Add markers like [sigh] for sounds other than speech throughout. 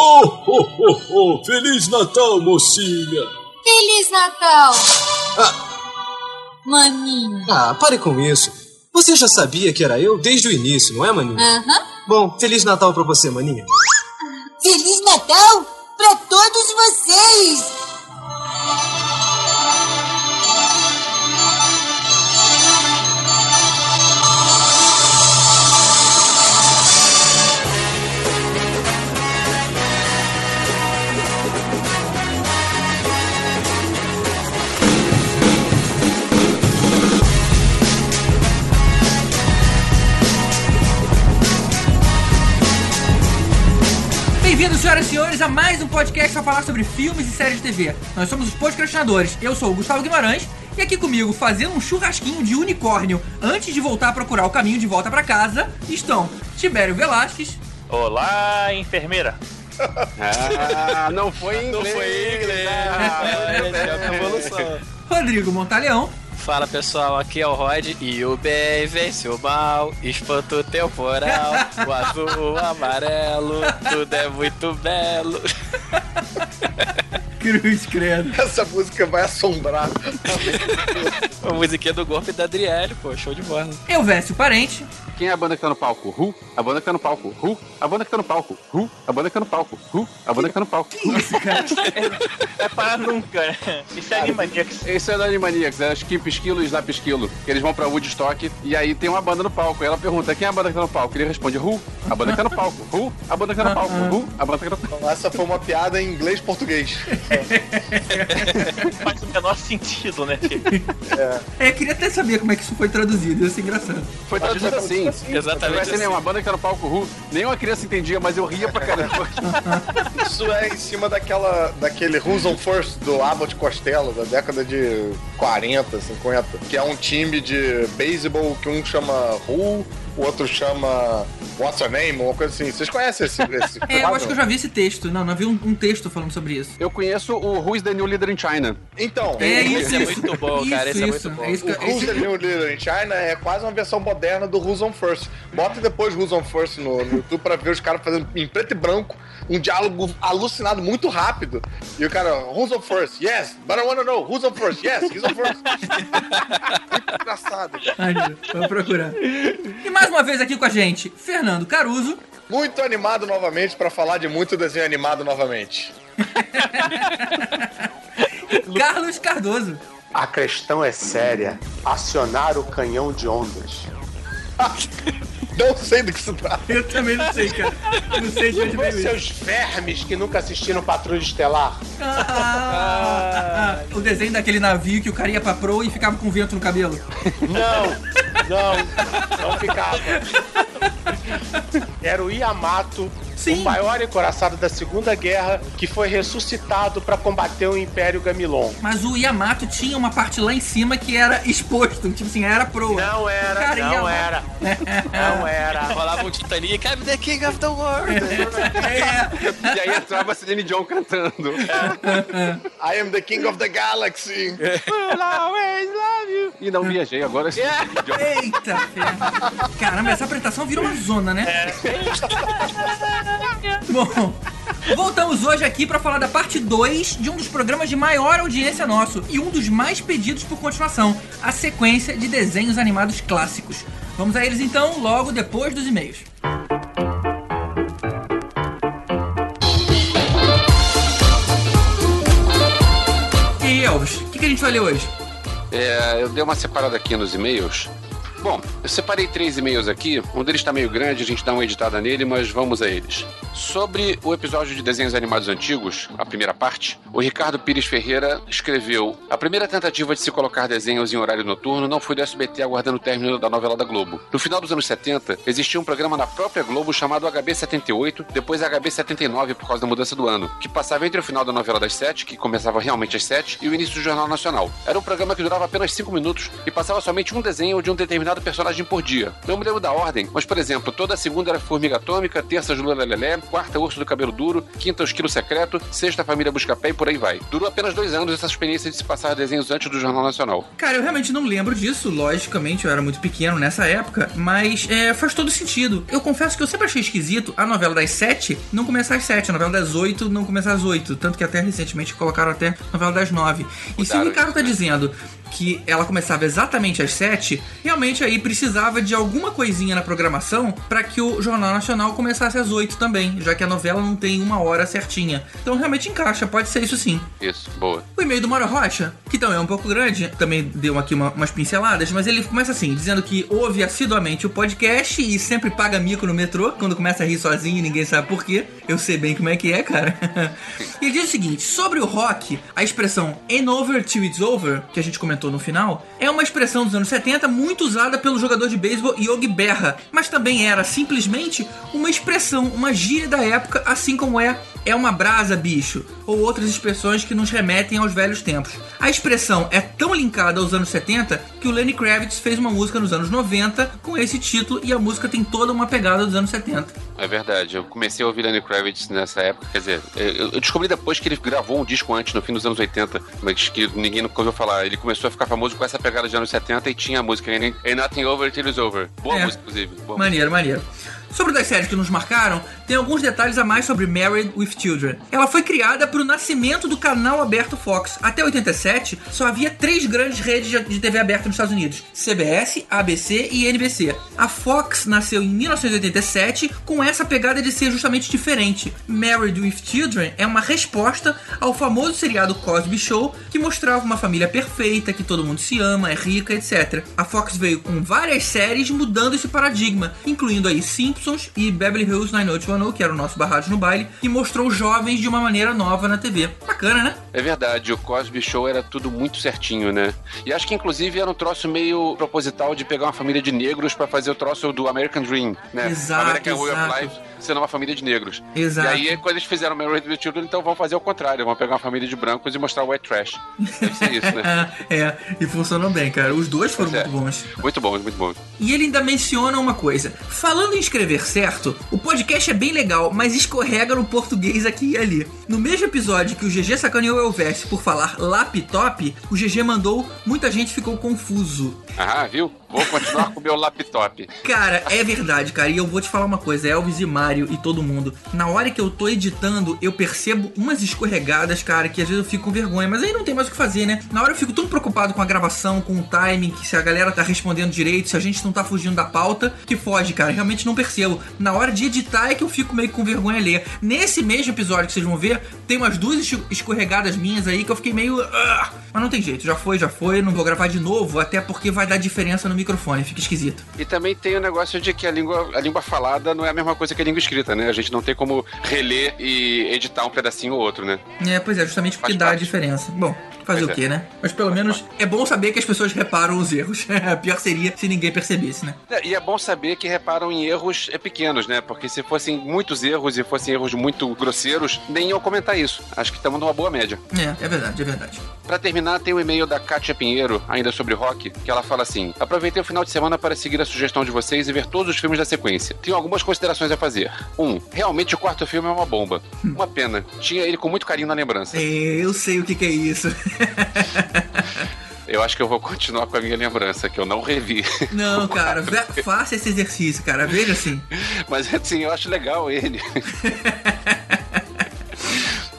Oh, oh, oh, oh! Feliz Natal, mocinha! Feliz Natal! Ah. Maninho. Ah, pare com isso. Você já sabia que era eu desde o início, não é, Maninho? Aham. Uhum. Bom, Feliz Natal pra você, Maninha. Feliz Natal pra todos vocês! Senhoras e senhores, a mais um podcast para falar sobre filmes e séries de TV. Nós somos os podcastinadores. Eu sou o Gustavo Guimarães e aqui comigo, fazendo um churrasquinho de unicórnio antes de voltar a procurar o caminho de volta para casa, estão Tibério Velasquez. Olá, enfermeira. [laughs] ah, não foi inglês. Não foi inglês. Ah, [laughs] Rodrigo Montaleão. Fala pessoal, aqui é o Rod e o bem vence o mal, espanto temporal, o azul, o amarelo, tudo é muito belo. [laughs] Cruz, credo. Essa música vai assombrar. a musiquinha do golpe da Adriele, pô, show de bola. Eu, Vécio Parente. Quem é a banda que tá no palco? Ru? A banda que tá no palco. Ru? A banda que tá no palco. Ru? A banda que tá no palco. Ru? A banda que tá no palco. Que isso, cara? é, é para nunca. Né? Isso é Animaniacs. Isso é da Animaniacs. É Skip Esquilo e Slap Esquilo. Que eles vão pra Woodstock e aí tem uma banda no palco. E ela pergunta, quem é a banda que tá no palco? Ele responde, Ru? A banda que tá no palco. Ru? A banda que tá no palco. Ru? A banda que tá no palco. Essa foi uma piada em inglês e português. É. [laughs] [laughs] Faz o menor sentido, né? É. é, queria até saber como é que isso foi traduzido. Ia ser engraçado. Foi traduzido assim. Exatamente assim. nenhuma banda que tá no palco Ru. Nenhuma criança entendia, mas eu ria pra caramba. [laughs] Isso é em cima daquela, daquele Who's on First do Abbott Costello, da década de 40, 50, que é um time de beisebol que um chama Who, o outro chama What's Your Name, uma coisa assim. Vocês conhecem esse, [laughs] esse É, eu acho que eu já vi esse texto. Não, não vi um, um, texto falando sobre isso. Eu conheço o Who's the New Leader in China. Então, é isso, é muito bom, cara. Isso, esse é muito bom. É isso, o Who's the New Leader in China é quase uma versão moderna do Who's on First. Bota depois Who's on First no, no YouTube pra ver os caras fazendo em preto e branco um diálogo alucinado muito rápido. E o cara, who's on first? Yes, but I wanna know, who's on first? Yes, he's on first. [laughs] muito engraçado. Ai, vamos procurar. E mais uma vez aqui com a gente, Fernando Caruso. Muito animado novamente para falar de muito desenho animado novamente. [laughs] Carlos Cardoso. A questão é séria. Acionar o canhão de ondas. [laughs] Não sei do que se trata. Eu também não sei, cara. Não sei de onde veio seus vermes que nunca assistiram Patrulha Estelar. Ah, ah, ah, o desenho daquele navio que o cara ia pra proa e ficava com vento no cabelo. Não, não, não ficava. Era o Yamato Sim. o maior encoraçado da Segunda Guerra, que foi ressuscitado para combater o Império Gamilon. Mas o Yamato tinha uma parte lá em cima que era exposto, tipo assim, era proa. Não era, Cara, não era. [laughs] não era. Falava um Titanic, I'm the king of the world. é. [laughs] E aí entrava a Celine John cantando. É. I am the king of the galaxy. Will always love you. E não viajei agora. Yeah. Eita, ferro. Caramba, essa apresentação virou uma zona, né? É. [laughs] Bom, voltamos hoje aqui para falar da parte 2 de um dos programas de maior audiência nosso e um dos mais pedidos por continuação, a sequência de desenhos animados clássicos. Vamos a eles então, logo depois dos e-mails. E aí, Elvis, o que, que a gente vai ler hoje? É, eu dei uma separada aqui nos e-mails Bom, eu separei três e-mails aqui. Um deles está meio grande, a gente dá uma editada nele, mas vamos a eles. Sobre o episódio de desenhos animados antigos, a primeira parte, o Ricardo Pires Ferreira escreveu: A primeira tentativa de se colocar desenhos em horário noturno não foi do SBT aguardando o término da novela da Globo. No final dos anos 70, existia um programa na própria Globo chamado HB 78, depois HB 79 por causa da mudança do ano, que passava entre o final da novela das sete, que começava realmente às sete, e o início do Jornal Nacional. Era um programa que durava apenas cinco minutos e passava somente um desenho de um determinado determinado personagem por dia. Não me lembro da ordem, mas por exemplo, toda segunda era Formiga Atômica, terça Jula Lelé, quarta Urso do Cabelo Duro, quinta o Esquilo Secreto, sexta Família Buscapé e por aí vai. Durou apenas dois anos essa experiência de se passar desenhos antes do Jornal Nacional. Cara, eu realmente não lembro disso, logicamente, eu era muito pequeno nessa época, mas é, faz todo sentido. Eu confesso que eu sempre achei esquisito a novela das sete não começar às sete, a novela das oito não começar às oito, tanto que até recentemente colocaram até a novela das nove. E se o Ricardo tá dizendo que ela começava exatamente às 7, realmente aí precisava de alguma coisinha na programação para que o Jornal Nacional começasse às 8 também, já que a novela não tem uma hora certinha. Então realmente encaixa, pode ser isso sim. Isso, boa. O e-mail do Mauro Rocha, que também é um pouco grande, também deu aqui uma, umas pinceladas, mas ele começa assim, dizendo que ouve assiduamente o podcast e sempre paga mico no metrô, quando começa a rir sozinho e ninguém sabe por quê. Eu sei bem como é que é, cara. [laughs] e ele diz o seguinte, sobre o rock, a expressão "in over till it's over", que a gente comentou comentou no final, é uma expressão dos anos 70 muito usada pelo jogador de beisebol Yogi Berra, mas também era simplesmente uma expressão, uma gíria da época, assim como é é uma brasa, bicho, ou outras expressões que nos remetem aos velhos tempos. A expressão é tão linkada aos anos 70 que o Lenny Kravitz fez uma música nos anos 90 com esse título e a música tem toda uma pegada dos anos 70. É verdade, eu comecei a ouvir Lenny Kravitz nessa época, quer dizer, eu descobri depois que ele gravou um disco antes, no fim dos anos 80, mas que ninguém nunca ouviu falar. Ele começou a ficar famoso com essa pegada de anos 70 e tinha a música Ain't Nothing Over Till It's Over. Boa é. música, inclusive. Boa maneiro, música. maneiro. Sobre das séries que nos marcaram, tem alguns detalhes a mais sobre Married with Children. Ela foi criada para o nascimento do canal aberto Fox. Até 87, só havia três grandes redes de TV aberta nos Estados Unidos: CBS, ABC e NBC. A Fox nasceu em 1987 com essa pegada de ser justamente diferente. Married with Children é uma resposta ao famoso seriado Cosby Show, que mostrava uma família perfeita, que todo mundo se ama, é rica, etc. A Fox veio com várias séries mudando esse paradigma, incluindo aí Simpsons Simpsons e Beverly Hills 90210, que era o nosso Barrados no Baile, que mostrou jovens de uma maneira nova na TV. Bacana, né? É verdade, o Cosby Show era tudo muito certinho, né? E acho que inclusive era um troço meio proposital de pegar uma família de negros para fazer o troço do American Dream, né? Exato, American Way of Life sendo uma família de negros. Exato. E aí, quando eles fizeram Married with Children, então vão fazer o contrário, vão pegar uma família de brancos e mostrar o white trash. Deve ser isso, né? [laughs] é, e funcionou bem, cara. Os dois foram Pois é. muito bons. Muito bom, muito bom. E ele ainda menciona uma coisa. Falando em escrever certo, o podcast é bem legal, mas escorrega no português aqui e ali. No mesmo episódio que o GG sacaneou o Elveste por falar laptop, o GG mandou, muita gente ficou confuso. Ah, viu? Vou continuar com o meu laptop. Cara, é verdade, cara. E eu vou te falar uma coisa, Elvis e Mário e todo mundo. Na hora que eu tô editando, eu percebo umas escorregadas, cara, que às vezes eu fico com vergonha. Mas aí não tem mais o que fazer, né? Na hora eu fico tão preocupado com a gravação, com o timing, que se a galera tá respondendo direito, se a gente não tá fugindo da pauta, que foge, cara. Realmente não percebo. Na hora de editar é que eu fico meio com vergonha ler. Nesse mesmo episódio que vocês vão ver, tem umas duas esco- escorregadas minhas aí que eu fiquei meio. "Ah", mas não tem jeito, já foi, já foi. Não vou gravar de novo, até porque vai dar diferença no microfone, fica esquisito. E também tem o negócio de que a língua, a língua falada não é a mesma coisa que a língua escrita, né? A gente não tem como reler e editar um pedacinho ou outro, né? É, pois é, justamente porque dá a diferença. Bom, fazer Pois o é. quê, né? Mas pelo menos é bom saber que as pessoas reparam os erros. [laughs] Pior seria se ninguém percebesse, né? É, E é bom saber que reparam em erros é, pequenos, né? Porque se fossem muitos erros e fossem erros muito grosseiros, nem iam comentar isso. Acho que estamos numa boa média. É, é verdade, é verdade. Pra terminar, tem o e-mail da Kátia Pinheiro, ainda sobre rock, que ela fala assim: Aproveitei o final de semana para seguir a sugestão de vocês e ver todos os filmes da sequência. Tenho algumas considerações a fazer. Um, realmente o quarto filme é uma bomba. Uma pena. Tinha ele com muito carinho na lembrança. É, eu sei o que, que é isso. [laughs] [laughs] Eu acho que eu vou continuar com a minha lembrança, que eu não revi. Não, cara, faça esse exercício, cara. Veja assim. Mas assim, eu acho legal ele. [laughs]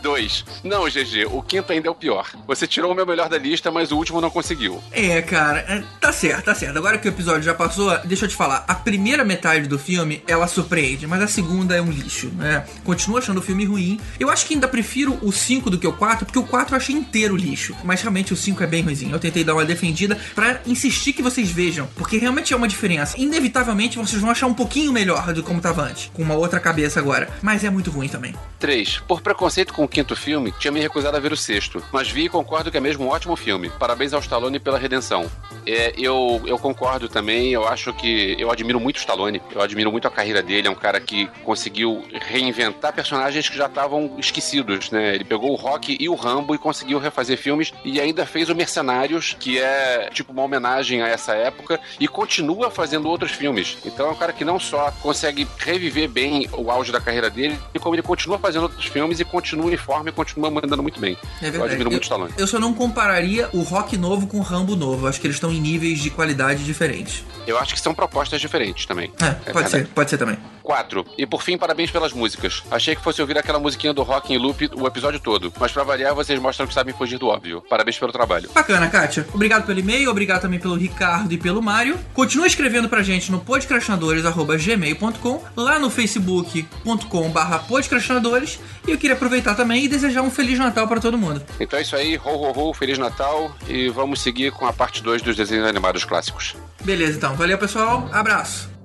Dois. Não, GG, o quinto ainda é o pior. Você tirou o meu melhor da lista, mas o último não conseguiu. É, cara, é, tá certo, tá certo. Agora que o episódio já passou, deixa eu te falar. A primeira metade do filme, ela surpreende, mas a segunda é um lixo, né? Continuo achando o filme ruim. Eu acho que ainda prefiro o 5 do que o 4, porque o 4 eu achei inteiro lixo. Mas realmente o 5 é bem ruimzinho. Eu tentei dar uma defendida pra insistir que vocês vejam, porque realmente é uma diferença. Inevitavelmente vocês vão achar um pouquinho melhor do como tava antes, com uma outra cabeça agora. Mas é muito ruim também. 3. Por preconceito com o quinto filme, tinha me recusado a ver o sexto, mas vi e concordo que é mesmo um ótimo filme. Parabéns ao Stallone pela redenção. É, eu, eu concordo também, eu acho que eu admiro muito o Stallone, eu admiro muito a carreira dele, é um cara que conseguiu reinventar personagens que já estavam esquecidos, né? Ele pegou o Rock e o Rambo e conseguiu refazer filmes e ainda fez o Mercenários, que é tipo uma homenagem a essa época, e continua fazendo outros filmes. Então é um cara que não só consegue reviver bem o auge da carreira dele, como ele continua fazendo outros filmes e continua uniforme e continua mandando muito bem. É eu verdade. admiro muito o Stallone. Eu só não compararia o Rock novo com o Rambo novo. Acho que eles estão em níveis de qualidade diferentes. Eu acho que são propostas diferentes também. É, pode ser, pode ser também. 4. E por fim, parabéns pelas músicas. Achei que fosse ouvir aquela musiquinha do rock em loop o episódio todo, mas pra variar, vocês mostram que sabem fugir do óbvio. Parabéns pelo trabalho. Bacana, Kátia. Obrigado pelo e-mail, obrigado também pelo Ricardo e pelo Mário. Continua escrevendo pra gente no podcrastinadores.gmail.com, lá no facebook.com barra podcrastinadores. E eu queria aproveitar também e desejar um Feliz Natal pra todo mundo. Então é isso aí, ho ho ho, Feliz Natal e vamos seguir com a parte 2 dos desenhos animados clássicos. Beleza, então. Valeu, pessoal. Abraço.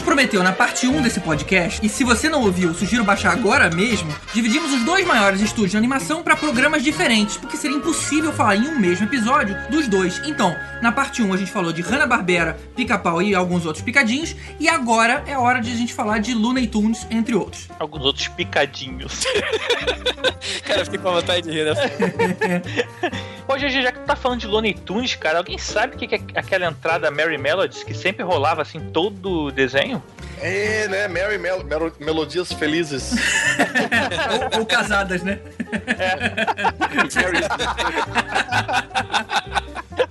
Gente prometeu na parte 1 desse podcast, e se você não ouviu, sugiro baixar agora mesmo, dividimos os dois maiores estúdios de animação para programas diferentes, porque seria impossível falar em um mesmo episódio dos dois. Então, na parte 1 a gente falou de Hanna-Barbera, Pica-Pau e alguns outros picadinhos, e agora é hora de a gente falar de Looney Tunes, entre outros. Alguns outros picadinhos. [laughs] Cara, eu fiquei com a vontade de rir, né? [laughs] Pô, GG, já que tu tá falando de Looney Tunes, cara, alguém sabe o que, que é aquela entrada Mary Melodies que sempre rolava assim todo o desenho? É, né? Mary Mel Mel Melodias Felizes. [laughs] ou, ou casadas, né? [laughs]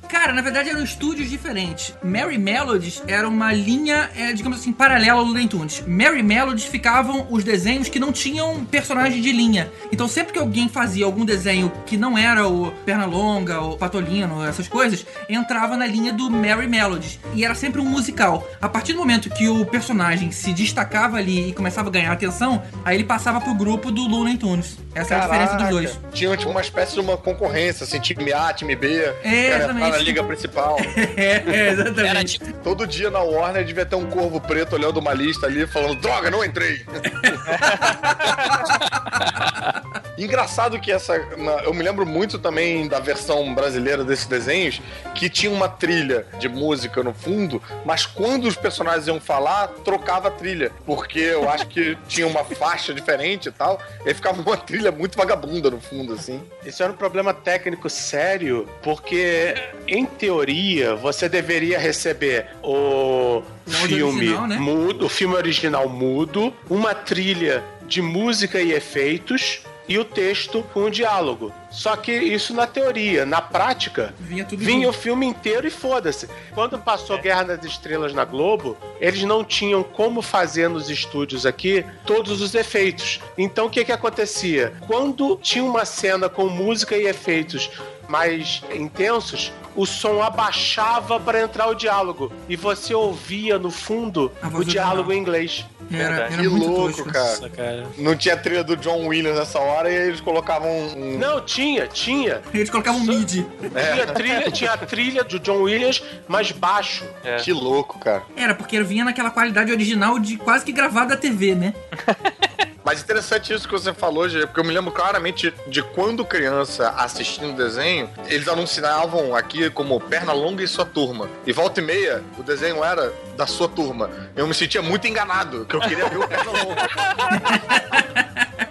Cara, na verdade eram estúdios diferentes. Mary Melodies era uma linha, é, digamos assim, paralela ao Looney Tunes. Mary Melodies ficavam os desenhos que não tinham personagem de linha. Então sempre que alguém fazia algum desenho que não era o Pernalonga, o Patolino, essas coisas, entrava na linha do Mary Melodies. E era sempre um musical. A partir do momento que o personagem se destacava ali e começava a ganhar atenção, aí ele passava pro grupo do Looney Tunes. Essa é a diferença dos dois. Tinha tipo uma espécie de uma concorrência, assim, time A, time B. É, exatamente. Na liga principal. é, [laughs] é, exatamente. Era tipo, Todo dia na Warner devia ter um corvo preto olhando uma lista ali, falando, droga, não entrei. [laughs] Engraçado que essa. na- eu me lembro muito também da versão brasileira desses desenhos, que tinha uma trilha de música no fundo, mas quando os personagens iam falar, trocava a trilha. Porque eu acho que tinha uma faixa diferente e tal, e aí ficava uma trilha muito vagabunda no fundo, assim. Isso era um problema técnico sério, porque, em teoria, você deveria receber o filme original, né? mudo, o filme original mudo, uma trilha de música e efeitos e o texto com o diálogo. Só que isso na teoria, na prática, Vinha tudo vinha o filme inteiro e foda-se. Quando passou Guerra nas Estrelas na Globo, eles não tinham como fazer nos estúdios aqui todos os efeitos. Então o que que acontecia? Quando tinha uma cena com música e efeitos mais intensos, o som abaixava para entrar o diálogo e você ouvia no fundo A o diálogo em inglês. Era, era que muito louco, tosco. cara. nossa, cara. Não tinha trilha do John Williams nessa hora e eles colocavam um. Não, tinha, tinha. Eles colocavam Só- mid. Tinha, trilha, tinha a trilha do John Williams, mas baixo. Que louco, cara. Era, porque vinha naquela qualidade original de quase que gravado da TV, né? [laughs] Mas interessante isso que você falou, Gê, porque eu me lembro claramente de quando criança assistindo o desenho, eles anunciavam aqui como Perna Longa e sua turma. E volta e meia, o desenho era da sua turma. Eu me sentia muito enganado, que eu queria ver o Perna Longa. [laughs]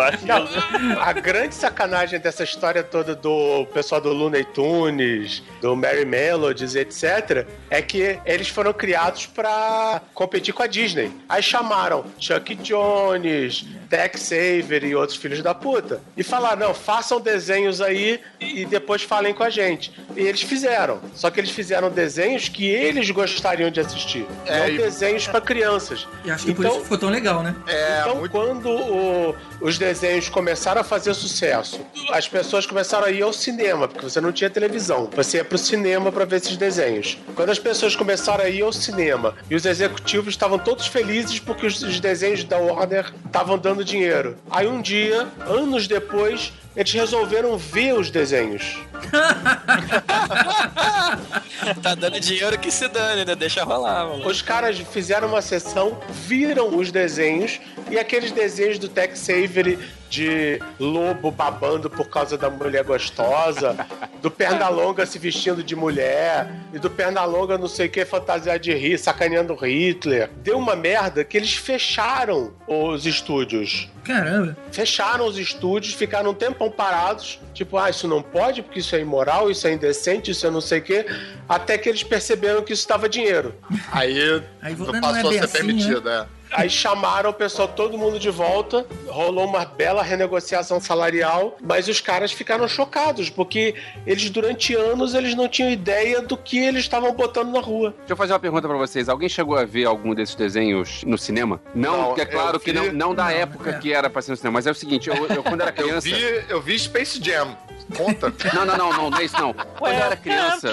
Vacilo. A grande sacanagem dessa história toda do pessoal do Looney Tunes, do Mary Melodies, etc., é que eles foram criados pra competir com a Disney. Aí chamaram Chuck Jones, Tex Avery e outros filhos da puta. E falaram, não, façam desenhos aí e depois falem com a gente. E eles fizeram. Só que eles fizeram desenhos que eles gostariam de assistir. É, não e- desenhos pra crianças. E acho que por Então- isso ficou tão legal, né? É, então, muito. quando o- os desenhos desenhos começaram a fazer sucesso, as pessoas começaram a ir ao cinema, porque você não tinha televisão. Você ia pro cinema para ver esses desenhos. Quando as pessoas começaram a ir ao cinema e os executivos estavam todos felizes porque os os desenhos da Warner estavam dando dinheiro. Aí um dia, anos depois, eles resolveram ver os desenhos. [laughs] tá dando dinheiro que se dane, né? Deixa rolar, mano. Os caras fizeram uma sessão, viram os desenhos e aqueles desenhos do Tex Avery de lobo babando por causa da mulher gostosa, do Pernalonga se vestindo de mulher e do Pernalonga não sei o que fantasiar de rir, sacaneando Hitler. Deu uma merda que eles fecharam os estúdios. Caramba. Fecharam os estúdios, ficaram um tempão parados, tipo, ah, isso não pode, porque isso é imoral, isso é indecente, isso é não sei o quê, até que eles perceberam que isso estava dinheiro. Aí, Aí não não é passou a ser assim, permitido, é. Aí chamaram o pessoal, todo mundo de volta, rolou uma bela renegociação salarial, mas os caras ficaram chocados, porque eles, durante anos, eles não tinham ideia do que eles estavam botando na rua. Deixa eu fazer uma pergunta pra vocês. Alguém chegou a ver algum desses desenhos no cinema? Não, Não, porque é claro eu que vi- não, não da Não, época é. que era pra ser no cinema, mas é o seguinte, eu, eu quando era [laughs] Eu criança... vi, eu vi Space Jam. Conta? [laughs] Não, não, não, não, não é isso não. Quando eu era criança...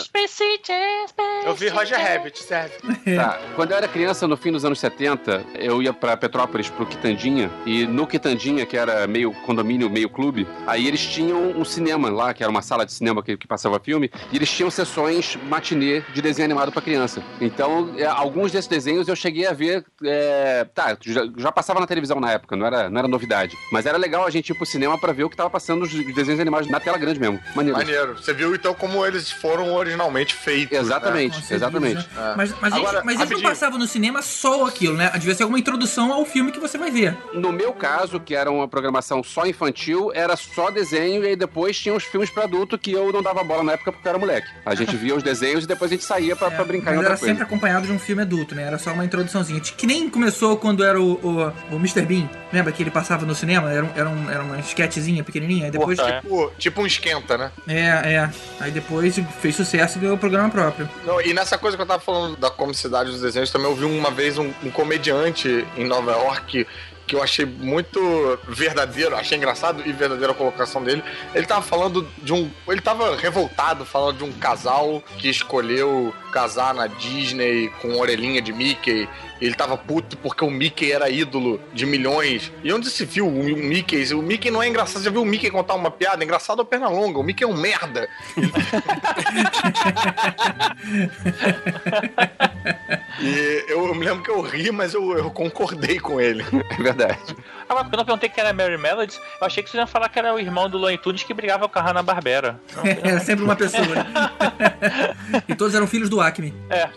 Eu vi Roger Rabbit, serve. Tá. Quando eu era criança, no fim dos anos 70, eu ia pra Petrópolis, pro Quitandinha, e no Quitandinha, que era meio condomínio, meio clube, aí eles tinham um cinema lá, que era uma sala de cinema que, que passava filme, e eles tinham sessões matinê de desenho animado pra criança. Então, é, alguns desses desenhos eu cheguei a ver. é, tá, já, já passava na televisão na época, não era, não era novidade. Mas era legal a gente ir pro cinema pra ver o que tava passando os desenhos animados na tela grande mesmo. Maneiro. Maneiro. Você viu então como eles foram originalmente feitos. Exatamente, certeza, exatamente. né? Mas, mas, Agora, eles, mas eles não passavam no cinema só aquilo, né? Devia ser alguma introdução ao filme que você vai ver. No meu caso, que era uma programação só infantil, era só desenho e aí depois tinha os filmes pra adulto que eu não dava bola na época porque eu era moleque. A gente via os desenhos e depois a gente saía pra, pra brincar em Mas outra era coisa. sempre acompanhado de um filme adulto, né? Era só uma introduçãozinha. Que nem começou quando era o, o, o Mr. Bean. Lembra que ele passava no cinema? Era, um- era, um- era uma sketchzinha pequenininha. Aí depois. Porra, é. Tipo, tipo um esquenta, né? É, é. Aí depois fez sucesso e ganhou o programa próprio. Não, e nessa coisa que eu tava falando da comicidade dos desenhos, também eu vi uma vez um, um comediante em Nova York que eu achei muito verdadeiro, achei engraçado e verdadeira a colocação dele. Ele tava falando de um. Ele tava revoltado falando de um casal que escolheu casar na Disney com orelhinha de Mickey. Ele tava puto porque o Mickey era ídolo de milhões. E onde se viu o Mickey? O Mickey não é engraçado. Já viu o Mickey contar uma piada? Engraçado é o Pernalonga. O Mickey é um merda. [laughs] E eu, eu me lembro que eu ri, mas eu, eu concordei com ele. É verdade. Agora, quando eu perguntei que era Mary Melody, eu achei que você ia falar que era o irmão do Looney Tunes que brigava com a Hanna Barbera. Era sempre uma pessoa. né? [laughs] e todos eram filhos do Acme. É.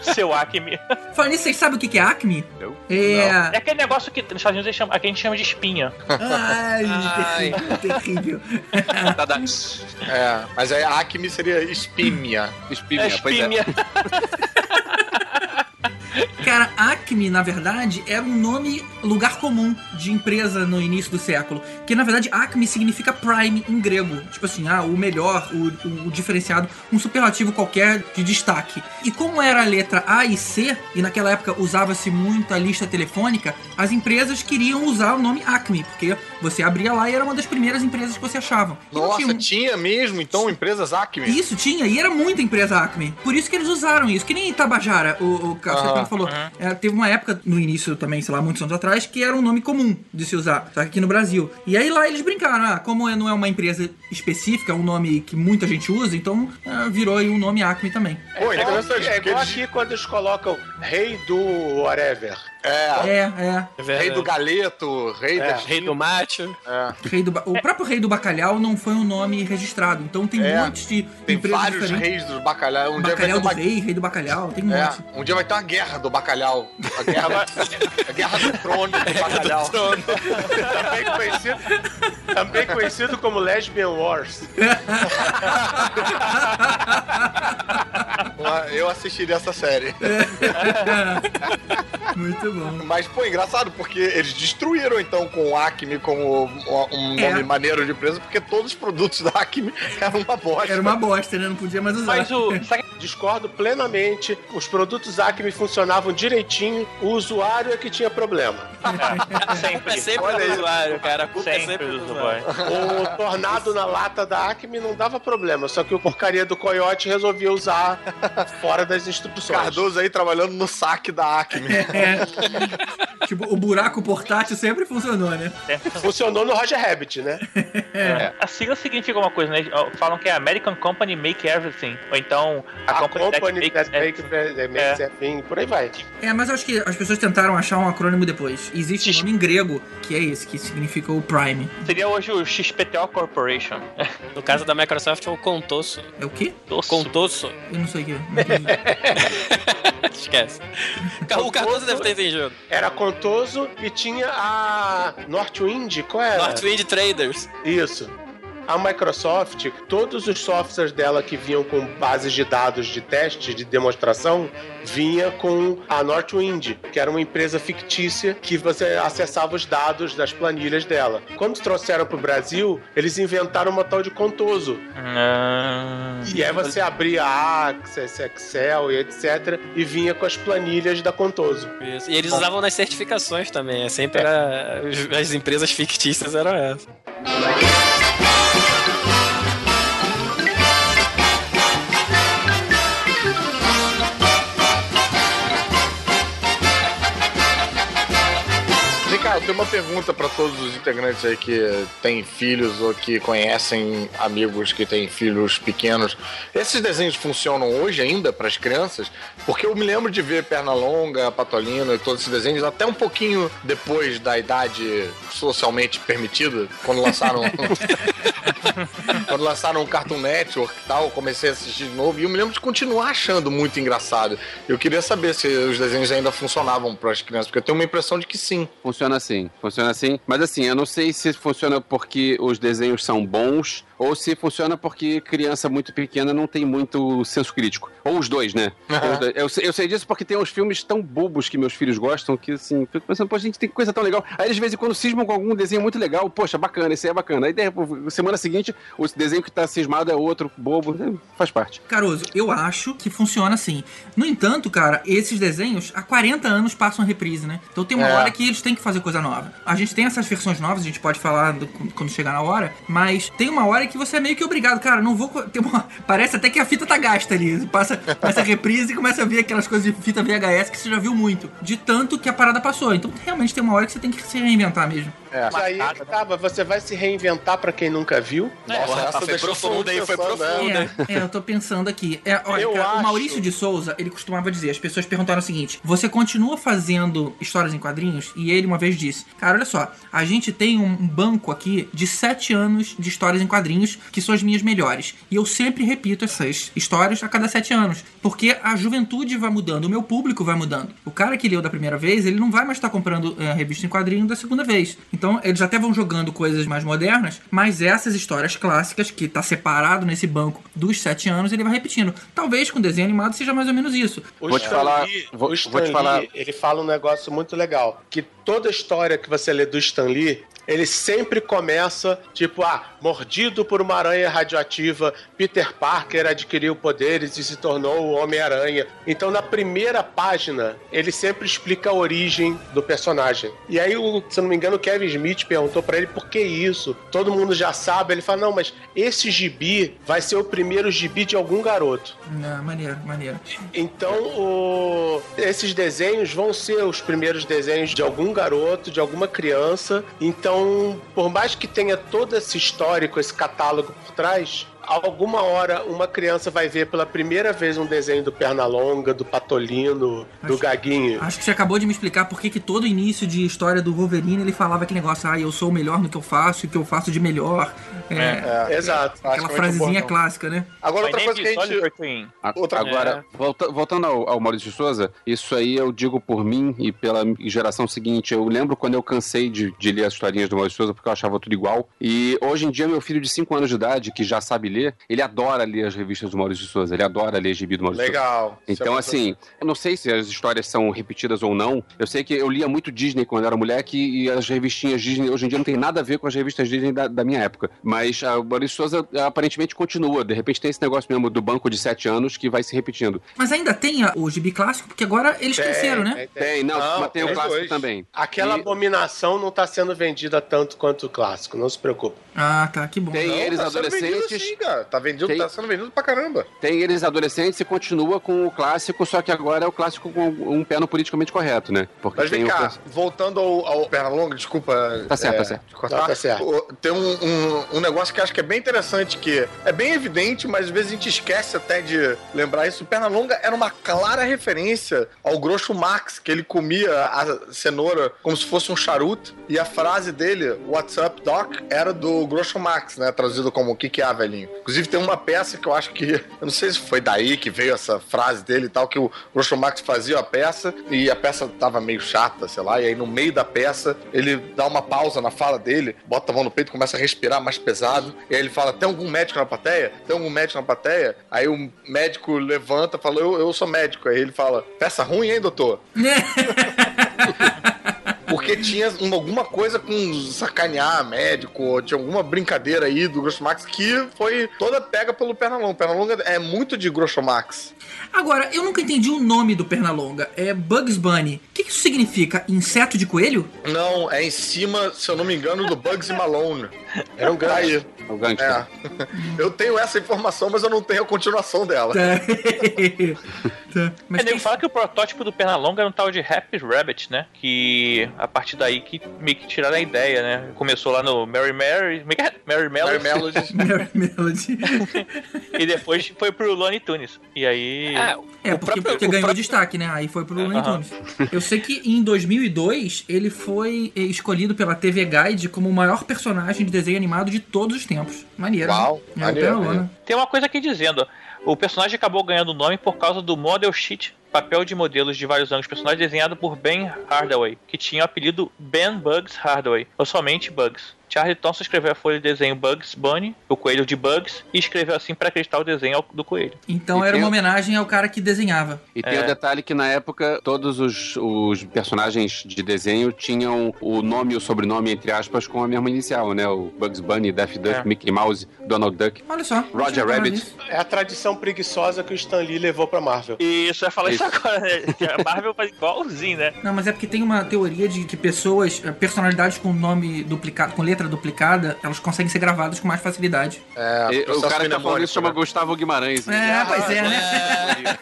[laughs] Seu Acme. Falando nisso, vocês sabem o que é Acme? Eu? É. É aquele negócio que nos Estados Unidos aqui a gente chama de espinha. Ai, Ai. terrível, terrível. Tá. É, mas aí a Acme seria espímia. Espinha, É pois é. [laughs] Cara, Acme, na verdade, era um nome lugar comum de empresa no início do século. Que na verdade Acme significa prime em grego. Tipo assim, ah, o melhor, o, o- o diferenciado, um superlativo qualquer de destaque. E como era a letra A e C, e naquela época usava-se muito a lista telefônica, as empresas queriam usar o nome Acme, porque você abria lá e era uma das primeiras empresas que você achava. Nossa, tinha- tinha mesmo, então, empresas Acme? isso, tinha, e era muita empresa Acme. Por isso que eles usaram isso. Que nem Itabajara, o, o Falou. É, teve uma época, no início também, sei lá, muitos anos atrás, que era um nome comum de se usar, só que aqui no Brasil. E aí lá eles brincaram, ah, como é- não é uma empresa específica, é um nome que muita gente usa, então é, virou aí um nome Acme também. Pô, É é porque igual aqui quando eles colocam rei do whatever. É, É, é. rei do galeto, rei É, da... Rei do macho. É. Rei do ba- O próprio Rei do Bacalhau não foi um nome registrado, então tem É, um monte de Tem empresas vários diferentes. reis do bacalhau. Um dia vai ter Bacalhau do uma... Rei, Rei do Bacalhau, tem um É, monte. um dia vai ter uma guerra do bacalhau. A guerra, [laughs] a guerra do trono do bacalhau. Também conhecido, também conhecido como Lesbian Wars. [laughs] Eu assistiria essa série. [laughs] Muito bom. Mas, pô, engraçado, porque eles destruíram, então, com o Acme como um É. nome maneiro de empresa, porque todos os produtos da Acme [laughs] eram uma bosta. Era uma bosta, né? Não podia mais usar. Mas o. Discordo plenamente. Os produtos Acme funcionavam direitinho. O usuário é que tinha problema. [laughs] Sempre. É sempre Olha aí. usuário, cara. A culpa é Sempre sempre do do usuário. usuário. O tornado na lata da Acme não dava problema. Só que o porcaria do coiote resolvia usar fora das instruções. Cardoso aí trabalhando no saque da Acme. É. tipo, o buraco portátil sempre funcionou, né? Funcionou no Roger Rabbit, né? É. A sigla significa uma coisa, né? Falam que é American Company Make Everything. Ou então a, A Company, company that make, Everything. that makes everything, por aí vai. É, mas eu acho que as pessoas tentaram achar um acrônimo depois. Existe um nome em grego, que é esse, que significa o Prime. Seria hoje o XPTO Corporation. [laughs] No caso da Microsoft é o Contoso. É o quê? Contoso. Eu não sei o que. [laughs] Esquece. O Cardoso deve ter entendido. Era contoso e tinha a Northwind, qual era? Northwind Traders. Isso. A Microsoft, todos os softwares dela que vinham com bases de dados de teste, de demonstração, vinha com a Northwind, que era uma empresa fictícia que você acessava os dados das planilhas dela. Quando trouxeram para o Brasil, eles inventaram uma tal de Contoso. Ah, E aí você abria Access, Excel e etc. e vinha com as planilhas da Contoso. Isso. E eles usavam nas certificações também. É sempre era. As empresas fictícias eram essas. Tenho uma pergunta pra todos os integrantes aí que têm filhos ou que conhecem amigos que têm filhos pequenos. Esses desenhos funcionam hoje ainda pras crianças? Porque eu me lembro de ver Pernalonga, Patolino e todos esses desenhos até um pouquinho depois da idade socialmente permitida, quando lançaram [laughs] [laughs] quando lançaram o Cartoon Network e tal, eu comecei a assistir de novo e eu me lembro de continuar achando muito engraçado. Eu queria saber se os desenhos ainda funcionavam pras crianças, porque eu tenho uma impressão de que sim. Funciona assim, funciona assim. Mas assim, eu não sei se funciona porque os desenhos são bons ou se funciona porque criança muito pequena não tem muito senso crítico. Ou os dois, né? Dois. Eu, sei- eu sei disso porque tem uns filmes tão bobos que meus filhos gostam que, assim, fico pensando, pô, gente, tem coisa tão legal. Aí de vez em quando cismam com algum desenho muito legal, poxa, bacana, esse aí é bacana. Aí, semana seguinte, o desenho que tá cismado é outro, bobo, né? faz parte. Caruso, eu acho que funciona assim. No entanto, cara, esses desenhos há 40 anos passam reprise, né? Então tem uma É. hora que eles têm que fazer coisa nova. A gente tem essas versões novas, a gente pode falar do- quando chegar na hora, mas tem uma hora que você é meio que obrigado, cara, não vou. uma, [laughs] parece até que a fita tá gasta ali. Passa, passa a reprise e começa a ver aquelas coisas de fita VHS que você já viu muito. De tanto que a parada passou. Então realmente tem uma hora que você tem que se reinventar mesmo. É. Mas aí é tava, você vai se reinventar pra quem nunca viu? Nossa, essa foi todo hein? Foi né? profundo. É, é, eu tô pensando aqui. É, olha, Eu cara, o acho- Maurício de Souza, ele costumava dizer, as pessoas perguntaram o seguinte: você continua fazendo histórias em quadrinhos? E ele uma vez disse: Cara, olha só, a gente tem um banco aqui de sete anos de histórias em quadrinhos que são as minhas melhores. E eu sempre repito essas histórias a cada sete anos. Porque a juventude vai mudando, o meu público vai mudando. O cara que leu da primeira vez, ele não vai mais estar comprando é, revista em quadrinho da segunda vez. Então, eles até vão jogando coisas mais modernas, mas essas histórias clássicas, que tá separado nesse banco dos sete anos, ele vai repetindo. Talvez com desenho animado seja mais ou menos isso. O Vou te Stan falar- Lee- vou- o vou te falar- Lee, ele fala um negócio muito legal, que toda história que você lê do Stan Lee, ele sempre começa, tipo, ah, mordido por uma aranha radioativa, Peter Parker adquiriu poderes e se tornou o Homem-Aranha. Então, na primeira página, ele sempre explica a origem do personagem. E aí, se eu não me engano, o Kevin Smith perguntou pra ele por que isso. Todo mundo já sabe. Ele fala, não, mas esse gibi vai ser o primeiro gibi de algum garoto. Não, maneiro, maneiro. Então, o- esses desenhos vão ser os primeiros desenhos de algum garoto, de alguma criança. Então, por mais que tenha todo esse histórico, esse catálogo por trás, alguma hora uma criança vai ver pela primeira vez um desenho do Pernalonga, do Patolino, do Acho- Gaguinho. Acho que você acabou de me explicar por que que todo início de história do Wolverine ele falava aquele negócio, ah, eu sou o melhor no que eu faço e o que eu faço de melhor. É, É, Exato. acho aquela frasezinha bom, não. clássica, né? Agora, outra coisa que a gente. Outra- Agora, volta- voltando ao, ao Maurício de Souza, isso aí eu digo por mim e pela geração seguinte. Eu lembro quando eu cansei de, de ler as historinhas do Maurício de Souza porque eu achava tudo igual. E hoje em dia, meu filho de 5 anos de idade, que já sabe ler, lê, ele adora ler as revistas do Maurício de Souza, ele adora ler gibi do Maurício Souza. Legal. É Então, assim, eu não sei se as histórias são repetidas ou não. Eu sei que eu lia muito Disney quando era moleque e as revistinhas Disney hoje em dia não tem nada a ver com as revistas Disney da, da minha época. Mas a Maurício Souza aparentemente continua. De repente tem esse negócio mesmo do banco de sete anos que vai se repetindo. Mas ainda tem a- o gibi clássico, porque agora eles Tem, cresceram, né? tem, Tem, não, Não, mas tem o tem clássico dois. também. Aquela E- abominação não tá sendo vendida tanto quanto o clássico, não se preocupe. Ah, tá, que bom. Tem Não, eles tá adolescentes. sim, cara. Tá, vendido, Tem- tá sendo vendido pra caramba. Tem eles adolescentes e continua com o clássico, só que agora é o clássico com um pé no politicamente correto, né? Porque Mas tem vem o cá, voltando ao, ao Pernalonga, desculpa. Tá certo, é, tá certo. cortar. Não, tá certo. O- Tem um, um, um negócio que eu acho que é bem interessante, que é bem evidente, mas às vezes a gente esquece até de lembrar isso. O Pernalonga era uma clara referência ao Groucho Max, que ele comia a cenoura como se fosse um charuto, e a frase dele, What's up, Doc, era do Groucho Max, né? Traduzido como O que que é, velhinho? Inclusive tem uma peça que eu acho que, eu não sei se foi daí que veio essa frase dele e tal, que o Groucho Max fazia a peça, e a peça tava meio chata, sei lá, e aí no meio da peça ele dá uma pausa na fala dele, bota a mão no peito, começa a respirar mais pesado, e aí ele fala: Tem algum médico na plateia? Tem algum médico na plateia? Aí o médico levanta fala: eu, eu sou médico. Aí ele fala: Peça ruim, hein, doutor? [laughs] Porque tinha uma- alguma coisa com sacanear médico, ou tinha alguma brincadeira aí do Groucho Max que foi toda pega pelo Pernalonga. Pernalonga é muito de Groucho Max. Agora, eu nunca entendi o nome do Pernalonga. É Bugs Bunny. O que, que isso significa? Inseto de coelho? Não, é em cima, se eu não me engano, do Bugsy Malone. Era um grande. Aí, o gangster. é. [laughs] Eu tenho essa informação, mas eu não tenho a continuação dela. Tá. [laughs] tá. Mas É, nego tem... fala que o protótipo do Pernalonga era um tal de Happy Rabbit, né? Que a partir daí que meio que tiraram a ideia, né? Começou lá no Mary Mary, é é? Mary Mary Melody, Melody. Mary Melody. [laughs] [laughs] e depois foi pro Looney Tunes. E aí... É, É, o porque, próprio- porque o ganhou próprio- destaque, né? Aí foi pro Looney Aham. Tunes. Eu sei que em 2002 ele foi escolhido pela TV Guide como o maior personagem de desenho animado de todos os tempos. Maneiro. Uau, né? Maneiro, maneiro. Tem uma coisa aqui dizendo, ó, o personagem acabou ganhando o nome por causa do Model Sheet, papel de modelos de vários anos, personagem desenhado por Ben Hardaway, que tinha o apelido Ben Bugs Hardaway, ou somente Bugs. Charlie Thompson escreveu a folha de desenho Bugs Bunny, o coelho de Bugs, e escreveu assim para acreditar o desenho do coelho. Então E era tem- uma homenagem ao cara que desenhava. E tem É. o detalhe que na época todos os, os personagens de desenho tinham o nome e o sobrenome, entre aspas, com a mesma inicial, né? O Bugs Bunny, Daffy Duck, É. Mickey Mouse, Donald Duck. Olha só. Roger Rabbit. É a tradição preguiça que o Stan Lee levou pra Marvel. E isso, eu ia falar isso, Isso. agora, né? Que a Marvel faz igualzinho, né? Não, mas é porque tem uma teoria de que pessoas, eh, personalidades com nome duplicado, com letra duplicada, elas conseguem ser gravadas com mais facilidade. É, E o cara que tá falando isso chama né? Gustavo Guimarães. É, pois é, né?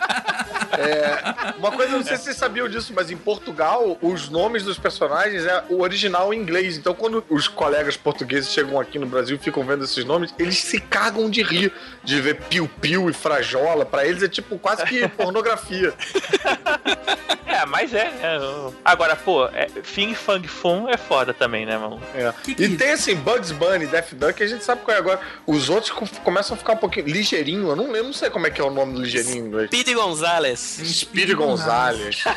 [laughs] É, uma coisa, eu não sei se vocês sabiam disso, mas em Portugal, os nomes dos personagens é o original em inglês. Então, quando os colegas portugueses chegam aqui no Brasil e ficam vendo esses nomes, eles se cagam de rir de ver piu-piu e frajola. Pra eles é tipo quase que [laughs] pornografia. É, mas é, né? Agora, pô, é, Fing Fang Fum é foda também, né, mano? É. Que que- E tem assim, Bugs Bunny, Daffy Duck, a gente sabe qual é agora. Os outros co- começam a ficar um pouquinho. Ligeirinho, eu não lembro, não sei como é que é o nome do ligeirinho em inglês. Pete Gonzalez. Speed Gonzalez. [laughs]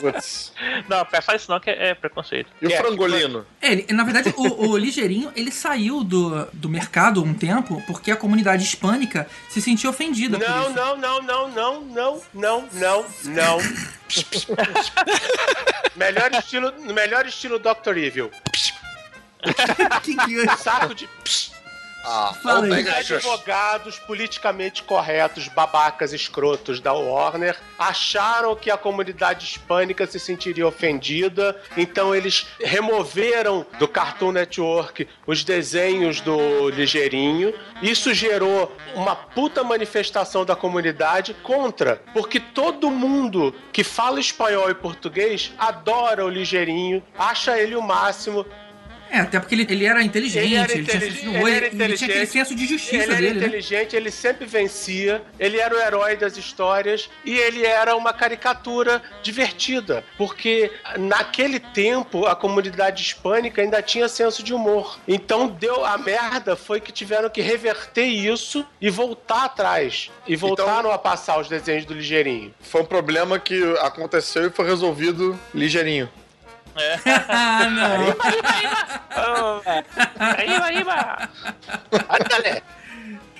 Putz. Não, peça isso não, que é, é preconceito. E o É, frangolino? É, ele- na verdade, o, o Ligeirinho, ele saiu do, do mercado um tempo porque a comunidade hispânica se sentiu ofendida por Não, não, não, não, não, não, não, não, não. Melhor estilo, melhor estilo Dr. Evil. [laughs] Que que é? Saco de Ah, Os advogados politicamente corretos, babacas escrotos da Warner, acharam que a comunidade hispânica se sentiria ofendida, então eles removeram do Cartoon Network os desenhos do Ligeirinho. Isso gerou uma puta manifestação da comunidade contra, porque todo mundo que fala espanhol e português adora o Ligeirinho, acha ele o máximo, É, até porque ele, ele era inteligente, Ele era tinha senso de humor, ele era ele tinha aquele senso de justiça ele era dele, né? inteligente, ele sempre vencia, ele era o herói das histórias e ele era uma caricatura divertida, porque naquele tempo a comunidade hispânica ainda tinha senso de humor. Então deu a merda foi que tiveram que reverter isso e voltar atrás e voltaram a passar os desenhos do Ligeirinho. Foi um problema que aconteceu e foi resolvido ligeirinho. [laughs] ah, não. Arriba, arriba! Ándale!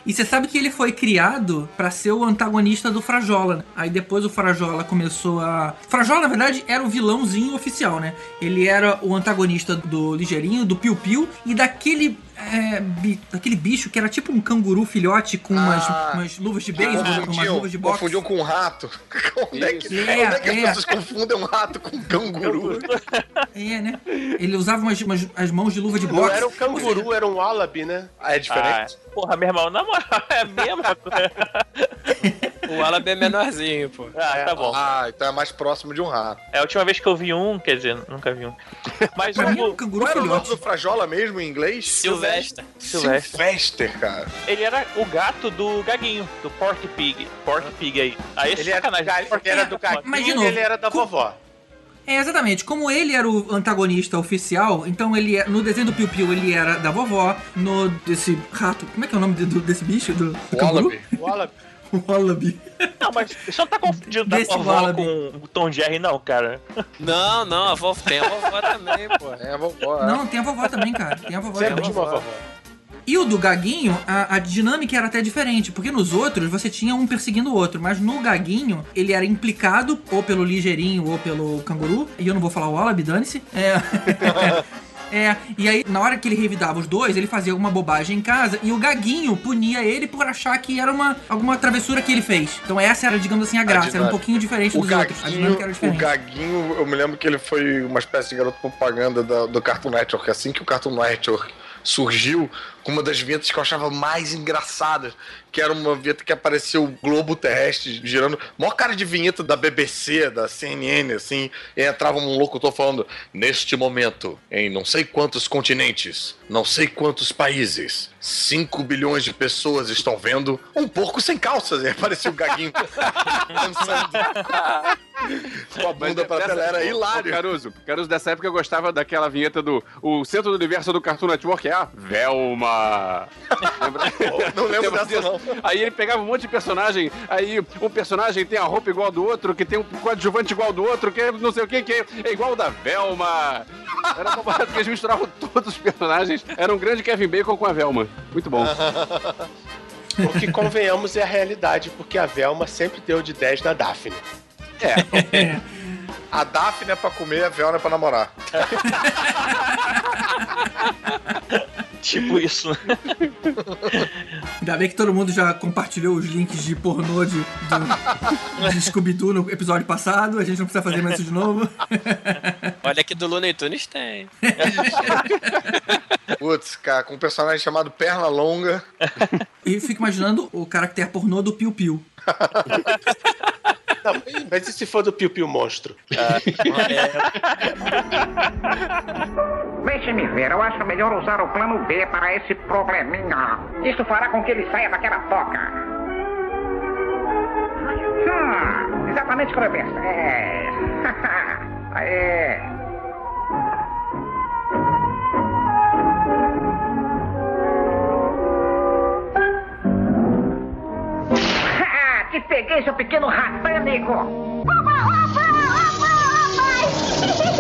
E você sabe que ele foi criado pra ser o antagonista do Frajola. Aí depois o Frajola começou a. Frajola, na verdade, era o vilãozinho oficial, né? Ele era o antagonista do Ligeirinho, do Piu Piu e daquele. É, bi- daquele bicho que era tipo um canguru filhote com umas, Ah. umas luvas de beisebol, umas luvas de boxe. confundiam com um rato. [laughs] Onde é que, Isso. onde é que É, as é. pessoas confundem um rato com um canguru? [laughs] É, né? Ele usava umas, umas- as mãos de luva de Não boxe. era um canguru, era um wallaby, né? Ah, é diferente? Ah, porra, meu irmão, na moral, é a mesma [laughs] coisa. O Wallaby é menorzinho, pô. Ah, tá bom. Ah, então é mais próximo de um rato. É a última vez que eu vi um, quer dizer, nunca vi um. Mas mim é um o canguru Qual era o nome do Frajola mesmo em inglês? Silvestre. Silvestre. Sylvester, cara. Ele era o gato do Gaguinho, do Pork Pig. Pork Pig aí. Aí esse Ele era, sacanagem. ele era do e novo, ele era da com- vovó. É, exatamente. Como ele era o antagonista oficial, então ele é- no desenho do Piu Piu ele era da vovó, no desse rato, como é que é o nome do- desse bicho? Do, do canguru? Wallaby. Wallaby. [laughs] O Wallaby. Não, mas você não tá confundindo da Desse vovó Wallaby. com o Tom Jerry, não, cara. Não, não, a vovó tem a vovó também, pô. É a vovó. é. Não, tem a vovó também, cara. Tem a vovó Sempre também. tinha uma vovó. E o do Gaguinho, a, a dinâmica era até diferente, porque nos outros você tinha um perseguindo o outro, mas no Gaguinho ele era implicado ou pelo Ligeirinho ou pelo Canguru, e eu não vou falar o Wallaby, dane-se. É. [laughs] É, e aí, na hora que ele revidava os dois, ele fazia alguma bobagem em casa e o Gaguinho punia ele por achar que era uma, alguma travessura que ele fez. Então, essa era, digamos assim, a graça. Era um pouquinho diferente O dos outros. A Gaguinho, dinâmica era o diferente. Gaguinho, eu me lembro que ele foi uma espécie de garoto propaganda da- do Cartoon Network. Assim que o Cartoon Network surgiu, com uma das vinhetas que eu achava mais engraçadas, que era uma vinheta que apareceu o globo terrestre girando, maior cara de vinheta da BBC, da CNN, assim, e entrava um locutor falando, neste momento, em não sei quantos continentes, não sei quantos países, 5 bilhões de pessoas estão vendo um porco sem calças, e aparecia o gaguinho [laughs] dançando. Com a bunda pra tela, era hilário. Caruso, Caruso, dessa época eu gostava daquela vinheta do O Centro do Universo do Cartoon Network é a Velma. Lembra? [laughs] Não lembro dessa, não. Aí ele pegava um monte de personagem, aí um personagem tem a roupa igual do outro, que tem um coadjuvante igual do outro, que é não sei o que, que é igual o da Velma. Era uma parada que eles misturavam todos os personagens. Era um grande Kevin Bacon com a Velma. Muito bom. [laughs] O que convenhamos é a realidade, porque a Velma sempre deu de 10 na Daphne. É. [laughs] A Daphne é pra comer, a Velma é pra namorar. Tipo isso. [laughs] Ainda bem que todo mundo já compartilhou os links de pornô de, do, de Scooby-Doo no episódio passado. A gente não precisa fazer mais isso de novo. [laughs] Olha que do Looney Tunes tem. [laughs] Putz, cara, com um personagem chamado Perna Longa. E fico imaginando o caractere pornô do Piu Piu. Não, mas e se for do Piu Piu Monstro? [laughs] Deixe-me ver, eu acho melhor usar o plano B para esse probleminha. Isso fará com que ele saia daquela toca. Hum, exatamente como eu pensei. É. [laughs] Aê. Te peguei, seu pequeno ratânico! Opa, opa, opa, opa! [laughs]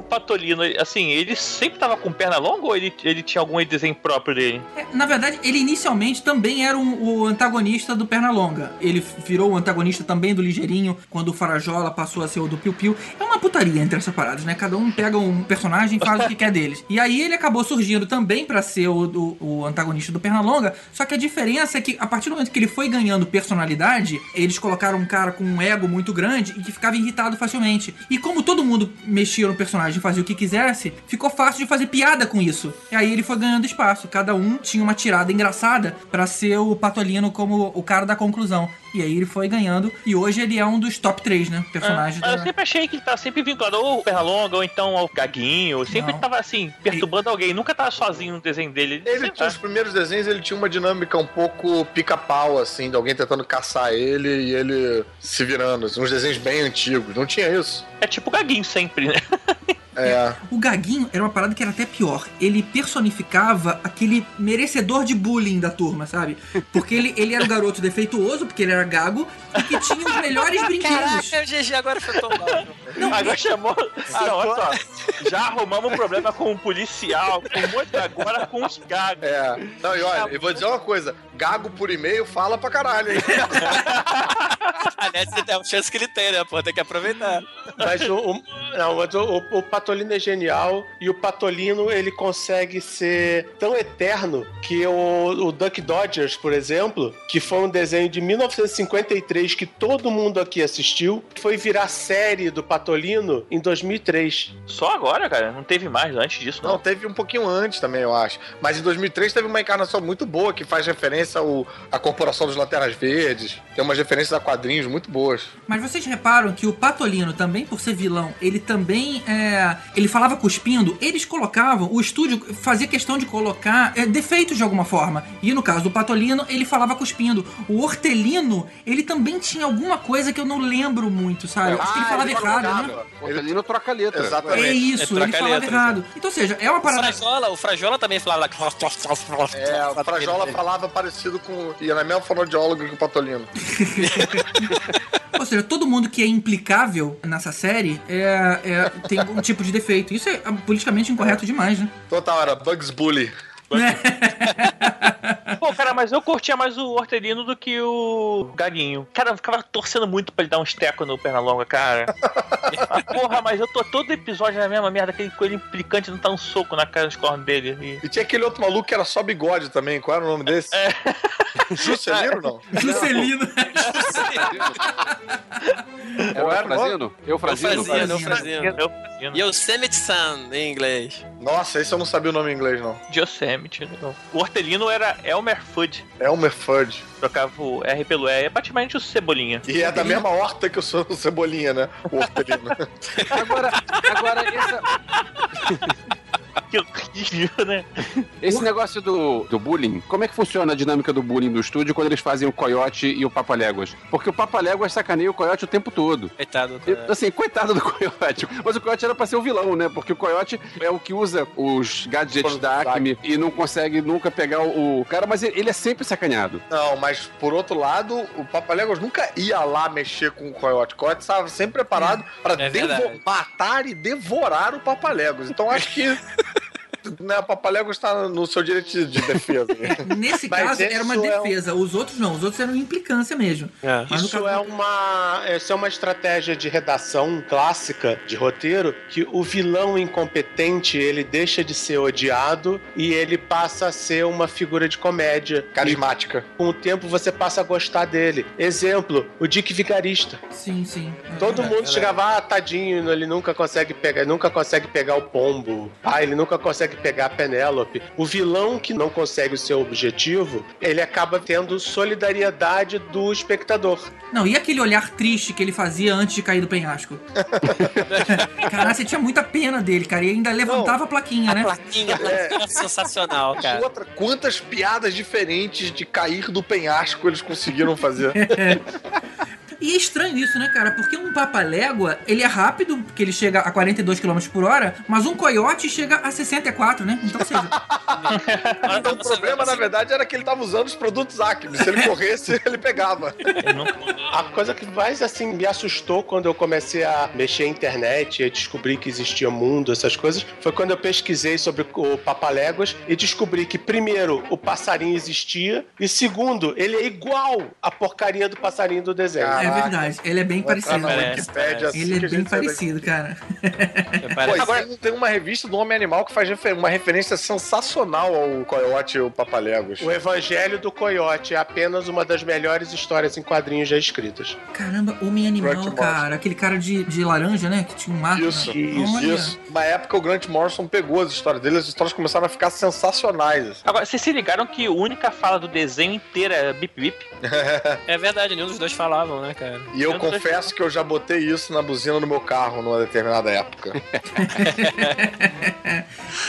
o Patolino, assim, ele sempre tava com perna longa ou ele, ele tinha algum desenho próprio dele? É, na verdade, ele inicialmente também era um- o antagonista do Pernalonga. Ele virou o antagonista também do Ligeirinho, quando o Farajola passou a ser o do Piu Piu. É uma putaria entre essas paradas, né? Cada um pega um personagem e faz o que quer deles. E aí ele acabou surgindo também pra ser o, do- o antagonista do Pernalonga, só que a diferença é que a partir do momento que ele foi ganhando personalidade, eles colocaram um cara com um ego muito grande e que ficava irritado facilmente. E como todo mundo mexia no personagem e fazia o que quisesse, ficou fácil de fazer piada com isso. E aí ele foi ganhando espaço. Cada um tinha uma tirada engraçada pra ser o Patolino como o cara da conclusão. E aí ele foi ganhando. E hoje ele é um dos top 3, né? Personagens Ah, eu da... sempre achei que ele tava sempre vinculado ou ao perna longa ou então ao gaguinho. Sempre Não. tava assim, perturbando alguém. Nunca tava sozinho no desenho dele. Ele tinha os primeiros desenhos, ele tinha uma dinâmica um pouco pica-pau, assim, de alguém tentando caçar ele e ele se virando. assim, uns desenhos bem antigos. Não tinha isso? É tipo o gaguinho sempre, né? [laughs] É. O Gaguinho era uma parada que era até pior. Ele personificava aquele merecedor de bullying da turma, sabe? Porque ele, ele era o garoto defeituoso, porque ele era gago, e que tinha os melhores brinquedos. Caraca, o GG agora foi tomado. Agora chamou. Ah, não, olha só. Já arrumamos um problema com um policial, com um monte agora com os gagos. É. Não, e olha, eu vou dizer uma coisa: gago por e-mail fala pra caralho, hein? [laughs] Aliás, é uma chance que ele tem, né? Pô, tem que aproveitar. Mas o, o- não, mas o, o- o Patolino é genial e o Patolino ele consegue ser tão eterno que o, o Duck Dodgers, por exemplo, que foi um desenho de 1953 que todo mundo aqui assistiu, foi virar série do Patolino em 2003. Só agora, cara? Não teve mais antes disso, Não, não. teve um pouquinho antes também, eu acho. Mas em 2003 teve uma encarnação muito boa que faz referência ao, à Corporação dos Lanternas Verdes. Tem umas referências a quadrinhos muito boas. Mas vocês reparam que o Patolino, também por ser vilão, ele também é, ele falava cuspindo, eles colocavam, o estúdio fazia questão de colocar é, defeitos de alguma forma. E no caso do Patolino, ele falava cuspindo. O Hortelino, ele também tinha alguma coisa que eu não lembro muito, sabe? Acho que ele Ah, falava ele errado, né? Ele não troca a letra. Exatamente. É isso, É ele falava troca-letras, errado. Então, ou seja, é uma O parada. Frajola, o Frajola também falava. É, o Frajola falava parecido com. ia na mesma fonoaudióloga que o Patolino. [laughs] Ou seja, todo mundo que é implicável nessa série é, é- tem um tipo de defeito. Isso é politicamente incorreto demais, né? Total, era Bugs Bully. [laughs] Pô, cara, mas eu curtia mais o Hortelino do que o Gaguinho. Cara, eu ficava torcendo muito pra ele dar uns tecos no Pernalonga, cara. [laughs] Porra, mas eu tô todo episódio na mesma merda, aquele coelho implicante não tá um soco na cara dos cornos dele. E... E tinha aquele outro maluco que era só bigode também. Qual era o nome desse? É. [laughs] Juscelino, não? Juscelino. Era Qual o era o nome? Eufrazino? Eufrazino? Eufrazino, Eufrazino. Eufrazino. Eu, Yosemite Sun, em inglês. Nossa, esse eu não sabia o nome em inglês, não. Yosemite, não. O Hortelino era Elmer Fudd. Elmer Fudd. Trocava o R pelo E. É praticamente o Cebolinha. E é da mesma horta que eu sou o Cebolinha, né? O Hortelino. [laughs] Agora, agora essa- [laughs] Que horrível, né? esse negócio do, do bullying, como é que funciona a dinâmica do bullying do estúdio quando eles fazem o Coyote e o Papaléguas? Porque o Papaléguas sacaneia o Coyote o tempo todo. Coitado. E, Assim, coitado do [laughs] Coyote. Mas o Coyote era pra ser o vilão, né? Porque o Coyote é o que usa os gadgets da Acme e não consegue nunca pegar o, o cara, mas ele ele é sempre sacaneado. Não, mas por outro lado, o Papaléguas nunca ia lá mexer com o Coyote. O Coyote estava sempre preparado para É matar e devorar o Papaléguas. Então acho que [laughs] [laughs] né, o Papaléguas está no seu direito de de defesa. [laughs] Nesse Mas caso, era uma isso é um- defesa. Os outros não. Os outros eram implicância mesmo. É. Isso é uma, essa é uma estratégia de redação clássica de roteiro que o vilão incompetente ele deixa de ser odiado e ele passa a ser uma figura de comédia. Carismática. Com o tempo você passa a gostar dele. Exemplo, o Dick Vigarista. Sim, sim. Todo mundo chegava, ah, tadinho, ele nunca consegue pegar, nunca consegue pegar o pombo. Ah, ele nunca consegue pegar a Penélope. O vilão que não consegue o seu objetivo, ele acaba tendo solidariedade do espectador. Não, e aquele olhar triste que ele fazia antes de cair do penhasco? [laughs] Caraca, você tinha muita pena dele, cara. E ainda levantava a plaquinha, né? Plaquinha, plaquinha sensacional, cara. Outra, quantas piadas diferentes de cair do penhasco eles conseguiram fazer? [laughs] E é estranho isso, né, cara? Porque um Papalégua, ele é rápido, porque ele chega a 42 km por hora, mas um coiote chega a 64, né? Então, seja, [laughs] Então o problema, na verdade, era que ele tava usando os produtos Acme. Se ele corresse, ele pegava. A coisa que mais assim me assustou quando eu comecei a mexer na internet e descobri que existia mundo, essas coisas, foi quando eu pesquisei sobre o Papaléguas e descobri que, primeiro, o passarinho existia, e segundo, ele é igual à porcaria do passarinho do desenho. é verdade. Ele é bem entrar parecido. Parece, Wikipédia assim Ele é bem parecido, cara. Parece- Pô, Agora, tem uma revista do Homem Animal que faz refer- uma referência sensacional ao Coyote e o Papaléguas. O Evangelho do Coiote é apenas uma das melhores histórias em quadrinhos já escritas. Caramba, Homem Animal, Grant cara. Aquele cara de, de laranja, né? Que tinha um marco. Isso, Isso, Olha. isso. Na época, o Grant Morrison pegou as histórias dele, as histórias começaram a ficar sensacionais. assim. Agora, vocês se ligaram que a única fala do desenho inteiro é bip bip? [laughs] É verdade, nenhum dos dois falavam, né, cara? E eu Eu confesso que eu já botei isso na buzina do meu carro numa determinada época. [laughs]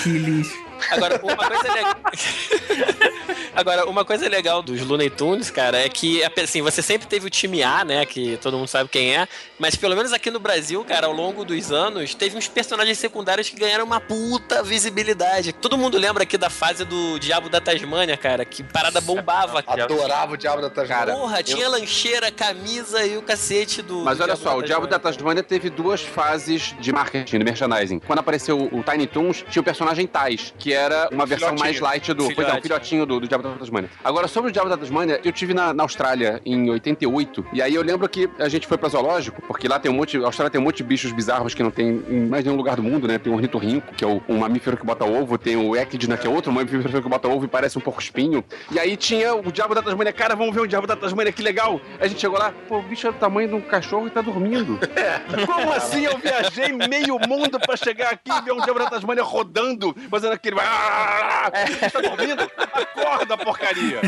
Que lixo. Agora, uma coisa legal. [laughs] Agora, uma coisa legal dos Looney Tunes, cara, é que assim, você sempre teve o time A, né? Que todo mundo sabe quem é. Mas pelo menos aqui no Brasil, cara, ao longo dos anos, teve uns personagens secundários que ganharam uma puta visibilidade. Todo mundo lembra aqui da fase do Diabo da Tasmânia, cara, que parada bombava. cara. Adorava o Diabo da Tasmânia. Porra, tinha lancheira, camisa e o cacete do. Mas olha só, o Diabo da Tasmania teve duas fases de marketing, de merchandising. Quando apareceu o Tiny Toons, tinha o personagem Tais, que era uma versão mais light do. Pois é, um Filhote. filhotinho do, do Diabo da Tasmania. Agora, sobre o Diabo da Tasmania, eu tive na, na Austrália em 88, e aí eu lembro que a gente foi pra zoológico, porque lá tem um monte. A Austrália tem um monte de bichos bizarros que não tem em mais nenhum lugar do mundo, né? Tem o ornitorrinco, que é o, um mamífero que bota ovo, tem o Ecdna, que é outro mamífero que bota ovo e parece um porco espinho. E aí tinha o Diabo da Tasmania. Cara, vamos ver o Diabo da Tasmania, que legal! A gente chegou lá, pô, o bicho é do tamanho de um cachorro e tá dormindo. [laughs] Como assim eu viajei meio mundo pra chegar aqui e ver um Diabo da Tasmania rodando, fazendo aquele. Ah, Tá dormindo? Acorda, porcaria!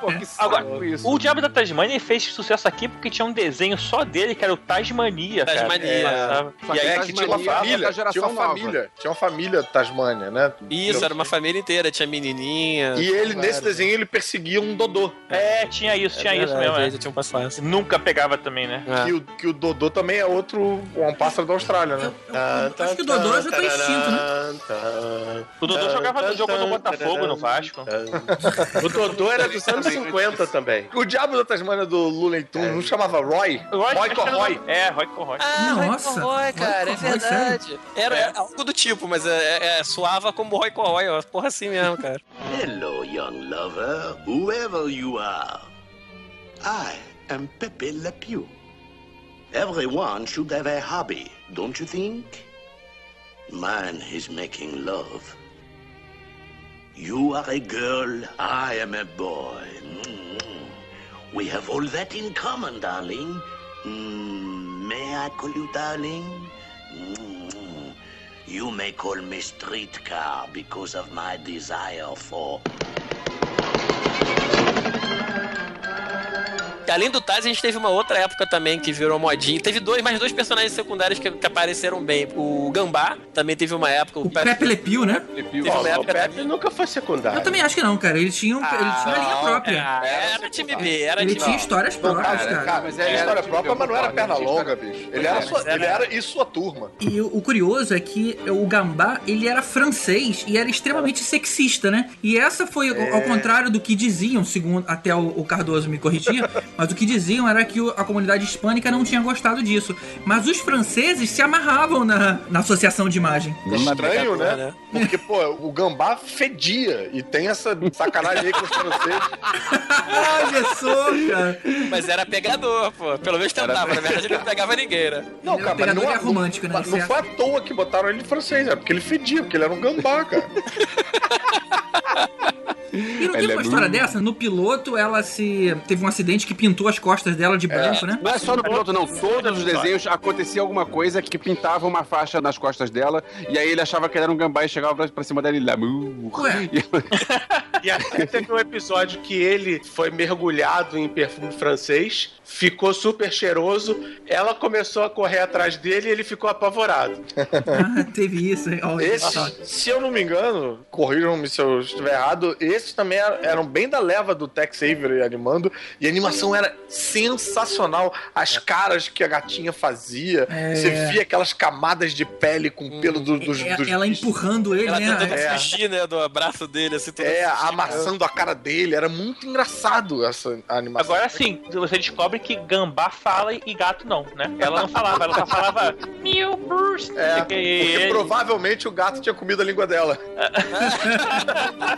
Pô, que saco Agora, isso. o Diabo da Tasmania fez sucesso aqui porque tinha um desenho só dele, que era o Tasmania. Tasmania. É. Só E aí que tinha uma Tasmania é família, da geração tinha uma nova. família, tinha uma família Tasmânia, né? Isso, era uma família inteira, tinha menininha. E ele, nesse Vários. desenho, ele perseguia um Dodô. É, tinha isso, tinha isso mesmo. é. Tinha um passo fácil. Nunca pegava também, né? É. Que, o, que o Dodô também é outro, um pássaro da Austrália, né? Eu acho que o Dodô já tá extinto, né? O Dodô jogava no Botafogo, no Vasco. O Dodô era dos anos 50 também. O diabo da Tasmania do Looney Tunes não chamava Roy? Roy Corroy. do- É, Roy Corroy. Ah, Nossa, Roy Corroy, cara, Roy é verdade. Era É. algo do tipo, mas é, é- é- soava como Roy Corroy, ó, porra assim mesmo, cara. [laughs] Hello, young lover, whoever you are. I am Pepe Le Pew. Everyone should have a hobby, don't you think? Mine is making love. You are a girl, I am a boy. Mm. We have all that in common, darling. Mm, may I call you darling? Mm. You may call me streetcar because of my desire for Além do Taz, a gente teve uma outra época também que virou modinha. Teve dois, mais dois personagens secundários que, que apareceram bem. O Gambá também teve uma época. O, O Pepe Le Pew, né? Teve uma o época Pepe também. nunca foi secundário. Eu também acho que não, cara. Ele tinha, um, ele tinha a linha própria. É, Era time B, era Ele time tinha histórias próprias, cara, cara. cara, mas ele é era história própria, mas não era Gambá, perna longa, bicho. Ele era, sua, era- ele era e sua turma. E o, o curioso é que o Gambá, ele era francês e era extremamente sexista, né? E essa foi, ao- ao contrário do que diziam, segundo até o, o Cardoso me corrigia, [laughs] mas o que diziam era que a comunidade hispânica não tinha gostado disso. Mas os franceses se amarravam na, na associação de imagem. Estranho, né? né? Porque, pô, o gambá fedia. E tem essa sacanagem aí com os franceses. Olha só, cara. Mas era pegador, pô. Pelo menos tentava. Na verdade, ele não pegava ninguém, né? Não, Ele era cara, mas não, é romântico, né? não, não foi à toa que botaram ele de francês, é porque ele fedia, porque ele era um gambá, cara. [laughs] E não teve é uma história dessa? No piloto, ela se. Teve um acidente que pintou as costas dela de branco, né? Não é só no piloto, não. Todos os desenhos acontecia alguma coisa que pintava uma faixa nas costas dela, e aí ele achava que ele era um gambá e chegava pra, pra cima dela e Lamour. Ué. E ela- [laughs] E até teve um episódio que ele foi mergulhado em perfume francês, ficou super cheiroso, ela começou a correr atrás dele e ele ficou apavorado. [laughs] Ah, teve isso. hein? Só. se eu não me engano, corrijam-me se eu estiver errado, esses também eram, eram bem da leva do Tex Avery animando, e a animação era sensacional. As caras que a gatinha fazia, É. você via aquelas camadas de pele com pelo do- dos, É- dos ela empurrando ele, Ela né? tentando É. fugir, né, do abraço dele, assim, É, assim. amassando a cara dele, era muito engraçado essa animação. Agora sim, você descobre que gambá fala e gato não, né? Ela não falava, ela só falava Meu Bruce. É, porque provavelmente o gato tinha comido a língua dela. [laughs]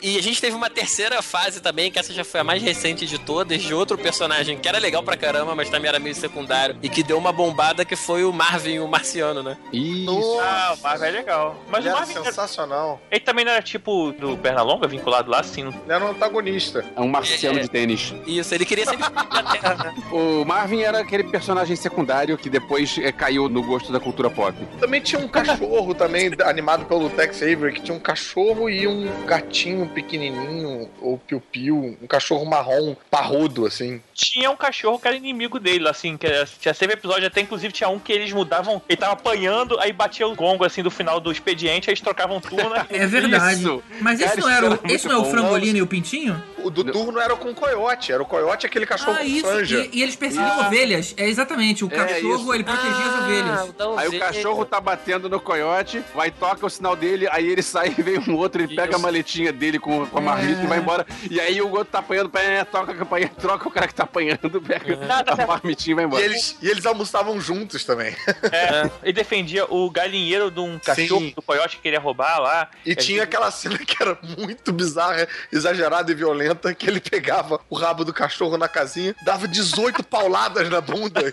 E a gente teve uma terceira fase também, que essa já foi a mais recente de todas, de outro personagem que era legal pra caramba, mas também era meio secundário, e que deu uma bombada que foi o Marvin, o marciano, né? Isso. Ah, o Marvin é legal. Mas Ele o era Marvin, era- sensacional. ele também não era tipo do Pernalonga, vinculado lá, assim. não- Ele era um antagonista. É um marciano É. de tênis. Isso, ele queria sempre a Terra, né? [laughs] O Marvin era aquele personagem secundário que depois eh, caiu no gosto da cultura pop. Também tinha um cachorro também [laughs] animado pelo Tex Que tinha um cachorro e um gatinho pequenininho, ou piu-piu, um cachorro marrom parrudo, assim. Tinha um cachorro que era inimigo dele, assim, que era- tinha sempre episódio, até inclusive tinha um que eles mudavam, ele tava apanhando, aí batia o gongo assim do final do expediente, aí eles trocavam turno. [laughs] É verdade. Isso. Mas esse Cara, não isso era, o- era muito esse não é o bom. frangolino e o pintinho? O do turno era com o coiote, era o coiote aquele cachorro Ah, com isso. franja. E, e eles perseguiam Ah. ovelhas. É exatamente. O É cachorro, isso. ele protegia as ovelhas. Aí o cachorro tá batendo no coiote, vai toca o sinal dele, aí ele sai e vem um outro, ele pega a maletinha dele com, com a marmita e vai embora. E aí o outro tá apanhando, pé, toca a campainha, [laughs] troca o cara que tá apanhando, pega a marmitinha e vai E embora. eles, e eles almoçavam juntos também. É, ele defendia o galinheiro de um cachorro Sim. do coiote que queria roubar lá. E É, tinha aquela cena que era muito bizarra, exagerada e violenta, que ele pegava o rabo do cachorro na casinha, dava 18 [laughs] pauladas na bunda. [laughs]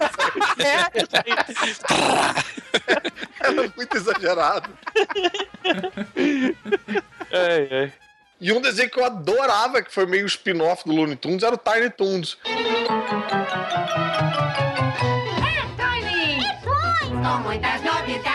Era muito exagerado. E um desenho que eu adorava, que foi meio spin-off do Looney Tunes, era o Tiny Toons. Tiny! Com muitas novidades,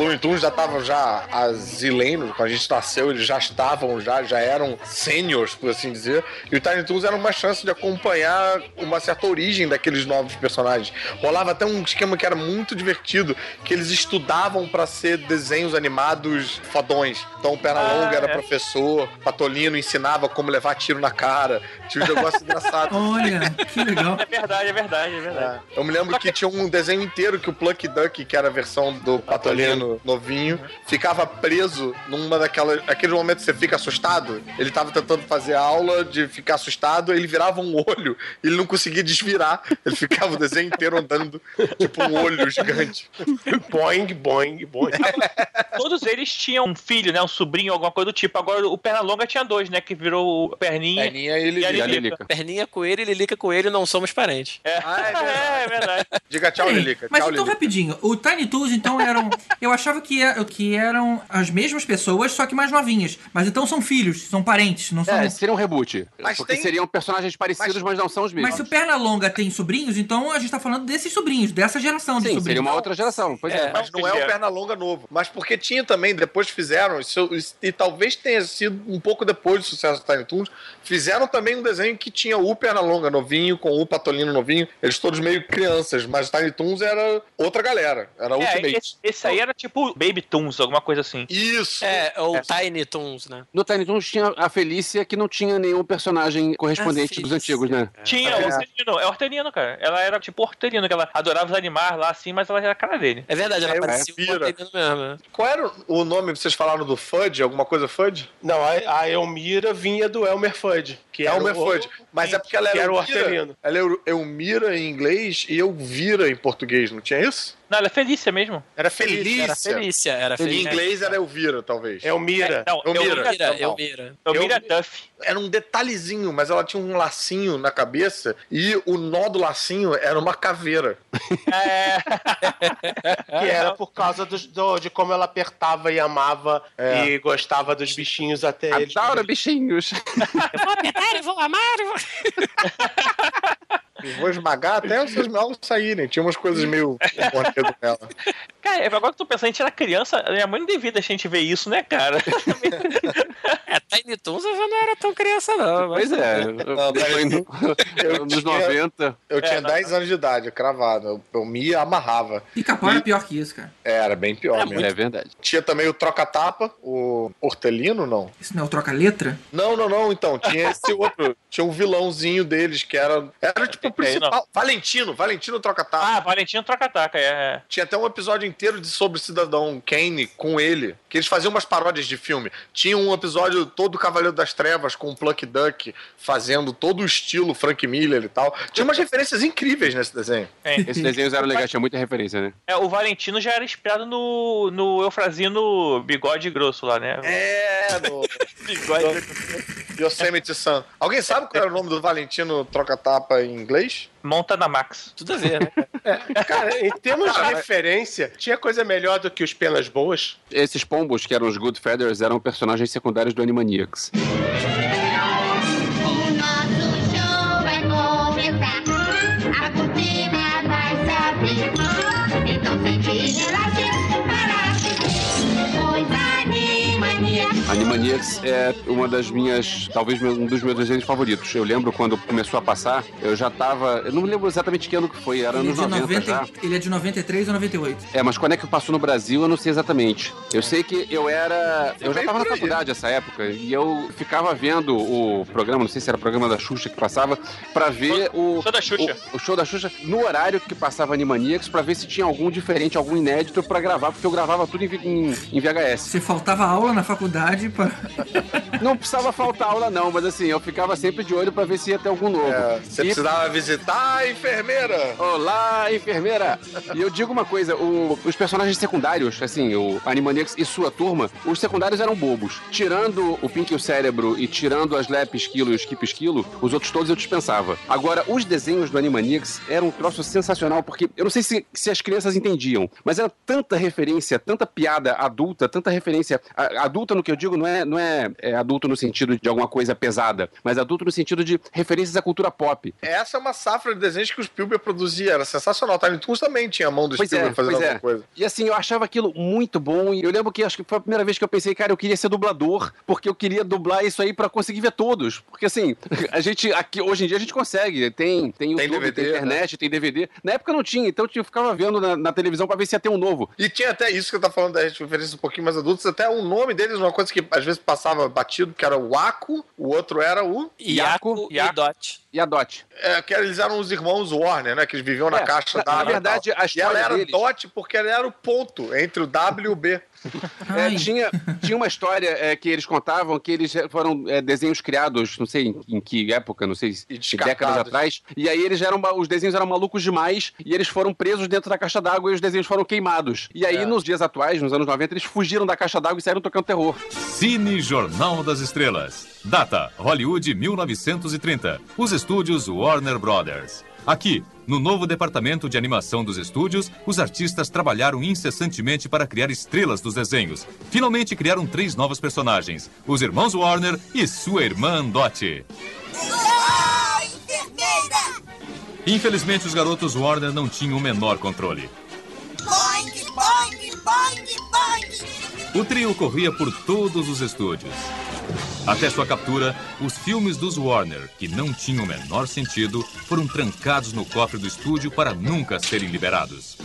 Looney Tunes já estavam já asilenos, quando a gente nasceu, eles já estavam, já, já eram seniors, por assim dizer. E o Tiny Toons era uma chance de acompanhar uma certa origem daqueles novos personagens. Rolava até um esquema que era muito divertido, que eles estudavam pra ser desenhos animados fodões. Então o Pernalonga Ah, era é. professor, Patolino ensinava como levar tiro na cara. Tinha um negócio engraçado. [laughs] Olha, que legal. É verdade, é verdade, é verdade. Eu me lembro que tinha um desenho inteiro que o Plucky Duck, que era a versão do Patolino novinho, ficava preso numa daquelas. Aquele momento que você fica assustado. Ele tava tentando fazer aula de ficar assustado, ele virava um olho e ele não conseguia desvirar. Ele ficava o desenho inteiro andando, tipo um olho gigante. boing, boing, boing. [laughs] Todos eles tinham um filho, né? Um sobrinho, alguma coisa do tipo. Agora o Pernalonga tinha dois, né? Que virou o Perninha. Perninha e Lilica. a Lilica. Perninha coelho, Lilica coelho, não somos parentes. [laughs] É, é verdade. Diga tchau, Peraí, Lilica. Mas tchau, então, Lilica. rapidinho, o Tiny Toons, então, eram. Eu achava que, é- que eram as mesmas pessoas, só que mais novinhas. Mas então são filhos, são parentes, não são. É, seria um reboot. Mas porque tem- seriam personagens parecidos, mas, não são os mesmos. Mas se o Pernalonga tem sobrinhos, então a gente tá falando desses sobrinhos, dessa geração de Sim, sobrinhos. seria uma outra geração. Pois é. Mas não é o Pernalonga novo. Mas porque tinha também, depois fizeram, isso- isso- e talvez tenha sido um pouco depois do sucesso do Tiny Toons, fizeram também um desenho que tinha o Pernalonga novinho, com o Patolino novinho, eles todos meio crianças, mas o Tiny Toons era outra galera, era É, Ultimate. esse, esse aí era tipo Baby Toons, alguma coisa assim. Isso! É, ou Tiny Toons, né? No Tiny Toons tinha a Felícia, que não tinha nenhum personagem correspondente dos antigos, né? Tinha, É. o Hortelino, é Hortelino, cara. Ela era tipo Hortelino, que ela adorava os animais lá assim, mas ela era a cara dele. É verdade, ela É, parecia Vira. Hortelino mesmo. né? Qual era o nome que vocês falaram do Fudge? Alguma coisa Fudge? Não, a, a Elmira vinha do Elmer Fudd. Que era Elmer o- Fudd. Mas é porque ela era era o Hortelino. ela é Elmira em inglês e Elvira em português, não tinha isso? Não, ela é Felícia mesmo. Era Felícia. Era Felícia, era Em Felícia. inglês era Elvira, talvez. Elmira. Não, Elmira. Elmira, Tá. Elmira. Elmira Duff. era um detalhezinho, mas ela tinha um lacinho na cabeça e o nó do lacinho era uma caveira. É. Que era por causa dos- do- de como ela apertava e amava É. e gostava dos bichinhos até eles. Adoro bichinhos. [laughs] Eu vou apertar, eu vou amar, eu vou... [laughs] E vou esmagar até os seus melos saírem. Tinha umas coisas meio nela. Cara, agora que eu tô pensando, a gente era criança, minha mãe não devia deixar a gente ver isso, né, cara? É, Tiny Toons eu já não era tão criança, não. mas- Pois é. [laughs] Não, Foi no- Eu nos tinha- 90. Eu tinha não. 10 anos de idade, cravado. Eu, eu me amarrava. Pica-pau era pior que isso, cara. Era bem pior mesmo. É verdade. Tinha também o troca-tapa, o Hortelino, não? Isso não é o troca-letra? Não, não, não, então. Tinha esse outro. Tinha um vilãozinho deles que era. Era tipo o principal. Valentino, Valentino troca-tapa. ah, Valentino Troca-Taca, é. Tinha até um episódio inteiro de sobre o Cidadão Kane com ele, que eles faziam umas paródias de filme. Tinha um episódio todo Cavaleiro das Trevas com o Pluck Duck fazendo todo o estilo Frank Miller e tal. Tinha umas referências incríveis nesse desenho. é. Esses desenhos eram legais, tinha muita referência, né? É, o Valentino já era inspirado no, no Eufrazino Bigode Grosso lá, né? É, no... [laughs] Bigode Yosemite Sun. Alguém sabe qual era o nome do Valentino troca-tapa em inglês? Montana Max. Tudo a ver, né? É, cara, em termos de referência, tinha coisa melhor do que os penas boas? Esses pombos, que eram os Good Feathers, eram personagens secundários do Animaniacs. Animaniacs. Animaniacs é uma das minhas, talvez um dos meus desenhos favoritos. Eu lembro quando começou a passar, eu já tava. Eu não me lembro exatamente que ano que foi, era Ele é, anos de 90, 90, já. ele é de 93 ou 98. É, mas quando é que passou no Brasil, eu não sei exatamente. Eu sei que eu era. Eu já tava na faculdade nessa época e eu ficava vendo o programa, não sei se era o programa da Xuxa que passava, pra ver o. Show da Xuxa. O, o show da Xuxa no horário que passava Animaniacs pra ver se tinha algum diferente, algum inédito pra gravar, porque eu gravava tudo em, em- em VHS. Você faltava aula na faculdade pra. Não precisava faltar aula, não, mas assim, eu ficava sempre de olho pra ver se ia ter algum novo. É, você E- precisava visitar a enfermeira. Olá, enfermeira! E eu digo uma coisa, o- os personagens secundários, assim, o Animaniacs e sua turma, os secundários eram bobos. Tirando o Pink e o Cérebro e tirando as Lep Esquilo e o Skip Esquilo, os outros todos eu dispensava. Agora, os desenhos do Animaniacs eram um troço sensacional, porque eu não sei se, se as crianças entendiam, mas era tanta referência, tanta piada adulta, tanta referência. a- adulta no que eu digo não é, não é, é adulto no sentido de alguma coisa pesada, mas adulto no sentido de referências à cultura pop. Essa é uma safra de desenhos que o Spielberg produzia, era sensacional. Tiny Toons também tinha a mão do Pois Spielberg é, fazendo alguma é. coisa. E assim, eu achava aquilo muito bom. E eu lembro que acho que foi a primeira vez que eu pensei, cara, eu queria ser dublador, porque eu queria dublar isso aí pra conseguir ver todos. Porque assim, [laughs] a gente aqui hoje em dia a gente consegue. Tem, tem YouTube, tem, DVD, internet, tem DVD. Na época não tinha, então eu ficava vendo na, na televisão pra ver se ia ter um novo. E tinha até isso que eu tava falando das referências um pouquinho mais adultas, até o nome deles, uma coisa que às vezes passava batido, que era o Aco, o outro era o. Iaco e Dot. E a Dot. É, que eles eram os irmãos Warner, né? Que eles viviam na É, caixa na- da na verdade, a E história ela era deles- Dot porque ela era o ponto entre o W e o B. É, tinha, tinha uma história é, que eles contavam que eles foram é, desenhos criados, não sei em, em que época, não sei, décadas atrás. E aí eles eram, os desenhos eram malucos demais e eles foram presos dentro da caixa d'água e os desenhos foram queimados. E aí, É. nos dias atuais, nos anos 90, eles fugiram da caixa d'água e saíram tocando terror. Cine Jornal das Estrelas. Data: Hollywood 1930. Os estúdios Warner Brothers. Aqui, no novo departamento de animação dos estúdios, os artistas trabalharam incessantemente para criar estrelas dos desenhos. Finalmente criaram três novos personagens: os irmãos Warner e sua irmã Dottie. Enfermeira! Infelizmente, os garotos Warner não tinham o menor controle. Boing, boing, boing, boing! O trio corria por todos os estúdios. Até sua captura, os filmes dos Warner, que não tinham o menor sentido, foram trancados no cofre do estúdio para nunca serem liberados.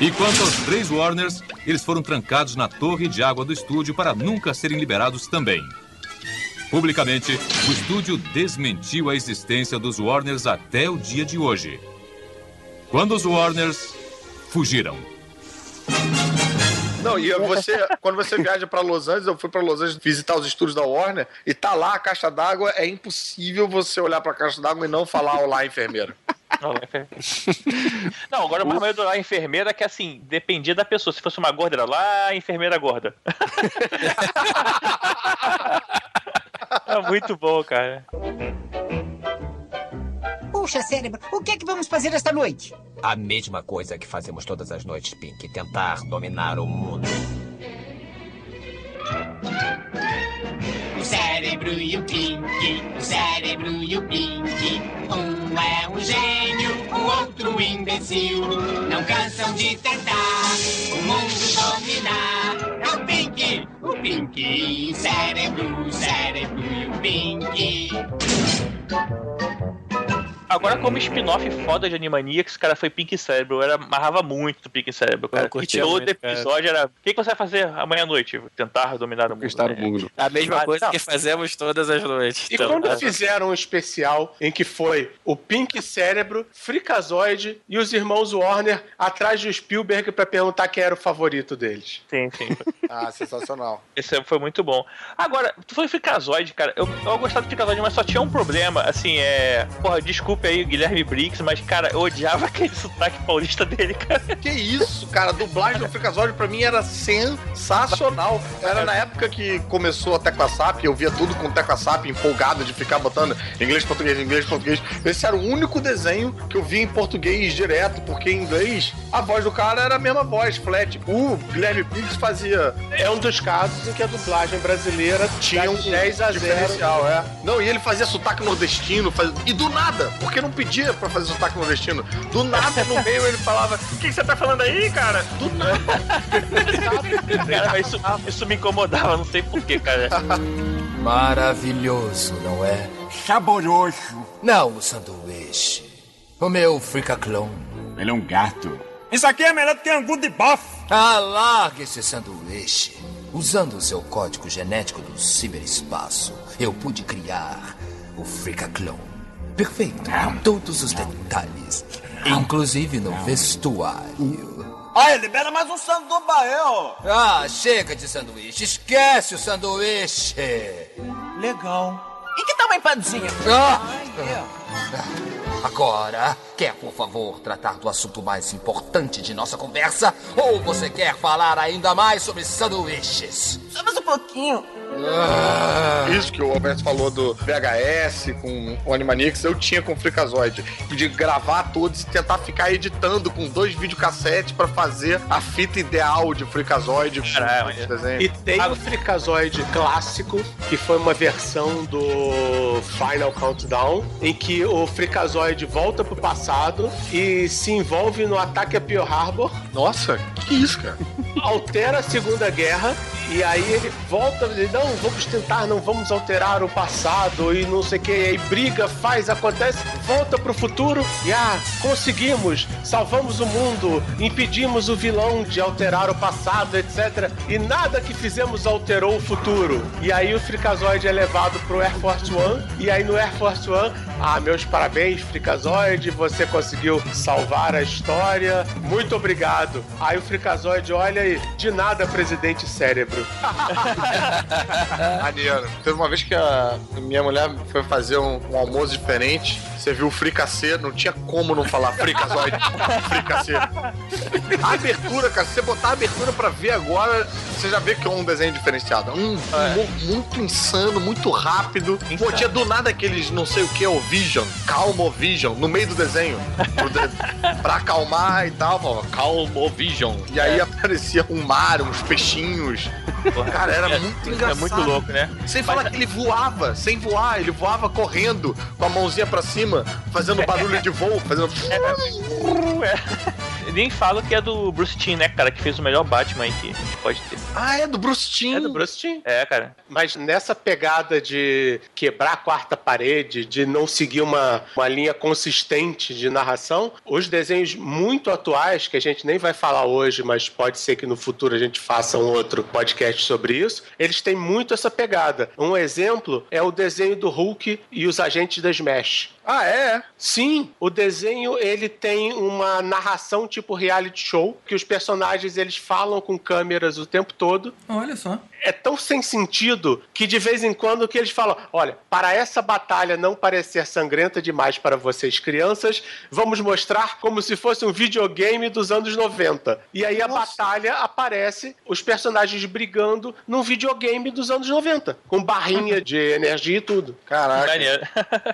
E quanto aos três Warners, eles foram trancados na torre de água do estúdio para nunca serem liberados também. Publicamente, o estúdio desmentiu a existência dos Warners até o dia de hoje. Quando os Warners fugiram. Não, e você, quando você viaja pra Los Angeles, eu fui pra Los Angeles visitar os estúdios da Warner e tá lá a caixa d'água, é impossível você olhar pra caixa d'água e não falar olá, enfermeira. [laughs] Não, agora o mais medo da enfermeira é que assim, dependia da pessoa. Se fosse uma gorda, era lá, enfermeira gorda. [laughs] é muito bom, cara. Puxa, cérebro, o que é que vamos fazer esta noite? A mesma coisa que fazemos todas as noites, Pink. Tentar dominar o mundo. O cérebro e o Pink, o cérebro e o Pink. Um é um gênio, o outro um imbecil. Não cansam de tentar o mundo dominar. É o Pink, o Pink, o cérebro, o cérebro e o Pink. Agora, como spin-off foda de Animaniacs, cara, foi Pink Cérebro. Eu era, amarrava muito do Pink Cérebro, cara. Eu curtia Todo muito, cara. episódio era. O que, que você vai fazer amanhã à noite? Tentar dominar o mundo. Conquistar o né? mundo. A mesma Ah, coisa não. que fazemos todas as noites. E Então, quando tá? fizeram um especial em que foi o Pink Cérebro, Fricazoide e os irmãos Warner atrás do Spielberg pra perguntar quem era o favorito deles? Sim, sim. Ah, sensacional. [laughs] Esse foi muito bom. Agora, tu foi Fricazoide, cara. Eu, eu gostava do Fricazoide, mas só tinha um problema. Assim, é. Porra, desculpa desculpe aí o Guilherme Briggs, mas, cara, eu odiava [laughs] aquele sotaque paulista dele, cara. Que isso, cara, a dublagem do Freakazoid pra mim era sensacional. Era na época que começou a Tecla SAP, eu via tudo com Tecla SAP, empolgado de ficar botando inglês, português, inglês, português. Esse era o único desenho que eu via em português direto, porque em inglês a voz do cara era a mesma voz, flat. O Guilherme Briggs fazia. É um dos casos em que a dublagem brasileira Tinha um 10 a 0. diferencial, é. Não, e ele fazia sotaque nordestino, faz... e do nada, porque não pedia pra fazer sotaque nordestino. Do nada, no meio, ele falava: O que, que você tá falando aí, cara? Do nada. [laughs] Cara, isso, isso me incomodava, não sei porquê, cara. Maravilhoso, não é? Saboroso. Não o sanduíche. O meu fricaclão. Ele é um gato. Isso aqui é melhor do que angu de bofe. Ah, largue esse sanduíche. Usando o seu código genético do ciberespaço, eu pude criar o Fricaclone. Perfeito, com todos os detalhes, inclusive no vestuário. Olha, libera mais um sandu do Bael. Ah, chega de sanduíche, esquece o sanduíche. Legal. E que tal uma empadinha? Ah! Agora, quer por favor tratar do assunto mais importante de nossa conversa? Ou você quer falar ainda mais sobre sanduíches? Só mais um pouquinho. Isso que o Alberto falou do VHS com o Animanix, eu tinha com o Freakazoid. De gravar todos e tentar ficar editando com dois videocassetes pra fazer a fita ideal de Freakazoid. Caralho. E tem o Freakazoid clássico, que foi uma versão do Final Countdown, em que o Freakazoid volta pro passado e se envolve no ataque a Pearl Harbor. Nossa, que isso, cara? Altera a Segunda Guerra e aí ele volta e diz, não, vamos tentar, não vamos alterar o passado e não sei o que. Aí briga, faz, acontece, volta pro futuro e ah, conseguimos, salvamos o mundo, impedimos o vilão de alterar o passado, etc. E nada que fizemos alterou o futuro. E aí o Freakazoid é levado pro Air Force One e aí no Air Force One, ah, meus parabéns, Freakazoid, você conseguiu salvar a história, muito obrigado. Aí o Freakazoid olha e, de nada, presidente cérebro. [laughs] [laughs] Maneiro. Teve uma vez que a minha mulher foi fazer um, um almoço diferente. Você viu o fricassê, não tinha como não falar fricazoide. [laughs] fricassê. A abertura, cara, se você botar a abertura pra ver agora, você já vê que é um desenho diferenciado. Um humor muito insano, muito rápido. Pô, tinha do nada aqueles não sei o que, o Vision, Calmo Vision, no meio do desenho. De- pra acalmar e tal, falava Calmo Vision. E aí aparecia um mar, uns peixinhos. Cara, era muito É engraçado. Muito louco, né? Sem falar que ele voava, sem voar, ele voava correndo, com a mãozinha pra cima, fazendo barulho de voo, fazendo. É. [laughs] Nem falo que é do Bruce Timm, né, cara? Que fez o melhor Batman aí que pode ter. Ah, é do Bruce Timm. É do Bruce Timm. É, cara. Mas nessa pegada de quebrar a quarta parede, de não seguir uma, uma linha consistente de narração, os desenhos muito atuais, que a gente nem vai falar hoje, mas pode ser que no futuro a gente faça um outro podcast sobre isso, eles têm muito essa pegada. Um exemplo é o desenho do Hulk e os agentes da Smash. Ah, é? Sim, o desenho ele tem uma narração tipo reality show, que os personagens eles falam com câmeras o tempo todo. Olha só. É tão sem sentido que de vez em quando que eles falam: olha, para essa batalha não parecer sangrenta demais para vocês crianças, vamos mostrar como se fosse um videogame dos anos 90. E aí a batalha aparece os personagens brigando num videogame dos anos 90, com barrinha de energia e tudo. Caraca. Maneiro.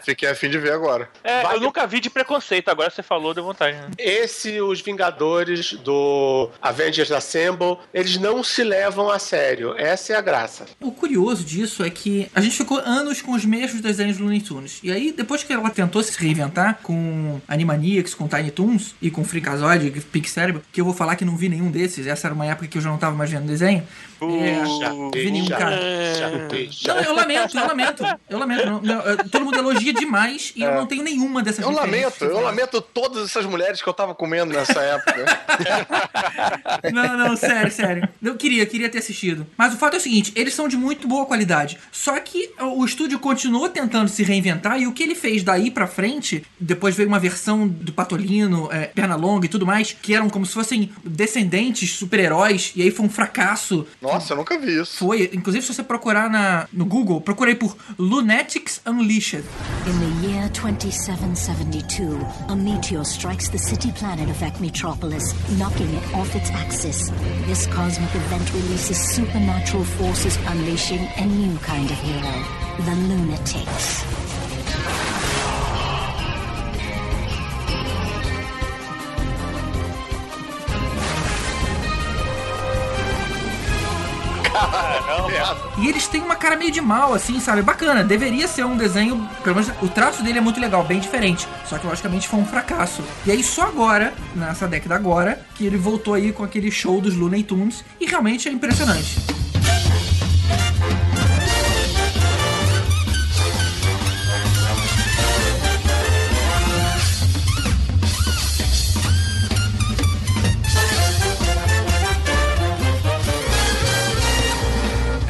Fiquei a fim de ver agora. É, Vai eu nunca vi de preconceito, agora você falou, deu vontade. Né? Esse, os Vingadores do Avengers Assemble, eles não se levam a sério. Essa é a graça. O curioso disso é que a gente ficou anos com os mesmos desenhos do Looney Tunes. E aí, depois que ela tentou se reinventar com Animaniacs, com Tiny Toons e com Freakazoid, Pig Cérebro, que eu vou falar que não vi nenhum desses, essa era uma época que eu já não tava mais vendo desenho. É, não vi nenhum, cara. Não, eu lamento, eu lamento. Eu lamento. Não, não, eu- todo mundo elogia demais e eu não tenho nenhuma dessas Eu lamento, eu lamento todas essas mulheres que eu tava comendo nessa época. [laughs] Não, não, sério, sério. Eu queria, queria ter assistido. Mas o fato é o seguinte, eles são de muito boa qualidade. Só que o estúdio continuou tentando se reinventar e o que ele fez daí pra frente, depois veio uma versão do Patolino, é, Pernalonga e tudo mais, que eram como se fossem descendentes super-heróis, e aí foi um fracasso. Nossa, eu nunca vi isso. Foi, inclusive se você procurar na, no Google, procurei por Lunatics Unleashed. In the year 2772, a meteor strikes the city planet of Metropolis, knocking it off its axis. This cosmic event releases supernatural forces, unleashing a new kind of hero, the Lunatics. E eles têm uma cara meio de mal, assim, sabe? Bacana. Deveria ser um desenho. Pelo menos o traço dele é muito legal, bem diferente. Só que logicamente foi um fracasso. E aí só agora, nessa década agora, que ele voltou aí com aquele show dos Looney Tunes. E realmente é impressionante.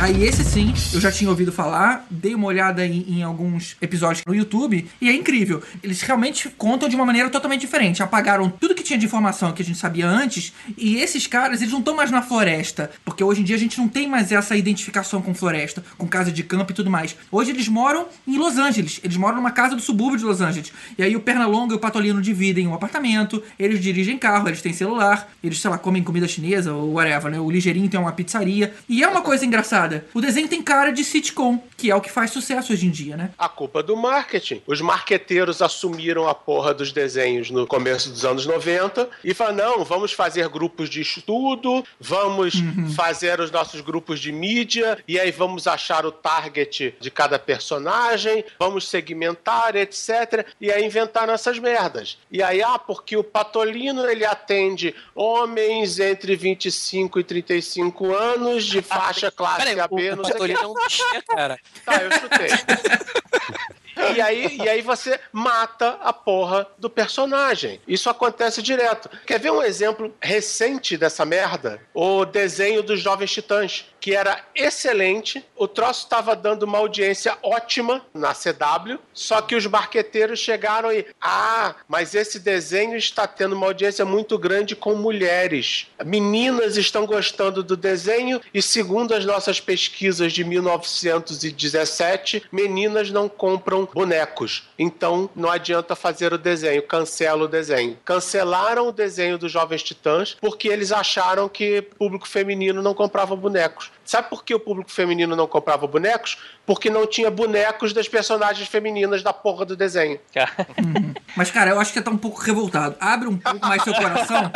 Aí esse sim, eu já tinha ouvido falar, dei uma olhada em, em, alguns episódios no YouTube e é incrível. Eles realmente contam de uma maneira totalmente diferente. Apagaram tudo que tinha de informação que a gente sabia antes e esses caras, eles não estão mais na floresta, porque hoje em dia a gente não tem mais essa identificação com floresta, com casa de campo e tudo mais. Hoje eles moram em Los Angeles, eles moram numa casa do subúrbio de Los Angeles. E aí o Pernalonga e o Patolino dividem um apartamento, eles dirigem carro, eles têm celular, eles, sei lá, comem comida chinesa ou whatever, né? O Ligeirinho tem uma pizzaria. E é uma coisa engraçada o desenho tem cara de sitcom, que é o que faz sucesso hoje em dia, né? A culpa é do marketing. Os marqueteiros assumiram a porra dos desenhos no começo dos anos 90 e falaram: não, vamos fazer grupos de estudo, vamos uhum. fazer os nossos grupos de mídia, e aí vamos achar o target de cada personagem, vamos segmentar, etc. E aí inventaram essas merdas. E aí, ah, porque o Patolino ele atende homens entre 25 e 35 anos de faixa classe Peraí, AB, o Patolino é um cara. Tá, eu chutei. E aí, e aí você mata a porra do personagem. Isso acontece direto. Quer ver um exemplo recente dessa merda? O desenho dos Jovens Titãs, que era excelente. O troço estava dando uma audiência ótima na CW, só que os marqueteiros chegaram e. Ah, mas esse desenho está tendo uma audiência muito grande com mulheres. Meninas estão gostando do desenho e, segundo as nossas pesquisas de 1917, meninas não compram bonecos. Então não adianta fazer o desenho, cancela o desenho. Cancelaram o desenho dos Jovens Titãs porque eles acharam que público feminino não comprava bonecos. Sabe por que o público feminino não comprava bonecos? Porque não tinha bonecos das personagens femininas da porra do desenho. Uhum. Mas, cara, eu acho que tá um pouco revoltado. Abre um pouco mais seu coração.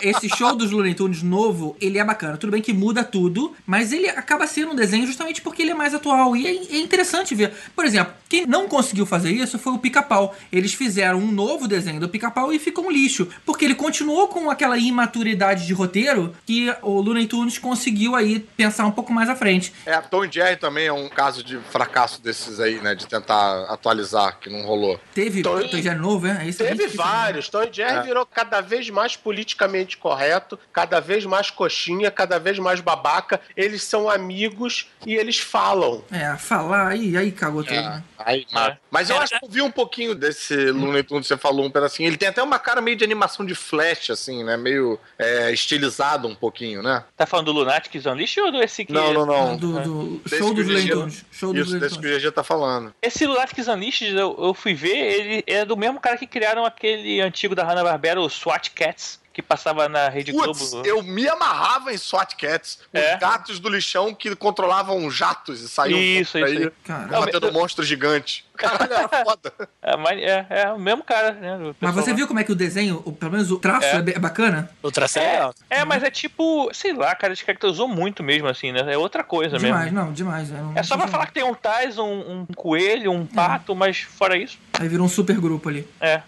Esse show dos Looney Tunes novo, ele é bacana. Tudo bem que muda tudo, mas ele acaba sendo um desenho justamente porque ele é mais atual. E é, é interessante ver. Por exemplo, quem não conseguiu fazer isso foi o Pica-Pau. Eles fizeram um novo desenho do Pica-Pau e ficou um lixo. Porque ele continuou com aquela imaturidade de roteiro que o Looney Tunes conseguiu aí pensar um pouco mais à frente. É, Tom Jerry também é um caso de fracasso desses aí, né? De tentar atualizar, que não rolou. Teve Tom, Tom Jerry novo, é? Isso Teve vários. Tom Jerry é. virou cada vez mais politicamente correto, cada vez mais coxinha, cada vez mais babaca. Eles são amigos e eles falam. É, falar, aí, aí cagou tudo. É. Aí, é. Mas eu acho que eu vi um pouquinho desse Looney Tunes, você falou um pedacinho. Ele tem até uma cara meio de animação de flash, assim, né? Meio é, estilizado um pouquinho, né? Tá falando do Lunatics Unleashed ou do esse aqui? Não, não, não. Do, do show dos Lentones. Show dos Isso, desse que o GG tá falando. Esse Lunatics Unleashed, eu, eu fui ver, ele é do mesmo cara que criaram aquele antigo da Hanna-Barbera, o SWAT Cats que passava na Rede Puts, Globo. Eu me amarrava em SWAT Cats, os é? gatos do lixão que controlavam jatos e saíam isso, isso aí, batendo monstro gigante. [laughs] Caralho, era foda. É, mas é, é, o mesmo cara, né? Mas você viu como é que o desenho, o, pelo menos o traço é, é bacana? O traço é legal. É, é, mas é tipo, sei lá, cara, eles caracterizou muito mesmo, assim, né? É outra coisa demais, mesmo. Não, demais, não, É só pra falar que tem um Tais, um, um coelho, um pato, mas fora isso. Aí virou um super grupo ali. É.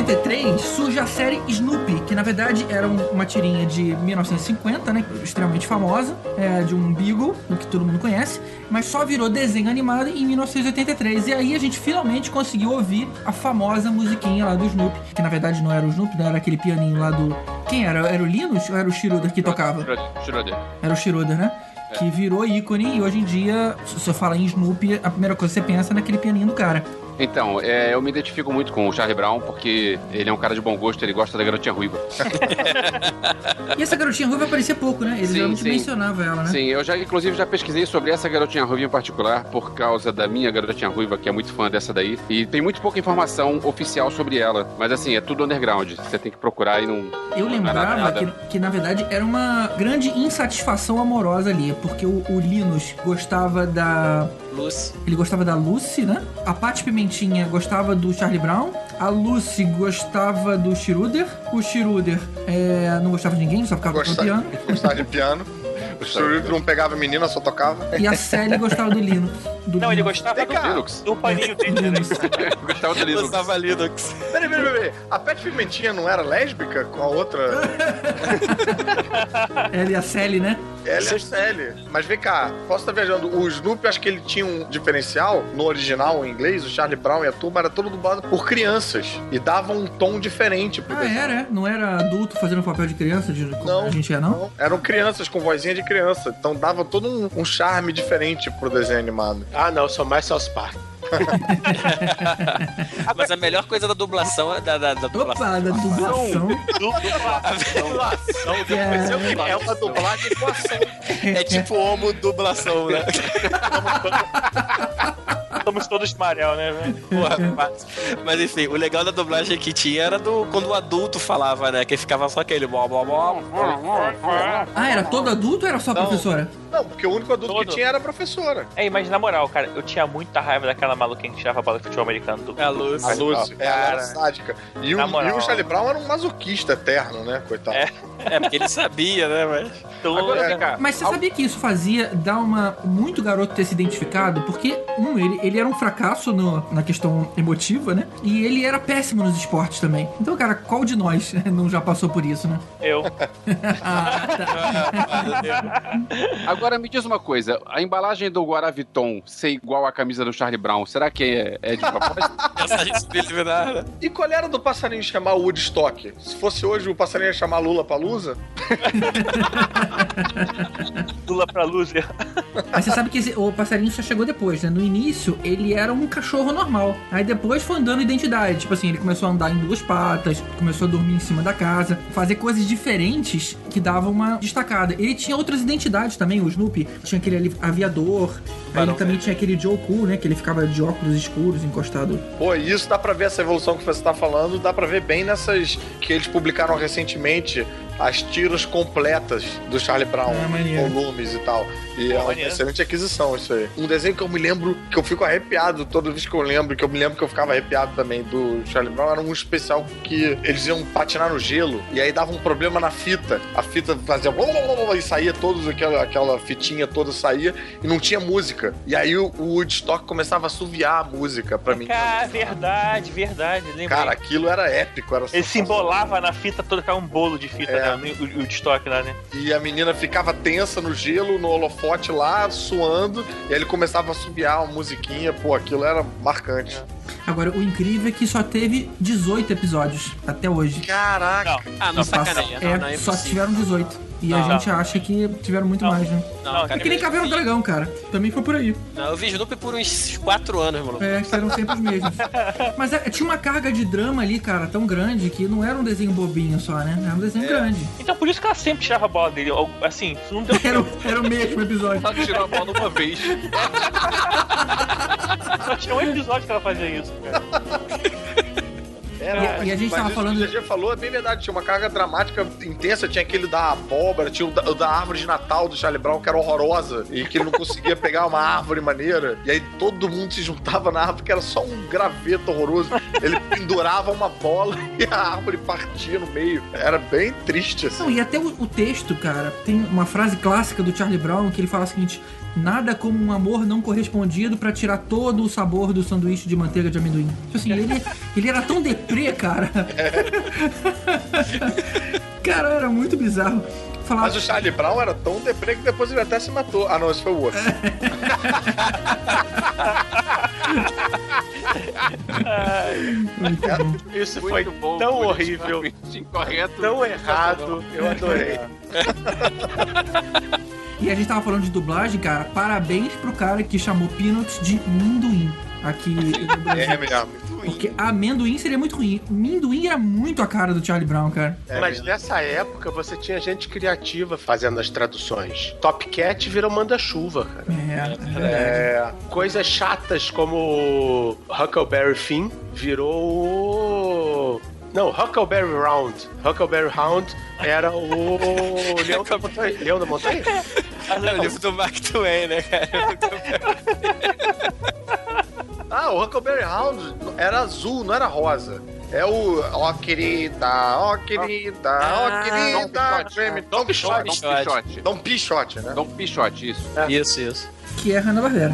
1983 surge a série Snoopy, que na verdade era um- uma tirinha de 1950, né? Extremamente famosa, é, de um Beagle, que todo mundo conhece, mas só virou desenho animado em 1983. E aí a gente finalmente conseguiu ouvir a famosa musiquinha lá do Snoopy, que na verdade não era o Snoopy, era aquele pianinho lá do. Quem era? Era o Linus ou era o Schroeder que tocava? Schroeder. Era o Schroeder, né? É. Que virou ícone e hoje em dia, se você fala em Snoopy, a primeira coisa que você pensa é naquele pianinho do cara. Então, é, eu me identifico muito com o Charlie Brown porque ele é um cara de bom gosto, ele gosta da garotinha ruiva. [laughs] E essa garotinha ruiva aparecia pouco, né? Ele Sim, sim. mencionava ela, né? Sim, eu já, inclusive, já pesquisei sobre essa garotinha ruiva em particular, por causa da minha garotinha ruiva, que é muito fã dessa daí. E tem muito pouca informação oficial sobre ela. Mas assim, é tudo underground. Você tem que procurar e não. Eu não lembrava que, que, na verdade, era uma grande insatisfação amorosa ali, porque o, o Linus gostava da. Lucy. Ele gostava da Lucy, né? A Paty Pimentinha gostava do Charlie Brown. A Lucy gostava do Schroeder. O Schroeder é, não gostava de ninguém, só ficava Gostava, piano. [laughs] gostava de piano. O Churito não pegava menina, só tocava. E a Sally gostava do Linux. Do Não, ele Linux. gostava do, Linux. do paninho dele, né? [laughs] Gostava do Linux. Gostava Linux. Peraí, peraí, peraí. A Pet Pimentinha não era lésbica com a outra? [laughs] Ela e a Sally, né? Ela é Sally. Mas vem cá, posso estar viajando. O Snoopy, acho que ele tinha um diferencial no original, em inglês, o Charlie Brown e a turma era todo dublado por crianças. E dava um tom diferente pro Ah, desenho. era, é? Não era adulto fazendo papel de criança, de, como Não, a gente é, não? Eram crianças com vozinha de criança. Então dava todo um, um charme diferente pro desenho animado. Ah, não, sou mais South Park. [laughs] Mas a melhor coisa da dublação é da, da, da dublação. Opa, da dublação. Dublação. É. É uma dublagem com ação. É tipo homo dublação, né? Somos todos Marel, né, velho? [laughs] Porra, mas, mas enfim, o legal da dublagem que tinha era do quando o adulto falava, né? Que ficava só aquele blá blá blá. Ah, era todo adulto ou era só a professora? Não, porque o único adulto que tinha era a professora. É, mas na moral, cara, eu tinha muita raiva daquela maluquinha que tirava bola de futebol americano do. É a Lucy. A Lucy, é, era Cara, sádica. E o, Na e moral. o Charlie Brown era um masoquista eterno, né? Coitado. É. É, porque ele sabia, né, mas. Agora, cá. Mas você sabia que isso fazia dar uma muito garoto ter se identificado? Porque, um, ele, ele era um fracasso no- na questão emotiva, né? E ele era péssimo nos esportes também. Então, cara, qual de nós [laughs] não já passou por isso, né? Eu. [laughs] Ah, Agora me diz uma coisa: a embalagem do Guaraviton ser igual à camisa do Charlie Brown, será que é, é de propósito? [laughs] Subliminar. E qual era do passarinho chamar Woodstock? Se fosse hoje, o passarinho ia chamar Lula Palusa? Lula pra loser. Mas você sabe que esse- o passarinho só chegou depois, né? No início, ele era um cachorro normal. Aí depois foi andando identidade. Tipo assim, ele começou a andar em duas patas, começou a dormir em cima da casa, fazer coisas diferentes que davam uma destacada. Ele tinha outras identidades também, o Snoopy. Tinha aquele ali, aviador. Aí ele também tinha aquele Joe Cool, né? Que ele ficava de óculos escuros, encostado. Pô, e isso dá pra ver essa evolução que você tá falando, dá pra ver bem nessas que eles publicaram recentemente, as tiras completas do Charlie Brown, Ah, maneiro. volumes e tal. E é uma maneiro. excelente aquisição isso aí. Um desenho que eu me lembro, que eu fico arrepiado toda vez que eu lembro, que eu me lembro que eu ficava arrepiado também do Charlie Brown, era um especial que eles iam patinar no gelo e aí dava um problema na fita. A fita fazia blá, blá, blá, blá, e saía todos aquela, aquela fitinha toda saía e não tinha música. E aí o, o Woodstock começava a assoviar a música pra mim. Cara, verdade, verdade. Lembrei. Cara, aquilo era épico, era Ele se embolava na fita toda, ficava um bolo de fita, É. né? O, o de estoque lá, né? E a menina ficava tensa no gelo, no holofote lá, suando, e aí ele começava a subiar uma musiquinha, pô, aquilo era marcante. Agora, o incrível é que só teve 18 episódios até hoje. Caraca! Ah, não E passa- sacaneia. é, Não, não é só tiveram 18. E a Não. gente acha que tiveram muito mais, né? Não, Não, É cara, que nem Caverna do Dragão, cara. Também foi por aí. não, eu vi Snoopy por uns 4 anos, maluco. É, eram sempre os mesmos. [laughs] Mas é, tinha uma carga de drama ali, cara, tão grande que não era um desenho bobinho só, né? Era um desenho grande. Então por isso que ela sempre tirava a bola dele. Assim, não deu [laughs] Era, o- era o mesmo episódio. Só tirou a bola uma vez. [laughs] Só tinha um episódio que ela fazia isso, cara. Era, E- e a gente tava falando- que o GG falou, é bem verdade, tinha uma carga dramática intensa, tinha aquele da abóbora, tinha o da, o da árvore de Natal do Charlie Brown, que era horrorosa, e que ele não conseguia [laughs] pegar uma árvore maneira, e aí todo mundo se juntava na árvore, que era só um graveto horroroso. Ele [laughs] pendurava uma bola [laughs] e a árvore partia no meio. Era bem triste, assim. Não, e até o, o texto, cara, tem uma frase clássica do Charlie Brown que ele fala o seguinte: Nada como um amor não correspondido pra tirar todo o sabor do sanduíche de manteiga de amendoim. Tipo assim, ele, ele era tão deprê, cara. [laughs] cara, era muito bizarro. Falava, Mas o Charlie Brown era tão deprê que depois ele até se matou. Ah, não, esse foi o outro. Muito bom. [laughs] Isso Muito foi bom, tão horrível, Incorreto. tão errado. Eu adorei. [laughs] E a gente tava falando de dublagem, cara. Parabéns pro cara que chamou Peanuts de Minduim aqui no [laughs] Brasil. É mesmo. Porque amendoim seria muito ruim. Minduim era muito a cara do Charlie Brown, cara. Mas nessa época você tinha gente criativa fazendo as traduções. Top Cat virou manda-chuva, cara. É, É, coisas chatas como Huckleberry Finn virou. Não, Huckleberry Round. Huckleberry Round era o [laughs] Leão da Montanha. Leão da Montanha? É o livro do Mark Twain, né, cara? Ah, o Huckleberry Hound era azul, não era rosa. É o. Ó, querida, ó, querida, ó, Ah, querida. Dom Dom Pichote. Dom Pichote. Dom Pichote, né? Dom Pichote, isso. Isso, isso. Que é Hanna-Barbera.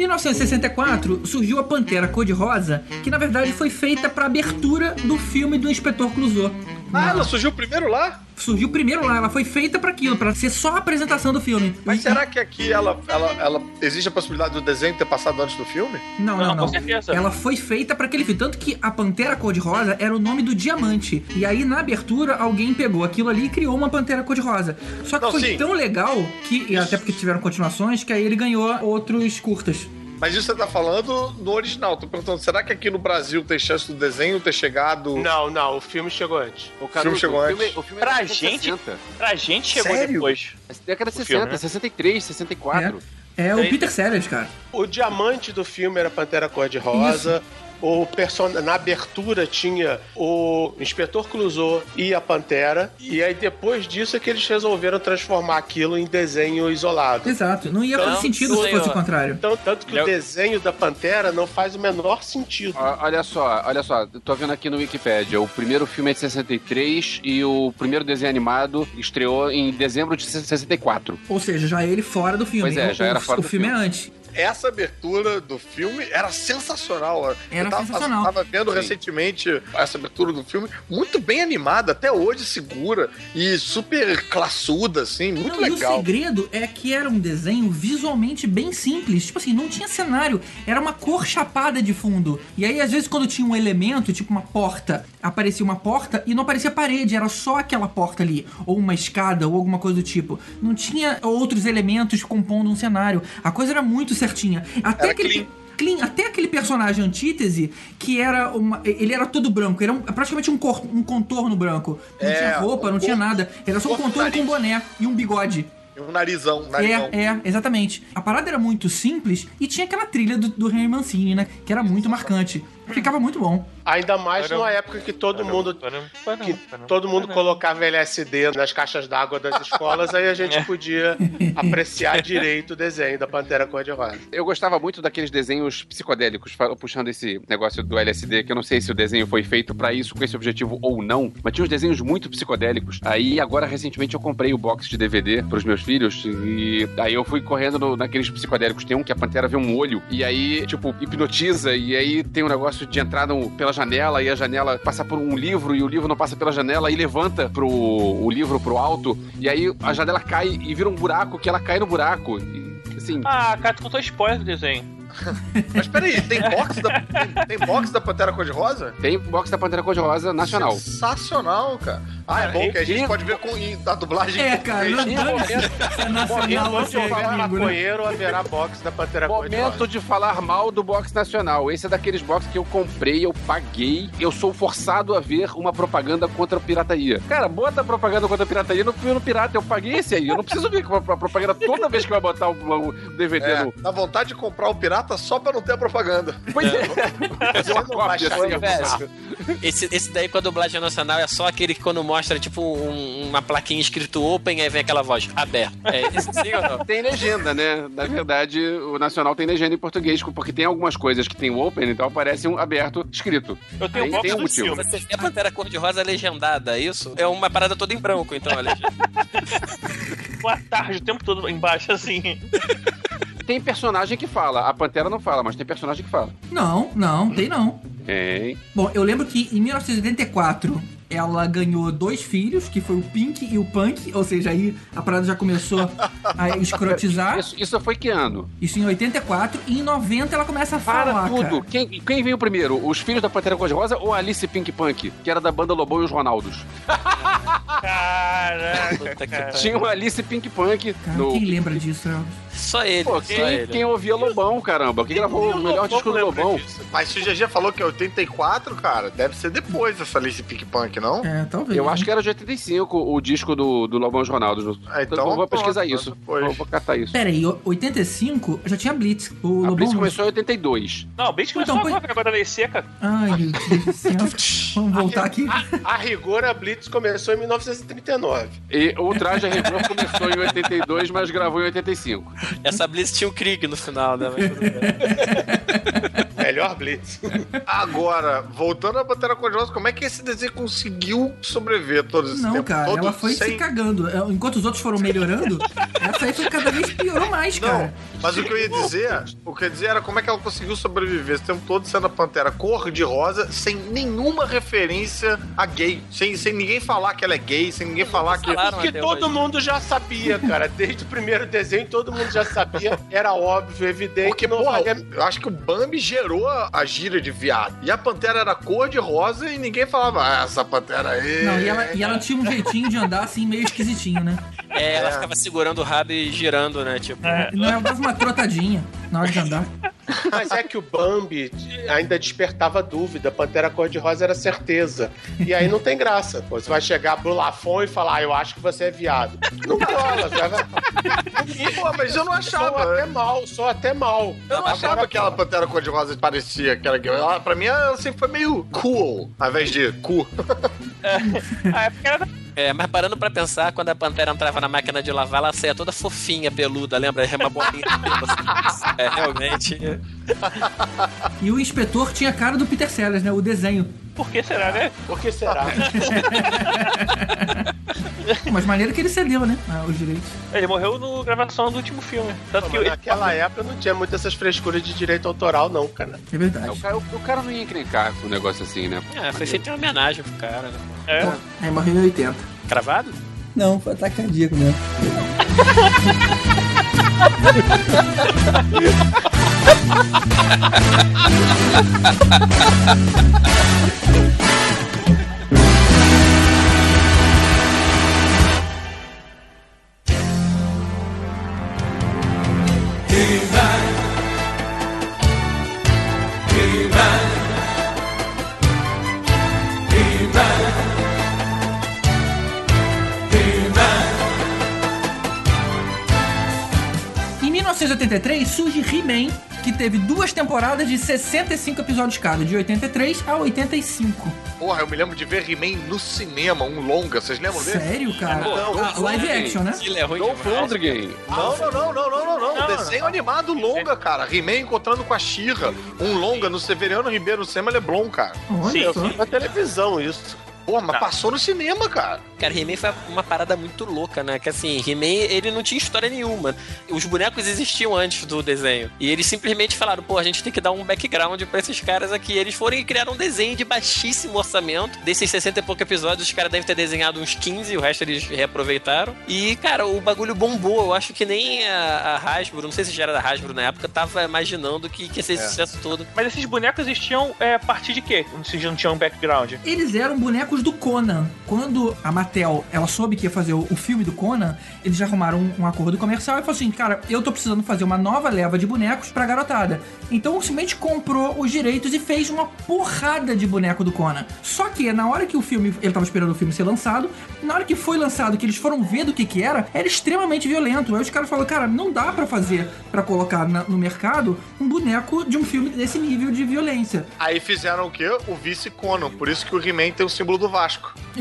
1964 surgiu a Pantera Cor-de-Rosa, que na verdade foi feita para abertura do filme do Inspetor Clouseau. Ah, ela surgiu primeiro lá? Surgiu primeiro lá, ela foi feita para aquilo, para ser só a apresentação do filme. Mas será que aqui ela, ela, ela existe a possibilidade do desenho ter passado antes do filme? Não, não, Não, não. com certeza. Ela foi feita para aquele filme. Tanto que a Pantera Cor-de-Rosa era o nome do diamante. E aí, na abertura, alguém pegou aquilo ali e criou uma Pantera Cor-de-Rosa. Só que Não, foi sim. tão legal que, e até porque tiveram continuações, que aí ele ganhou outros curtas. Mas isso você tá falando no original. Tô perguntando, será que aqui no Brasil tem chance do desenho ter chegado. Não, não, o filme chegou antes. O filme chegou o antes. filme, o filme é Pra gente, 60. pra gente chegou Sério? depois. Década de O 60, filme, né? 63, 64. É o Sei. Peter Sellers, cara. O diamante do filme era Pantera Cor-de-Rosa. O person... Na abertura tinha o Inspetor Clouseau e a Pantera. E aí depois disso é que eles resolveram transformar aquilo em desenho isolado. Exato. Não ia fazer sentido se fosse o contrário. Então, tanto que o desenho da Pantera não faz o menor sentido. Olha só, olha só, eu tô vendo aqui no Wikipedia. O primeiro filme é de 63 e o primeiro desenho animado estreou em dezembro de 64. Ou seja, já ele fora do filme. Pois é, já O- era o- fora O do filme é filme. antes. Essa abertura do filme era sensacional. Era eu tava, sensacional. tava vendo Sim. recentemente essa abertura do filme, muito bem animada, até hoje segura e super classuda, assim, muito Não, E o legal. segredo é que era um desenho visualmente bem simples. Tipo assim, não tinha cenário. Era uma cor chapada de fundo. E aí, às vezes, quando tinha um elemento, tipo uma porta, aparecia uma porta e não aparecia parede. Era só aquela porta ali. Ou uma escada, ou alguma coisa do tipo. Não tinha outros elementos compondo um cenário. A coisa era muito certinha. Até Era aquele. clean. Clean, até aquele personagem antítese, que era uma. Ele era todo branco, era um- praticamente um, cor- um contorno branco. Não É, tinha roupa, um não tinha nada. Era só um contorno com boné e um bigode. Um narizão, um narizão. É, é, exatamente. A parada era muito simples e tinha aquela trilha do, do Henry Mancini, né? Que era muito marcante. Ficava muito bom. Ainda mais numa época que todo mundo que todo mundo colocava LSD nas caixas d'água das escolas, aí a gente É. podia [laughs] apreciar direito o desenho da Pantera Cor-de-Rosa. Eu gostava muito daqueles desenhos psicodélicos, puxando esse negócio do LSD, que eu não sei se o desenho foi feito pra isso, com esse objetivo ou não, mas tinha uns desenhos muito psicodélicos. Aí, agora, recentemente, eu comprei o box de DVD pros meus filhos, e aí eu fui correndo no- naqueles psicodélicos. Tem um que a pantera vê um olho, e aí, tipo, hipnotiza, e aí tem um negócio de entrar no- pela janela, e a janela passa por um livro, e o livro não passa pela janela, e levanta pro, o livro pro alto, e aí a janela cai e vira um buraco, que ela cai no buraco. E, assim, Ah, cara, tu contou spoiler do desenho. [laughs] Mas peraí, tem box da, tem, tem box da Pantera Cor-de-Rosa? Tem box da Pantera Cor-de-Rosa nacional. Sensacional, cara. Ah, é bom que a gente pode ver com a dublagem. É, cara, não é nacional ou se é maconheiro, haverá box da Pantera. Momento de falar mal do box nacional. Esse é daqueles box que eu comprei, eu paguei, eu sou forçado a ver uma propaganda contra a pirataria. Cara, bota a propaganda contra a pirataria no filme pirata. Eu paguei esse aí. Eu não preciso ver a propaganda toda vez que vai botar o, o DVD É, no. dá vontade de comprar o pirata só pra não ter a propaganda. Pois é. Foi, isso. velho. Esse, esse daí com a dublagem nacional é só aquele que quando mostra mostra, tipo, um- uma plaquinha escrito Open, aí vem aquela voz, aberto. É isso [laughs] sim ou não? Tem legenda, né? Na verdade, o Nacional tem legenda em português, porque tem algumas coisas que tem o Open, então aparece um aberto escrito. Eu tenho Aí tem um motivo. Você vê a Pantera Cor-de-Rosa legendada, isso? É uma parada toda em branco, então, a legenda. Boa tarde, o tempo todo embaixo, assim. Tem personagem que fala, a Pantera não fala, mas tem personagem que fala. Não, não, tem não. Tem. Bom, eu lembro que em 1984 ela ganhou dois filhos, que foi o Pink e o Punk, ou seja, aí a parada já começou a [laughs] escrotizar. Isso, isso foi que ano? Isso em 84 e em 90 ela começa a Para falar, tudo. cara. Quem, quem veio primeiro? Os filhos da Pantera Cor-de-Rosa ou a Alice Pink Punk, que era da banda Lobão e os Ronaldos? [laughs] Caraca, cara. Tinha uma Alice Pink Punk Cara, no... quem lembra disso, Elvis? Só ele, Pô, só quem, ele. quem ouvia Lobão, caramba? Quem gravou o melhor disco do Lobão? Mas se o GG falou que é 84, cara, deve ser depois dessa Alice Pink Punk, não? É, talvez. Eu acho que era de 85 o disco do, do Lobão e os Ronaldos. Ah, então eu vou pronto, pesquisar então isso. foi. Vou, vou catar isso. Pera aí, 85 já tinha Blitz. O A Lobão Blitz começou em 82. Não, Então, começou põe- agora, agora da lei seca. Ai, meu Deus do céu. [laughs] Vamos voltar aqui. A rigor, a Blitz começou em 1939. E o Traje a Rigor começou em 82, mas gravou em 85. Essa Blitz tinha o Krieg no final, né? Mas tudo bem. [laughs] Melhor Blitz. [laughs] Agora, voltando à Pantera Cor-de-Rosa, como é que esse desenho conseguiu sobreviver todo esse Não, tempo cara, todo ela foi se sem... cagando. É, Enquanto os outros foram melhorando, [laughs] essa aí foi cada vez piorou mais, Não, cara. mas o que eu ia dizer, o que eu ia dizer era como é que ela conseguiu sobreviver esse tempo todo sendo a Pantera cor-de-rosa, sem nenhuma referência a gay. Sem, sem ninguém falar que ela é gay, sem ninguém falar que. Porque todo mundo já sabia, cara. Desde o primeiro desenho, todo mundo já sabia. Era óbvio, evidente. Porque, porra, eu acho que o Bambi gerou a, a gíria de viado. E a Pantera era cor-de-rosa e ninguém falava, ah, essa Pantera aí. Não, e ela, e ela tinha um jeitinho de andar assim, meio esquisitinho, né? É, ela ficava segurando o rabo e girando, né? Tipo. Não, ela dava uma trotadinha na hora de andar. [laughs] Mas é que o Bambi ainda despertava dúvida. Pantera Cor-de-Rosa era certeza. E aí não tem graça. Pô, Você vai chegar pro Lafon e falar, ah, eu acho que você é viado. Não cola, vai... [laughs] Pô, mas eu não achava. Sou até mal, sou até mal. Eu não achava que aquela Pantera cor-de-rosa parecia que era gay. Ela, pra mim, ela sempre foi meio cool, ao invés de cu. [laughs] É, mas parando pra pensar, quando a Pantera entrava na máquina de lavar, ela saía toda fofinha, peluda, lembra? Era uma bolinha assim. É, realmente. E o inspetor tinha a cara do Peter Sellers, né? O desenho. Por que será, né? Por que será? [laughs] Mas maneiro que ele cedeu, né? Ah, os direitos. Ele morreu na gravação do último filme. Tanto que ele- naquela época não tinha muitas essas frescuras de direito autoral, não, cara. É verdade. O cara, o cara não ia encrencar com um negócio assim, né? É, foi feito em homenagem pro cara, né? É. Aí morreu em 80. Cravado? Não, foi ataque cardíaco mesmo. [laughs] 1983 surge He-Man, que teve duas temporadas de 65 episódios cada, de 83 a 85. Porra, eu me lembro de ver He-Man no cinema, um longa. Vocês lembram dele? Sério, cara? Não, Ah, live action, né? Ele é ruim Dolph. Lundgren. Não, não, não, não, não, não, não. Desenho animado longa, cara. He-Man encontrando com a Xirra. Um longa no Severiano Ribeiro no cinema Leblon, cara. Olha Eu só. vi na televisão isso. Pô, mas passou no cinema, cara. Cara, He-Man foi uma parada muito louca, né? Que assim, He-Man, ele não tinha história nenhuma. Os bonecos existiam antes do desenho. E eles simplesmente falaram, pô, a gente tem que dar um background pra esses caras aqui. Eles foram e criaram um desenho de baixíssimo orçamento. Desses 60 e poucos episódios, os caras devem ter desenhado uns 15, o resto eles reaproveitaram. E, cara, o bagulho bombou. Eu acho que nem a, a Hasbro, não sei se já era da Hasbro na época, tava imaginando que, que ia ser esse É. sucesso todo. Mas esses bonecos existiam é, a partir de quê? Se já não tinham um background. Eles eram bonecos do Conan. Quando a Mattel, ela soube que ia fazer o, o filme do Conan, eles já arrumaram um, um acordo comercial e falou assim, cara, eu tô precisando fazer uma nova leva de bonecos pra garotada. Então simplesmente comprou os direitos e fez uma porrada de boneco do Conan. Só que na hora que o filme, ele tava esperando o filme ser lançado, na hora que foi lançado, que eles foram ver do que que era, era extremamente violento. Aí os caras falaram, cara, não dá pra fazer, pra colocar na- no mercado, um boneco de um filme desse nível de violência. Aí fizeram o quê? O vice Conan. Por isso que o He-Man tem o símbolo do Vasco. [laughs]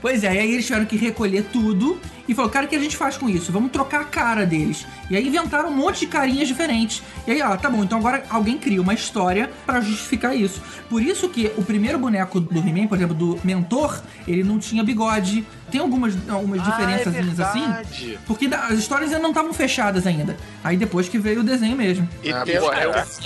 Pois é, e aí eles tiveram que recolher tudo e falou, cara, o que a gente faz com isso? Vamos trocar a cara deles. E aí inventaram um monte de carinhas diferentes. E aí, ó, tá bom, então agora alguém cria uma história pra justificar isso. Por isso que o primeiro boneco do He-Man, por exemplo, do Mentor, ele não tinha bigode. Tem algumas, algumas Ah, diferençazinhas é assim, verdade. porque as histórias ainda não estavam fechadas ainda. Aí depois que veio o desenho mesmo. E Ah, tem, pô, é, eu- esses,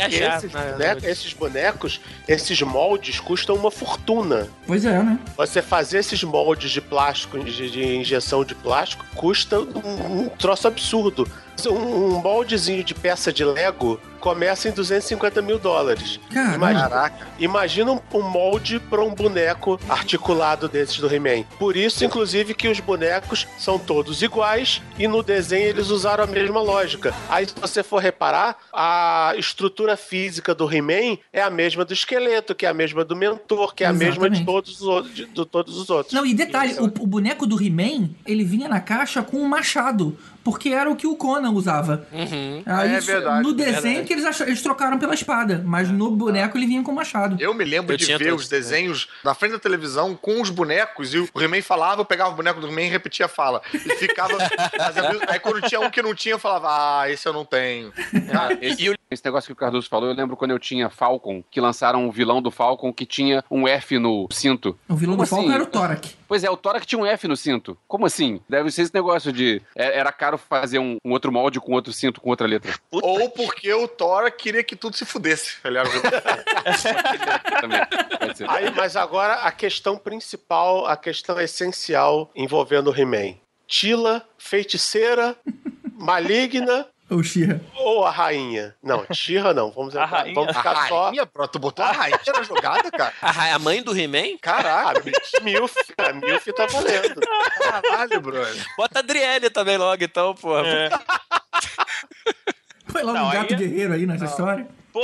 bonecos, esses bonecos, esses moldes custam uma fortuna. Pois é, né? Você fazer esses moldes de plástico, de, de injeção de plástico, custa um, um troço absurdo. Um, um moldezinho de peça de Lego começa em 250 mil dólares. Imagina, imagina um, um molde para um boneco articulado desses do He-Man. Por isso, inclusive, que os bonecos são todos iguais e no desenho eles usaram a mesma lógica. Aí, se você for reparar, a estrutura física do He-Man é a mesma do esqueleto, que é a mesma do mentor, que é a mesma de Exatamente. todos os outros. De, de todos os outros. Não, e detalhe, o, o boneco do He-Man, ele vinha na caixa com um machado. Porque era o que o Conan usava. Aí, É verdade, No é desenho verdade. que eles, ach- eles trocaram pela espada. Mas no boneco ele vinha com machado. Eu me lembro Eu de ver os desenhos na frente da televisão com os bonecos e o He-Man falava, eu pegava o boneco do He-Man e repetia a fala. E ficava. Aí quando tinha um que não tinha, eu falava, ah, esse eu não tenho. Cara, esse, esse negócio que o Cardoso falou, eu lembro quando eu tinha Falcon, que lançaram um vilão do Falcon que tinha um F no cinto. O vilão Como do Falcon assim? era o Torak. Pois é, o Torak tinha um F no cinto. Como assim? Deve ser esse negócio de. é- Era caro fazer um, um outro molde com outro cinto com outra letra. Ou porque o Thor queria que tudo se fudesse. Ele era o [laughs] Também. Pode ser. Aí, mas agora a questão principal, a questão essencial envolvendo o He-Man. Tila, feiticeira, maligna Ou Shira. ou a rainha? Não, Tira não. Vamos, [laughs] A rainha. vamos ficar A só. rainha, bro, tu botou a rainha na jogada, cara? A, ra- a mãe do He-Man? Caraca, Milf, a Milf tá valendo. Caralho, brother. Bota a Adriele também logo, então, pô. É. Foi logo Não, um aí gato é- guerreiro aí nessa história. Pô,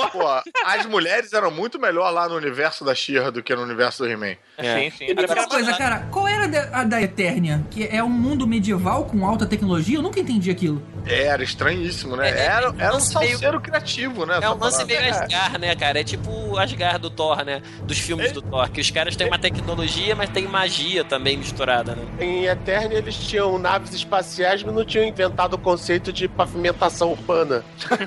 as mulheres eram muito melhor lá no universo da She-Ra do que no universo do He-Man. Sim, sim. E outra coisa, cara, qual era a da Eternia? Que é um mundo medieval com alta tecnologia? Eu nunca entendi aquilo. Era estranhíssimo, né? É, é, Era, é um era um lance meio- salseiro criativo, né? É um lance meio Asgard, né, cara? É tipo o Asgard do Thor, né? Dos filmes do Thor. Que os caras têm uma tecnologia, mas tem magia também misturada, né? Em Eternia eles tinham naves espaciais, mas não tinham inventado o conceito de pavimentação urbana. [laughs]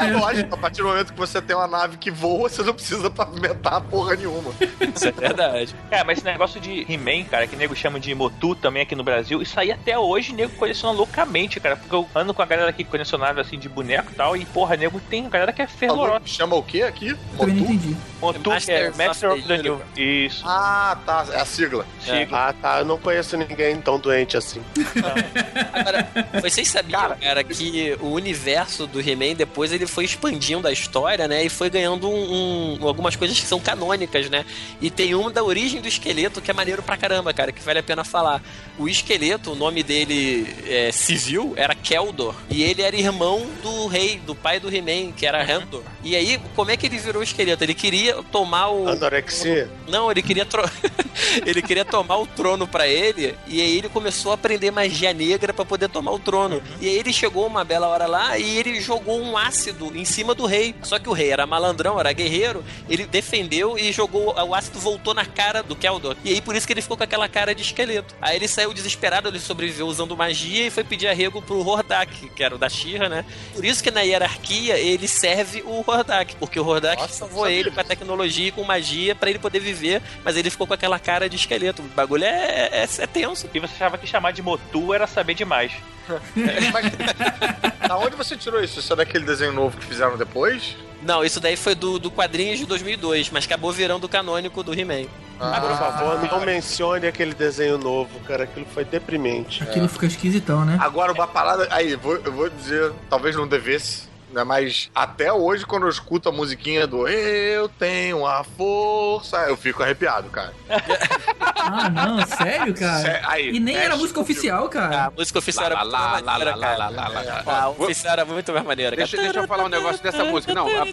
É lógico, a partir do momento que você tem uma nave que voa, você não precisa pavimentar porra nenhuma. Isso é verdade. É, mas esse negócio de He-Man, cara, que nego chama de Motu também aqui no Brasil, isso aí até hoje nego coleciona loucamente, cara. Porque eu ando com a galera aqui colecionável assim de boneco e tal, e porra, nego tem galera que é fervorosa. Chama o quê aqui? Também não entendi. Motu, que é Masters Master of the New. Isso. Ah, tá. É a sigla. Sigla. Ah, tá. Eu não conheço ninguém tão doente assim. [laughs] Agora, vocês sabiam, cara, que o universo do He-Man depois ele foi expandindo a história, né? E foi ganhando um, um- algumas coisas que são canônicas, né? E tem uma da origem do esqueleto que é maneiro pra caramba, cara, que vale a pena falar. O esqueleto, o nome dele é, civil era Keldor. E ele era irmão do rei, do pai do He-Man, que era Handor. E aí, como é que ele virou esqueleto? Ele queria tomar o. Anorexia? Não, ele queria tro... [laughs] ele queria tomar o trono pra ele e aí ele começou a aprender magia negra pra poder tomar o trono. E aí ele chegou uma bela hora lá e ele jogou um ácido em cima do rei. Só que o rei era malandrão, era guerreiro, ele defendeu e jogou o ácido voltou na cara do Keldor. E aí por isso que ele ficou com aquela cara de esqueleto. Aí ele saiu desesperado, ele sobreviveu usando magia e foi pedir arrego pro Hordak, que era o da Shira, né? Por isso que na hierarquia ele serve o Hordak, porque o Hordak Nossa, salvou ele com a tecnologia e com magia pra ele poder viver, mas ele ficou com aquela cara de esqueleto. O bagulho é, é, é tenso. E você achava que chamar de Motu era saber demais. [laughs] Da onde você tirou isso? Isso é daquele desenho novo que fizeram depois? Não, isso daí foi do, do quadrinhos de 2002, mas acabou virando o canônico do He-Man. Ah, por favor, não mencione aquele desenho novo, cara. Aquilo foi deprimente. Aquilo fica esquisitão, né? Agora, uma parada. Aí, vou- eu vou dizer, talvez não devesse. Né, mas até hoje, quando eu escuto a musiquinha do Eu tenho a força, eu fico arrepiado, cara. [laughs] Ah, não, sério, cara? Sé- aí, e nem era mexe música oficial, cara. A música oficial era muito mais maneira, cara. A oficial era muito mais maneira, cara. Deixa, eu falar um negócio dessa música. Não, a-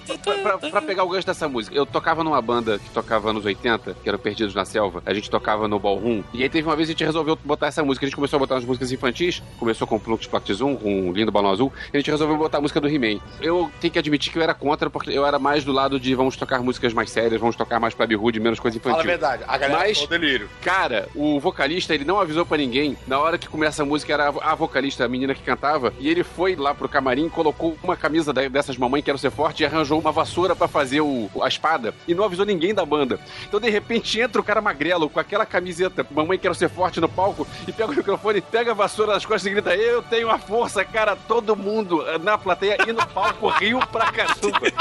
pra, pra- pra pegar o gancho dessa música. Eu tocava numa banda que tocava nos 80, que era Perdidos na Selva. A gente tocava no Ballroom. E aí teve uma vez a gente resolveu botar essa música. A gente começou a botar as músicas infantis. Começou com Plux Plact Zoom, com o Lindo Balão Azul. E a gente resolveu botar a música do He-Man. Eu tenho que admitir que eu era contra, porque eu era mais do lado de vamos tocar músicas mais sérias, vamos tocar mais Plebe Hood, menos coisa infantil. Fala a verdade, a galera Mas, ficou delírio. Cara, o vocalista, ele não avisou pra ninguém. Na hora que começa a música, era a vocalista, a menina que cantava. E ele foi lá pro camarim, colocou uma camisa dessas mamãe Quero Ser Forte e arranjou uma vassoura pra fazer o, a espada. E não avisou ninguém da banda. Então, de repente, entra o cara magrelo com aquela camiseta Mamãe Quero Ser Forte no palco e pega o microfone, pega a vassoura nas costas e grita: Eu tenho a força, cara. Todo mundo na plateia e no palco riu pra caramba. [laughs]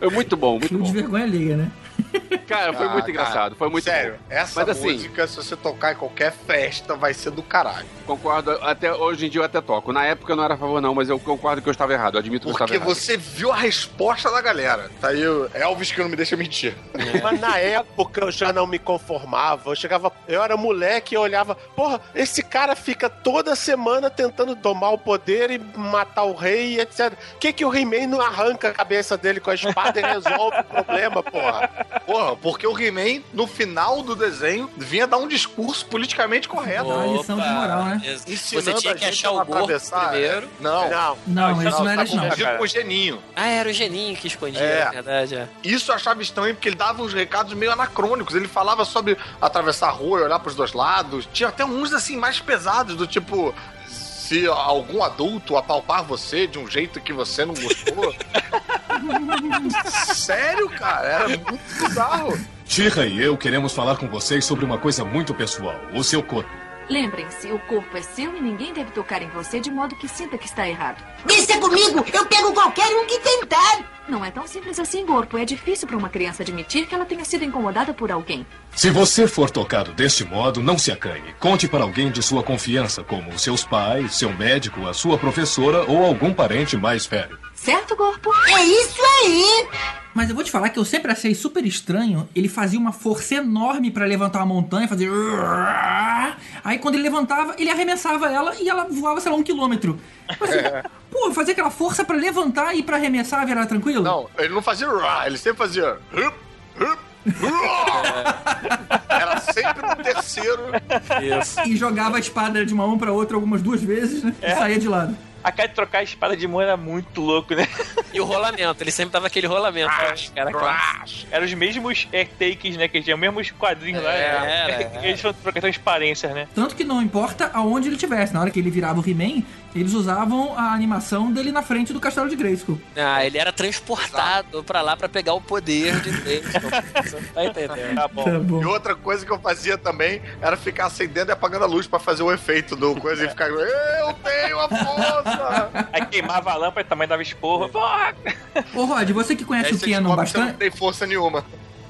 É muito bom, muito Fio de bom. vergonha alheia, né? Cara, foi Ah, muito cara, engraçado, foi muito Sério, bom. essa Mas assim, música, se você tocar em qualquer festa, vai ser do caralho. Concordo, até hoje em dia eu até toco. Na época eu não era a favor, não, mas eu concordo que eu estava errado. Eu admito que eu Porque estava errado. você viu a resposta da galera. Tá aí o Elvis que não me deixa mentir. Mas na época eu já não me conformava. Eu chegava, eu era moleque e eu olhava, porra, esse cara fica toda semana tentando tomar o poder e matar o rei e etc. O que que o He-Man não arranca a cabeça dele com a espada e resolve o problema, porra? Porra, porque o He-Man, no final do desenho, vinha dar um discurso politicamente correto. Uma lição de moral, né? Você tinha que achar o gordo primeiro. Não, Não. Não, isso esse não era tá isso, não. com o Geninho. Ah, era o Geninho que escondia, É. é verdade, é. Isso eu achava estranho porque ele dava uns recados meio anacrônicos. Ele falava sobre atravessar a rua e olhar pros dois lados. Tinha até uns assim mais pesados, do tipo. Se algum adulto apalpar você de um jeito que você não gostou. [laughs] Sério, cara? Era muito bizarro. Tira e eu queremos falar com vocês sobre uma coisa muito pessoal: o seu corpo. Lembrem-se, o corpo é seu e ninguém deve tocar em você de modo que sinta que está errado. Deixa comigo, eu pego qualquer um que tentar. Não é tão simples assim, corpo. É difícil para uma criança admitir que ela tenha sido incomodada por alguém. Se você for tocado deste modo, não se acanhe. Conte para alguém de sua confiança, como seus pais, seu médico, a sua professora ou algum parente mais velho. Certo, corpo? É isso aí. Mas eu vou te falar que eu sempre achei super estranho. Ele fazia uma força enorme pra levantar uma montanha, fazer. Aí quando ele levantava, ele arremessava ela e ela voava, sei lá, um quilômetro. Assim, pô, fazer aquela força pra levantar e pra arremessar era tranquilo? Não, ele não fazia ele sempre fazia. Era sempre no terceiro. E jogava a espada de uma mão pra outra algumas duas vezes, né? E saía de lado. A cara de trocar a espada de mão era muito louco, né? E o rolamento, ele sempre dava aquele rolamento. né? Eram os mesmos é, takes, né? Que tinham os mesmos quadrinhos lá. Era, era. Eles foram trocar transparências, né? Tanto que não importa aonde ele tivesse. Na hora que ele virava o He-Man, eles usavam a animação dele na frente do castelo de Grayskull. Ah, ele era transportado pra lá pra pegar o poder de. Você [laughs] tá entendendo? Tá bom. Tá bom. E outra coisa que eu fazia também era ficar acendendo e apagando a luz pra fazer o efeito do coisa e ficar. Eu tenho a força! Aí queimava a lâmpada e também dava esporro. Porra! Ô Rod, você que Aí conhece o você bastante. não tem força nenhuma.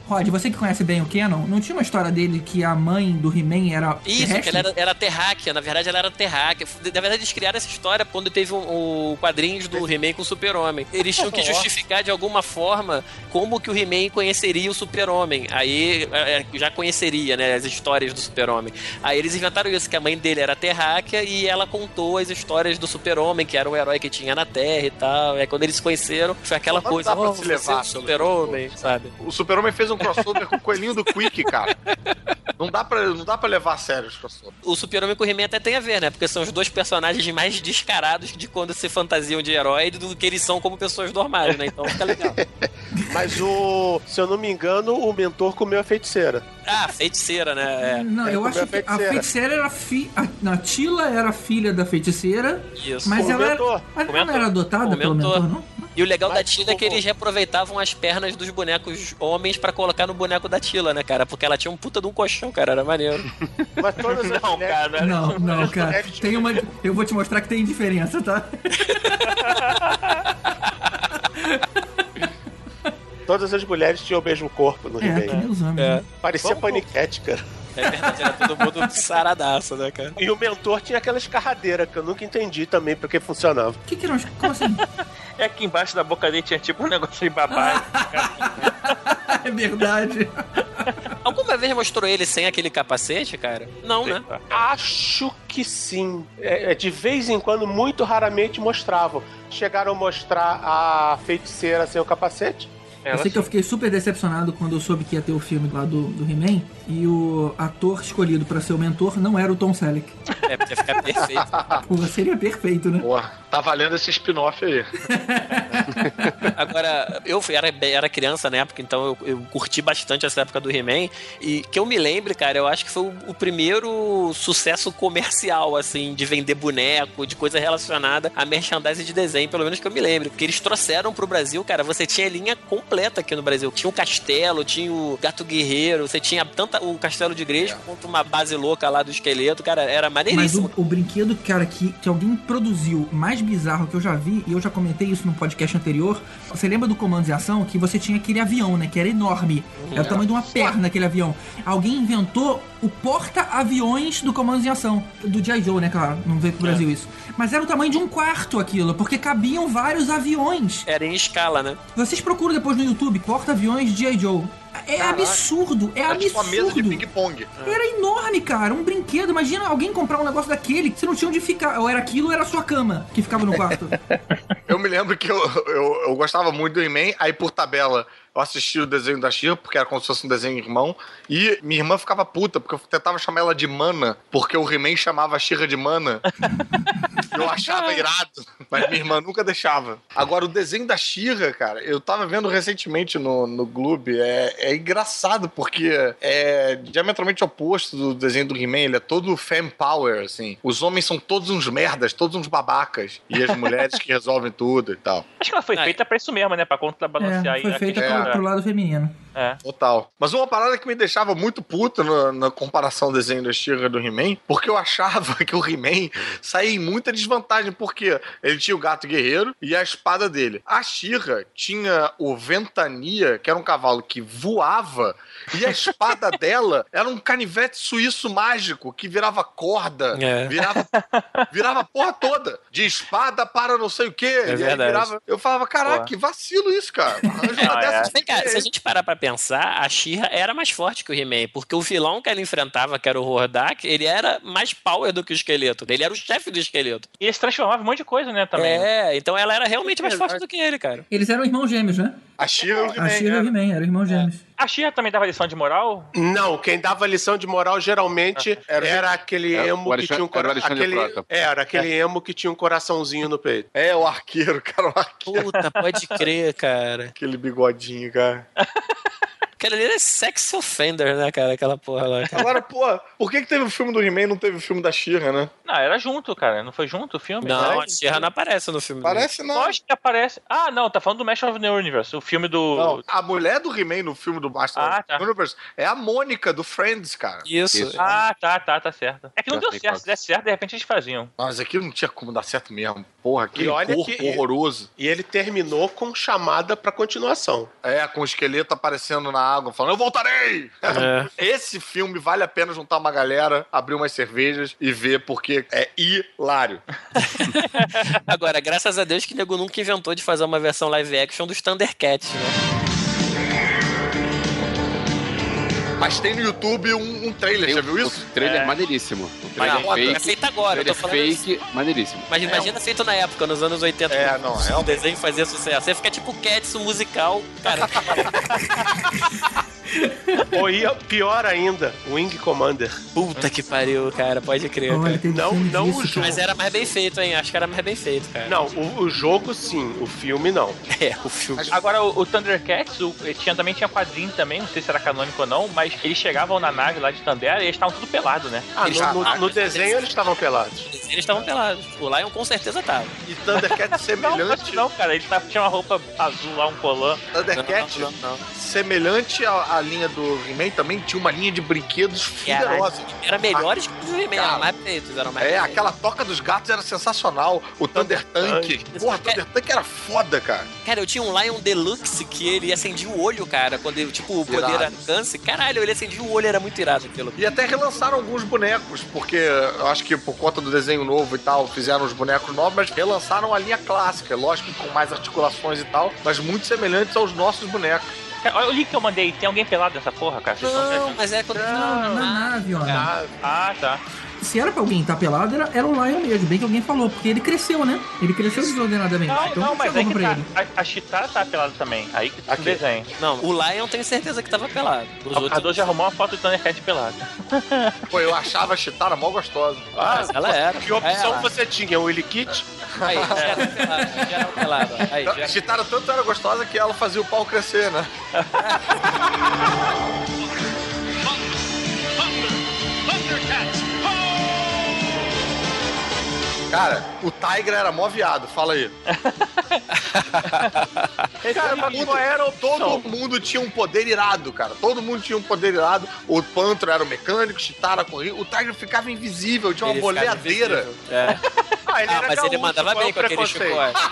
Rod, você que conhece bem o Kenon, não tinha uma história dele que a mãe do He-Man era. Isso, que terrestre? ela era, era terráquea, na verdade ela era terráquea. Na verdade, eles criaram essa história quando teve o um, um quadrinhos do He-Man com o Super-Homem. Eles tinham que justificar de alguma forma como que o He-Man conheceria o Super-Homem. Aí é, é, já conheceria, né, as histórias do Super-Homem. Aí eles inventaram isso, que a mãe dele era terráquea e ela contou as histórias do Super-Homem, que era o herói que tinha na Terra e tal. Aí quando eles se conheceram, foi aquela Não coisa, dá pra oh, se você levar é o Super-Homem, sabe? O Super-Homem fez um crossover com o coelhinho do Quick, cara. Não dá pra, não dá pra levar a sério os crossovers. O Super-Homem com o He-Man até tem a ver, né? Porque são os dois personagens mais descarados de quando se fantasiam de herói do que eles são como pessoas normais, né? Então fica legal. [laughs] Mas o. Se eu não me engano, o mentor comeu a feiticeira. Ah, feiticeira, né? É. Não, eu acho que comeu a a feiticeira. era fi... a, a Tila era filha da feiticeira, Isso. mas o ela era, mentor. ela não era adotada Com pelo mentor. mentor, não? E o legal da Mas Tila é que eles reaproveitavam as pernas dos bonecos homens pra colocar no boneco da Tila, né, cara? Porque ela tinha um puta de um colchão, cara, era maneiro. [laughs] Mas todas as Não, mulheres- cara, não Não, não, cara. Tem uma. Eu vou te mostrar que tem diferença, tá? [laughs] Todas as mulheres tinham o mesmo corpo no É, que nem He-Man. os homens. É. né? Parecia Vamos- paniquete, cara. É verdade, era todo mundo [laughs] saradaço, né, cara? E o mentor tinha aquela escarradeira que eu nunca entendi também porque funcionava. O que que eram? Como assim? É aqui embaixo da boca dele tinha tipo um negócio de babá. [laughs] é verdade. Alguma vez mostrou ele sem aquele capacete, cara? Não, né? Acho que sim. É, é, de vez em quando, muito raramente mostravam. Chegaram a mostrar a feiticeira sem o capacete? Eu sei que eu fiquei super decepcionado quando eu soube que ia ter o filme lá do, do He-Man e o ator escolhido pra ser o mentor não era o Tom Selleck. É, porque fica perfeito. [laughs] Porra, seria perfeito, né? Porra, tá valendo esse spin-off aí. [laughs] Agora, eu fui- era, era criança na época, então eu, eu curti bastante essa época do He-Man. E que eu me lembre, cara, eu acho que foi o, o primeiro sucesso comercial, assim, de vender boneco, de coisa relacionada a merchandising de desenho, pelo menos que eu me lembre. Porque eles trouxeram pro Brasil, cara, você tinha linha completa aqui no Brasil. Tinha o castelo, tinha o gato guerreiro, você tinha tanto o castelo de igreja quanto uma base louca lá do esqueleto, cara, era Mas maneiríssimo. o, o brinquedo, cara, que, que alguém produziu mais bizarro que eu já vi, e eu já comentei isso no podcast anterior. Você lembra do Comandos em Ação? Que você tinha aquele avião, né? Que era enorme. Era o tamanho de uma perna aquele avião. Alguém inventou o porta-aviões do Comandos em Ação. Do G.I. Joe, né? Claro, não veio pro Brasil isso. Mas era o tamanho de um quarto aquilo, porque cabiam vários aviões. Era em escala, né? Vocês procuram depois no YouTube porta-aviões G.I. Joe. É Caraca. absurdo, é Era absurdo. tipo uma mesa de ping-pong. Era enorme, cara. Um brinquedo. Imagina alguém comprar um negócio daquele que você não tinha onde ficar. Ou era aquilo ou era a sua cama que ficava no quarto. [laughs] Eu me lembro que eu, eu, eu gostava muito do He-Man, aí por tabela eu assisti o desenho da Shira, porque era como se fosse um desenho irmão, e minha irmã ficava puta, porque eu tentava chamar ela de Mana, porque o He-Man chamava a Shira de Mana. [laughs] eu achava irado, mas minha irmã nunca deixava. Agora, o desenho da Shira, cara, eu tava vendo recentemente no, no Gloob, é, é engraçado, porque é diametralmente oposto do desenho do He-Man, ele é todo fem power, assim. Os homens são todos uns merdas, todos uns babacas, e as mulheres que resolvem tudo e tal. Acho que ela foi feita pra isso mesmo, né? Pra contrabalancear É, foi aí a feita da- pro lado feminino. É. Total. Mas uma parada que me deixava muito puta no- na comparação do desenho da She-Ra do He-Man, porque eu achava [laughs] que o He-Man saía em muita desvantagem, porque ele tinha o gato guerreiro e a espada dele. A She-Ra tinha o Ventania, que era um cavalo que voava, e a espada [laughs] dela era um canivete suíço mágico que virava corda, É. virava, virava a porra toda. De espada para não sei o quê. e aí verdade. virava- Eu falava, caraca, que vacilo isso, cara. [laughs] Arranja uma dessas Vem cá, se a gente parar pra pensar, a She-Ra era mais forte que o He-Man, porque o vilão que ela enfrentava, que era o Hordak, ele era mais power do que o esqueleto. Ele era o chefe do esqueleto. E ele se transformava em um monte de coisa, né, também. É, então ela era realmente mais forte do que ele, cara. Eles eram irmãos gêmeos, né? A She-Ra e o A Shira e o He-Man eram irmãos gêmeos. A Shira também dava lição de moral? Não, quem dava lição de moral geralmente era, aquele Era emo o que tinha um era coração. Aquele, era aquele emo que tinha um coraçãozinho no peito. É, o arqueiro, cara, o arqueiro. Puta, pode crer, cara. Aquele bigodinho, cara. [laughs] Aquele ali é sex offender, né, cara? Aquela porra lá. cara. Agora, pô, por que, que teve o filme do He-Man e não teve o filme da She-Ra, né? Não, era junto, cara. Não foi junto o filme? Não, a She-Ra não aparece no filme. Parece não. Lógico que aparece. Ah, não, tá falando do Master of the Universe, o filme do. Não, a mulher do He-Man no filme do Master Ah, of tá. the Universe é a Mônica do Friends, cara. Isso. Ah, tá, tá, tá certo. É que não Já deu certo. qual. Se desse certo, de repente eles faziam. Mas aquilo não tinha como dar certo mesmo. Porra, que corpo que- horroroso. E ele terminou com chamada pra continuação. É, com o esqueleto aparecendo na água, falando, eu voltarei! É. [laughs] Esse filme vale a pena juntar uma galera, abrir umas cervejas e ver, porque é hilário. [laughs] Agora, graças a Deus que o nego nunca inventou de fazer uma versão live action dos Thundercats, né? Mas tem no YouTube um, um trailer, já viu isso? O trailer É. maneiríssimo. O Mas trailer não, é fake. feito agora, eu tô trailer falando fake, maneiríssimo. Mas imagina feito na época, nos anos 80. É, não, O desenho fazia sucesso. Você fica tipo Cats, o musical. Cara, [laughs] Ou ia pior ainda, Wing Commander. puta que pariu, cara. Pode crer. Cara. Não, não disso, o jogo. Mas era mais bem feito, hein? Acho que era mais bem feito, cara. Não, o, o jogo sim, o filme não. [laughs] É, o filme. Agora, o, o Thundercats, o, tinha, também tinha quadrinho também, não sei se era canônico ou não, mas eles chegavam na nave lá de Tandera e eles estavam tudo pelado, né? Ah, Eles- no, no- no desenho eles estavam pelados. Eles estavam pelados. O Lion com certeza tava. E Thundercat [laughs] Não, semelhante. não, cara, ele tava, tinha uma roupa azul lá, um colã. Thundercat, Não, não, não. semelhante à, à linha do He-Man, também tinha uma linha de brinquedos Era, fuderosa. era melhores que os He-Man, eram mais feitos, eram mais É, aquela toca dos gatos era sensacional. O Thunder Tank. Porra, Thunder Tank era foda, cara. Cara, eu tinha um Lion Deluxe que ele acendia o olho, cara, quando ele, tipo, o poder alcance. Caralho, ele acendia o olho, era muito irado aquilo. E até relançaram alguns bonecos, porque eu acho que por conta do desenho novo e tal, fizeram os bonecos novos, mas relançaram a linha clássica, lógico, com mais articulações e tal, mas muito semelhantes aos nossos bonecos. Cara, olha o link que eu mandei. Tem alguém pelado nessa porra, cara? Não, mas é quando. Não, não é nave, ó. Ah, tá. Se era pra alguém estar pelado, era, era o Lion mesmo, bem que alguém falou, porque ele cresceu, né? Ele cresceu desordenadamente. Não, então não, mas aí que pra tá. ele. A, a Chitara tá pelada também. Aí que tu desenha. Não, o Lion tenho certeza que tava pelado. Os O outros. Cardoso já arrumou uma foto do Thundercat pelado. Pô, eu achava a Chitara mó gostosa. Ah, Mas ela era. Que opção Ela. você tinha? O Willy Kit? Aí, já era pelado, já era pelado. Aí, já A Chitara tanto era gostosa que ela fazia o pau crescer, né? Cara, o Tiger era mó viado, fala aí. cara, mas não era todo mundo tinha um poder irado, cara. Todo mundo tinha um poder irado. O Pantro era o mecânico, Chitara corria. O Tiger ficava invisível, tinha uma Ele boleadeira. É. [laughs] Ah, ele Ah, era mas ele gaúcho, mandava qual é bem com aquele preconceito? chicote.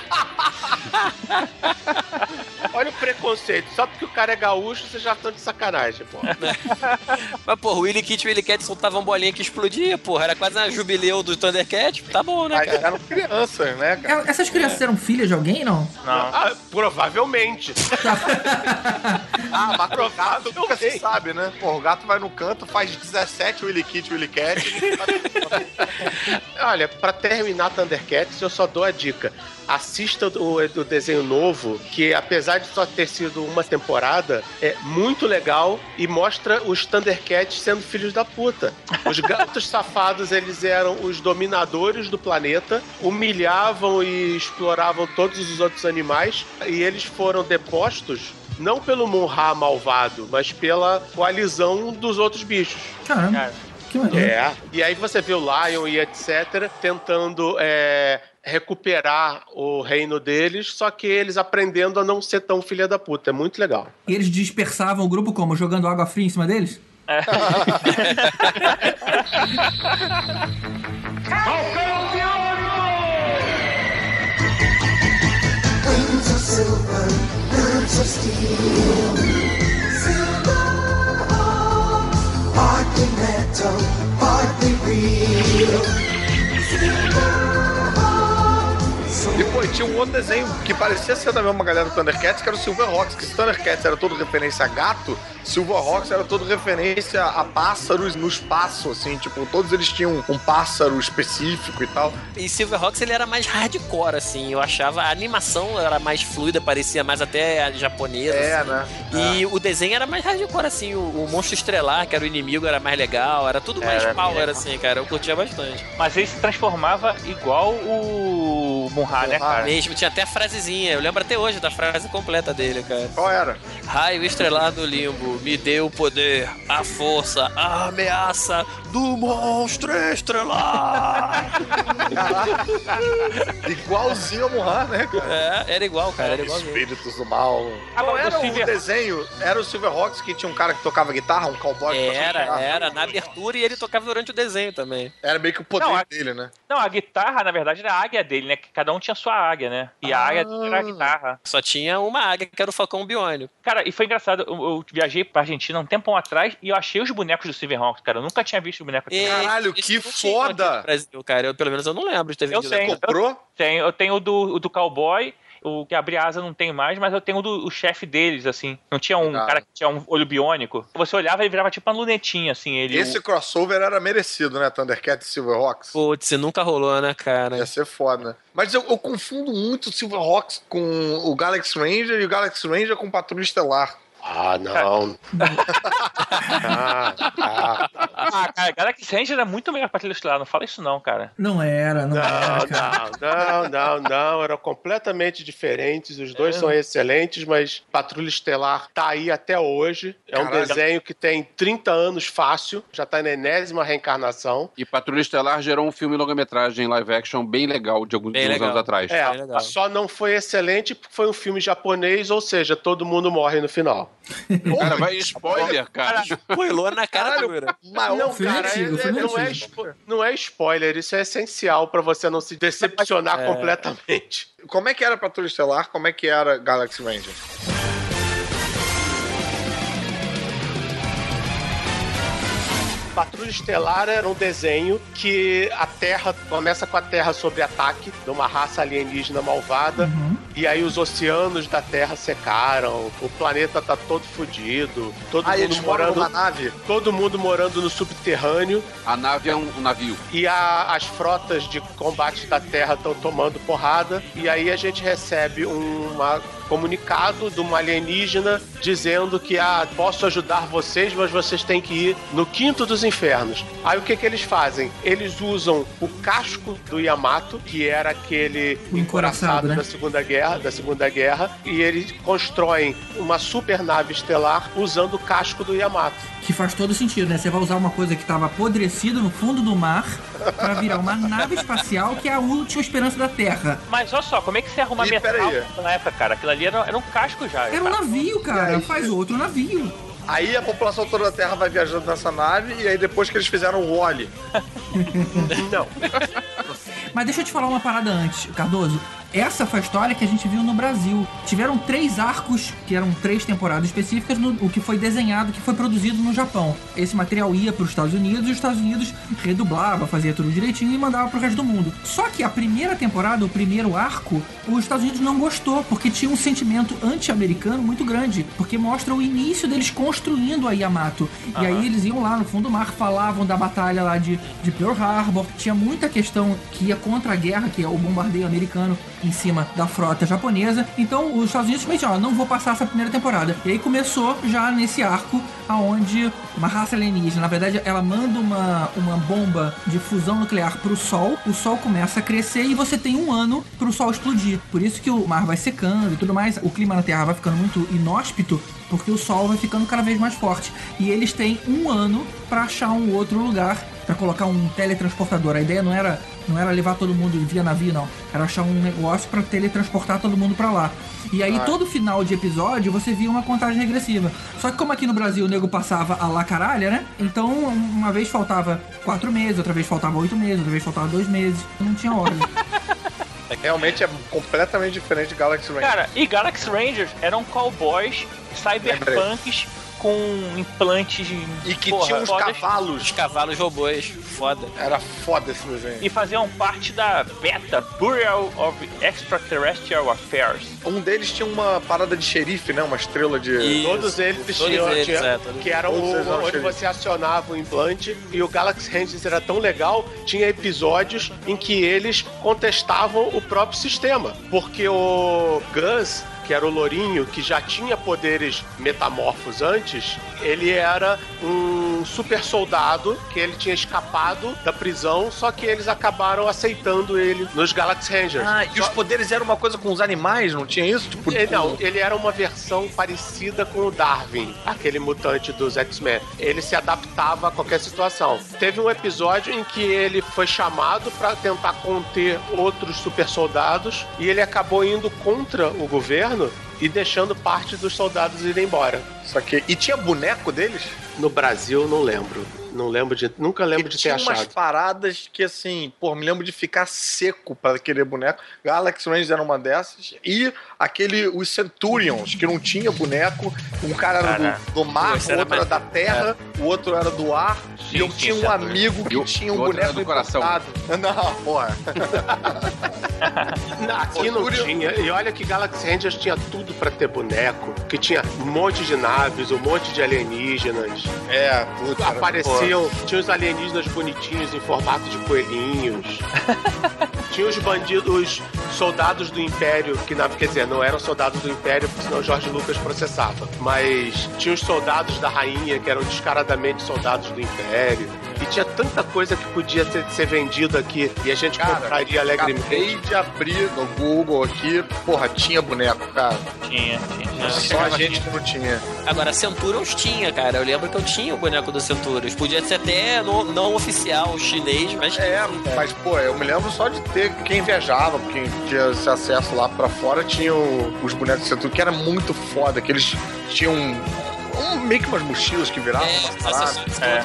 [laughs] Olha o preconceito. Só porque o cara é gaúcho, você já tá de sacanagem, pô. [laughs] Mas, porra, o Willy Kit e o Willy Cat soltavam bolinha que explodia, porra. Era quase uma jubileu do Thundercat. Tá bom, né, Mas cara? eram crianças, né, cara? É, Essas crianças eram filhas de alguém, não? Não. Ah, provavelmente. [laughs] Ah, mas o gato nunca se sabe, né? Pô, o gato vai no canto, faz 17 Willy Kit, Willy Cat. Olha, pra terminar Thundercats, eu só dou a dica. Assista o, o desenho novo, que apesar de só ter sido uma temporada, é muito legal e mostra os Thundercats sendo filhos da puta. Os gatos [laughs] safados, eles eram os dominadores do planeta, humilhavam e exploravam todos os outros animais, e eles foram depostos não pelo Munra malvado, mas pela coalizão dos outros bichos. Caramba. Que maneiro. É. E aí você vê o Lion e etc. tentando é, recuperar o reino deles, só que eles aprendendo a não ser tão filha da puta. É muito legal. E eles dispersavam o grupo como? Jogando água fria em cima deles? Silver. Silverhawk, partly metal, partly real. E pô, tinha um outro desenho que parecia ser da mesma galera do Thundercats, que era o Silverhawks, que se Thundercats era todo referência a gato, Silverhawks era todo referência a pássaros no espaço, assim, tipo, todos eles tinham um pássaro específico e tal. E Silverhawks ele era mais hardcore, assim. Eu achava a animação era mais fluida, parecia mais até a japonesa. É, assim. né? E o desenho era mais hardcore, assim. O, o monstro estrelar, que era o inimigo, era mais legal. Era tudo mais Era power, legal. assim, cara. Eu curtia bastante. Mas ele se transformava igual o Munra, né, cara? Mesmo, tinha até a frasezinha. Eu lembro até hoje da frase completa dele, cara. Qual era? Raio estrelar do limbo, me deu o poder, a força, a ameaça do monstro estrelar. [laughs] Igualzinho a Munra, né, cara? É, era igual, cara. Era igualzinho. Espíritos do mal. Agora, era o Silver- desenho? Era o Silverhawks que tinha um cara que tocava guitarra, um cowboy Era, guitarra? era, na abertura e ele tocava durante o desenho também. Era meio que o poder Não, a- dele, né? Não, a guitarra, na verdade, era a águia dele, né? Que cada um tinha sua águia, né? E a águia era a guitarra. Só tinha uma águia, que era o Falcão Biônio. Cara, e foi engraçado. Eu, eu viajei pra Argentina um tempão atrás e eu achei os bonecos do Silverhawks, cara. Eu nunca tinha visto o boneco aqui. E- Caralho, esse que foda! Brasil, cara. Eu, pelo menos eu não lembro de ter Eu vendido tenho. aqui. Comprou? Tenho, eu tenho o do, o do cowboy, o que abre asa não tem mais, mas eu tenho o do o chefe deles, assim. Não tinha um cara que tinha um olho biônico. Você olhava e ele virava tipo uma lunetinha, assim. Ele, Esse crossover era merecido, né? Thundercats e Silverhawks. Putz, nunca rolou, né, cara? Ia ser foda, né? Mas eu, eu confundo muito o Silverhawks com o Galaxy Ranger e o Galaxy Ranger com Patrulha Estelar. Ah, não. ah, ah. Ah, cara, Galaxy Ranger era muito melhor pra trilha estelar. Não fala isso não, cara. Não era, não, era, cara. Não, não, não, não. Eram completamente diferentes. Os dois são excelentes, mas Patrulha Estelar tá aí até hoje. É um Caralho. desenho que tem 30 anos fácil. Já tá na enésima reencarnação. E Patrulha Estelar gerou um filme longa-metragem live action bem legal de alguns, legal. anos atrás. É, Bem legal. só não foi excelente porque foi um filme japonês, ou seja, todo mundo morre no final. Cara, vai spoiler, cara. Spoilou na cara dura. Maior Não, cara, é- filme não, é spo- não é spoiler, isso é essencial pra você não se decepcionar É. completamente. Como é que era Patrulha Estelar? Como é que era Galaxy Ranger? Patrulha Estelar era um desenho que a Terra começa com a Terra sob ataque de uma raça alienígena malvada. E aí os oceanos da Terra secaram, o planeta tá todo fudido, todo Ah, mundo morando numa nave? Todo mundo morando no subterrâneo. A nave é um, um navio. E a- as frotas de combate da Terra estão tomando porrada. E aí a gente recebe um uma- comunicado de uma alienígena dizendo que ah, posso ajudar vocês, mas vocês têm que ir no quinto dos infernos. Aí o que, que eles fazem? Eles usam o casco do Yamato, que era aquele O encoraçado, né? da Segunda Guerra, da Segunda Guerra, e eles constroem uma super nave estelar usando o casco do Yamato. Que faz todo sentido, né? Você vai usar uma coisa que estava apodrecida no fundo do mar pra virar uma [laughs] nave espacial que é a última esperança da Terra. Mas olha só, como é que você arruma Ih, metal peraí. na época, cara? Aquilo ali era, era um casco já. Era um navio, cara. Faz outro navio. Aí a população toda da Terra vai viajando nessa nave e aí depois que eles fizeram o Wally. [laughs] Não. Mas deixa eu te falar uma parada antes, Cardoso. Essa foi a história que a gente viu no Brasil. Tiveram três arcos, que eram três temporadas específicas, no, o que foi desenhado, que foi produzido no Japão. Esse material ia para os Estados Unidos e os Estados Unidos redublava, fazia tudo direitinho e mandava pro resto do mundo. Só que a primeira temporada, o primeiro arco, os Estados Unidos não gostou, porque tinha um sentimento anti-americano muito grande, porque mostra o início deles construindo a Yamato. E aí eles iam lá no fundo do mar, falavam da batalha lá de, de Pearl Harbor, tinha muita questão que ia contra a guerra, que é o bombardeio americano em cima da frota japonesa. Então os Estados Unidos ó, não vou passar essa primeira temporada. E aí começou já nesse arco, aonde uma raça alienígena, na verdade, ela manda uma, uma bomba de fusão nuclear pro Sol, o Sol começa a crescer e você tem um ano pro Sol explodir. Por isso que o mar vai secando e tudo mais, o clima na Terra vai ficando muito inóspito, porque o Sol vai ficando cada vez mais forte. E eles têm um ano pra achar um outro lugar pra colocar um teletransportador. A ideia não era não era levar todo mundo via navio, não. Era achar um negócio pra teletransportar todo mundo pra lá. E aí, Ah. todo final de episódio, você via uma contagem regressiva. Só que como aqui no Brasil o nego passava a lá caralha, né? Então, uma vez faltava quatro meses, outra vez faltava oito meses, outra vez faltava dois meses. Não tinha ordem. [laughs] Realmente é completamente diferente de Galaxy Ranger. Cara, e Galaxy Rangers eram cowboys cyberpunks com implantes de. E que porra, tinha uns fodas. cavalos. Os cavalos robôs. Foda. Era foda esse desenho. E faziam parte da Beta Bureau of Extraterrestrial Affairs. Um deles tinha uma parada de xerife, né? Uma estrela de. Isso. Todos eles Todos tinham, eles, tinha- é, todos- que era todos o, eram onde xerife. você acionava o implante e o Galaxy Rangers era tão legal, tinha episódios em que eles contestavam o próprio sistema, porque o Gus que era o Lourinho, que já tinha poderes metamorfos antes, ele era um super soldado que ele tinha escapado da prisão, só que eles acabaram aceitando ele nos Galaxy Rangers. Ah, e os poderes eram uma coisa com os animais, não tinha isso? Tipo, Ele, não, ele era uma versão parecida com o Darwin, aquele mutante dos X-Men. Ele se adaptava a qualquer situação. Teve um episódio em que ele foi chamado para tentar conter outros super soldados e ele acabou indo contra o governo e deixando parte dos soldados irem embora. Só que e tinha boneco deles? No Brasil, não lembro. Não lembro de, nunca lembro de ter tinha umas achado. paradas que assim, pô, me lembro de ficar seco para querer boneco. Galaxy Rangers era uma dessas. E aquele, os Centurions, que não tinha boneco. Um cara era Cara, do, do mar, o outro era mais- da terra, o outro era do ar. Sim, e eu sim, tinha um amigo que E o- tinha um e boneco do coração. importado. [laughs] Não, porra. [laughs] Aqui não tinha. E olha que Galaxy Rangers tinha tudo pra ter boneco. Que tinha um monte de naves, um monte de alienígenas. É, putz, era- Apareciam, tinha os alienígenas bonitinhos em formato de coelhinhos. [laughs] tinha os bandidos, os soldados do Império, que na, quer dizer, não eram soldados do Império, porque senão o Jorge Lucas processava. Mas tinha os soldados da rainha, que eram descaradamente soldados do Império. E tinha tanta coisa que podia ser, ser vendido aqui e a gente Cara, compraria alegremente. Acabei de abrir no Google aqui, porra, tinha boneco, cara. Tinha, tinha. Só a gente que não tinha. Agora, Centurions tinha, cara. Eu lembro que eu tinha o boneco do Centurions. Podia ser até no- não oficial chinês, mas. É, mas, pô, eu me lembro só de ter quem viajava, quem tinha esse acesso lá pra fora, tinha o- os bonecos do Centurion, que era muito foda, que eles tinham um, meio que umas mochilas que viravam umas paradas. É.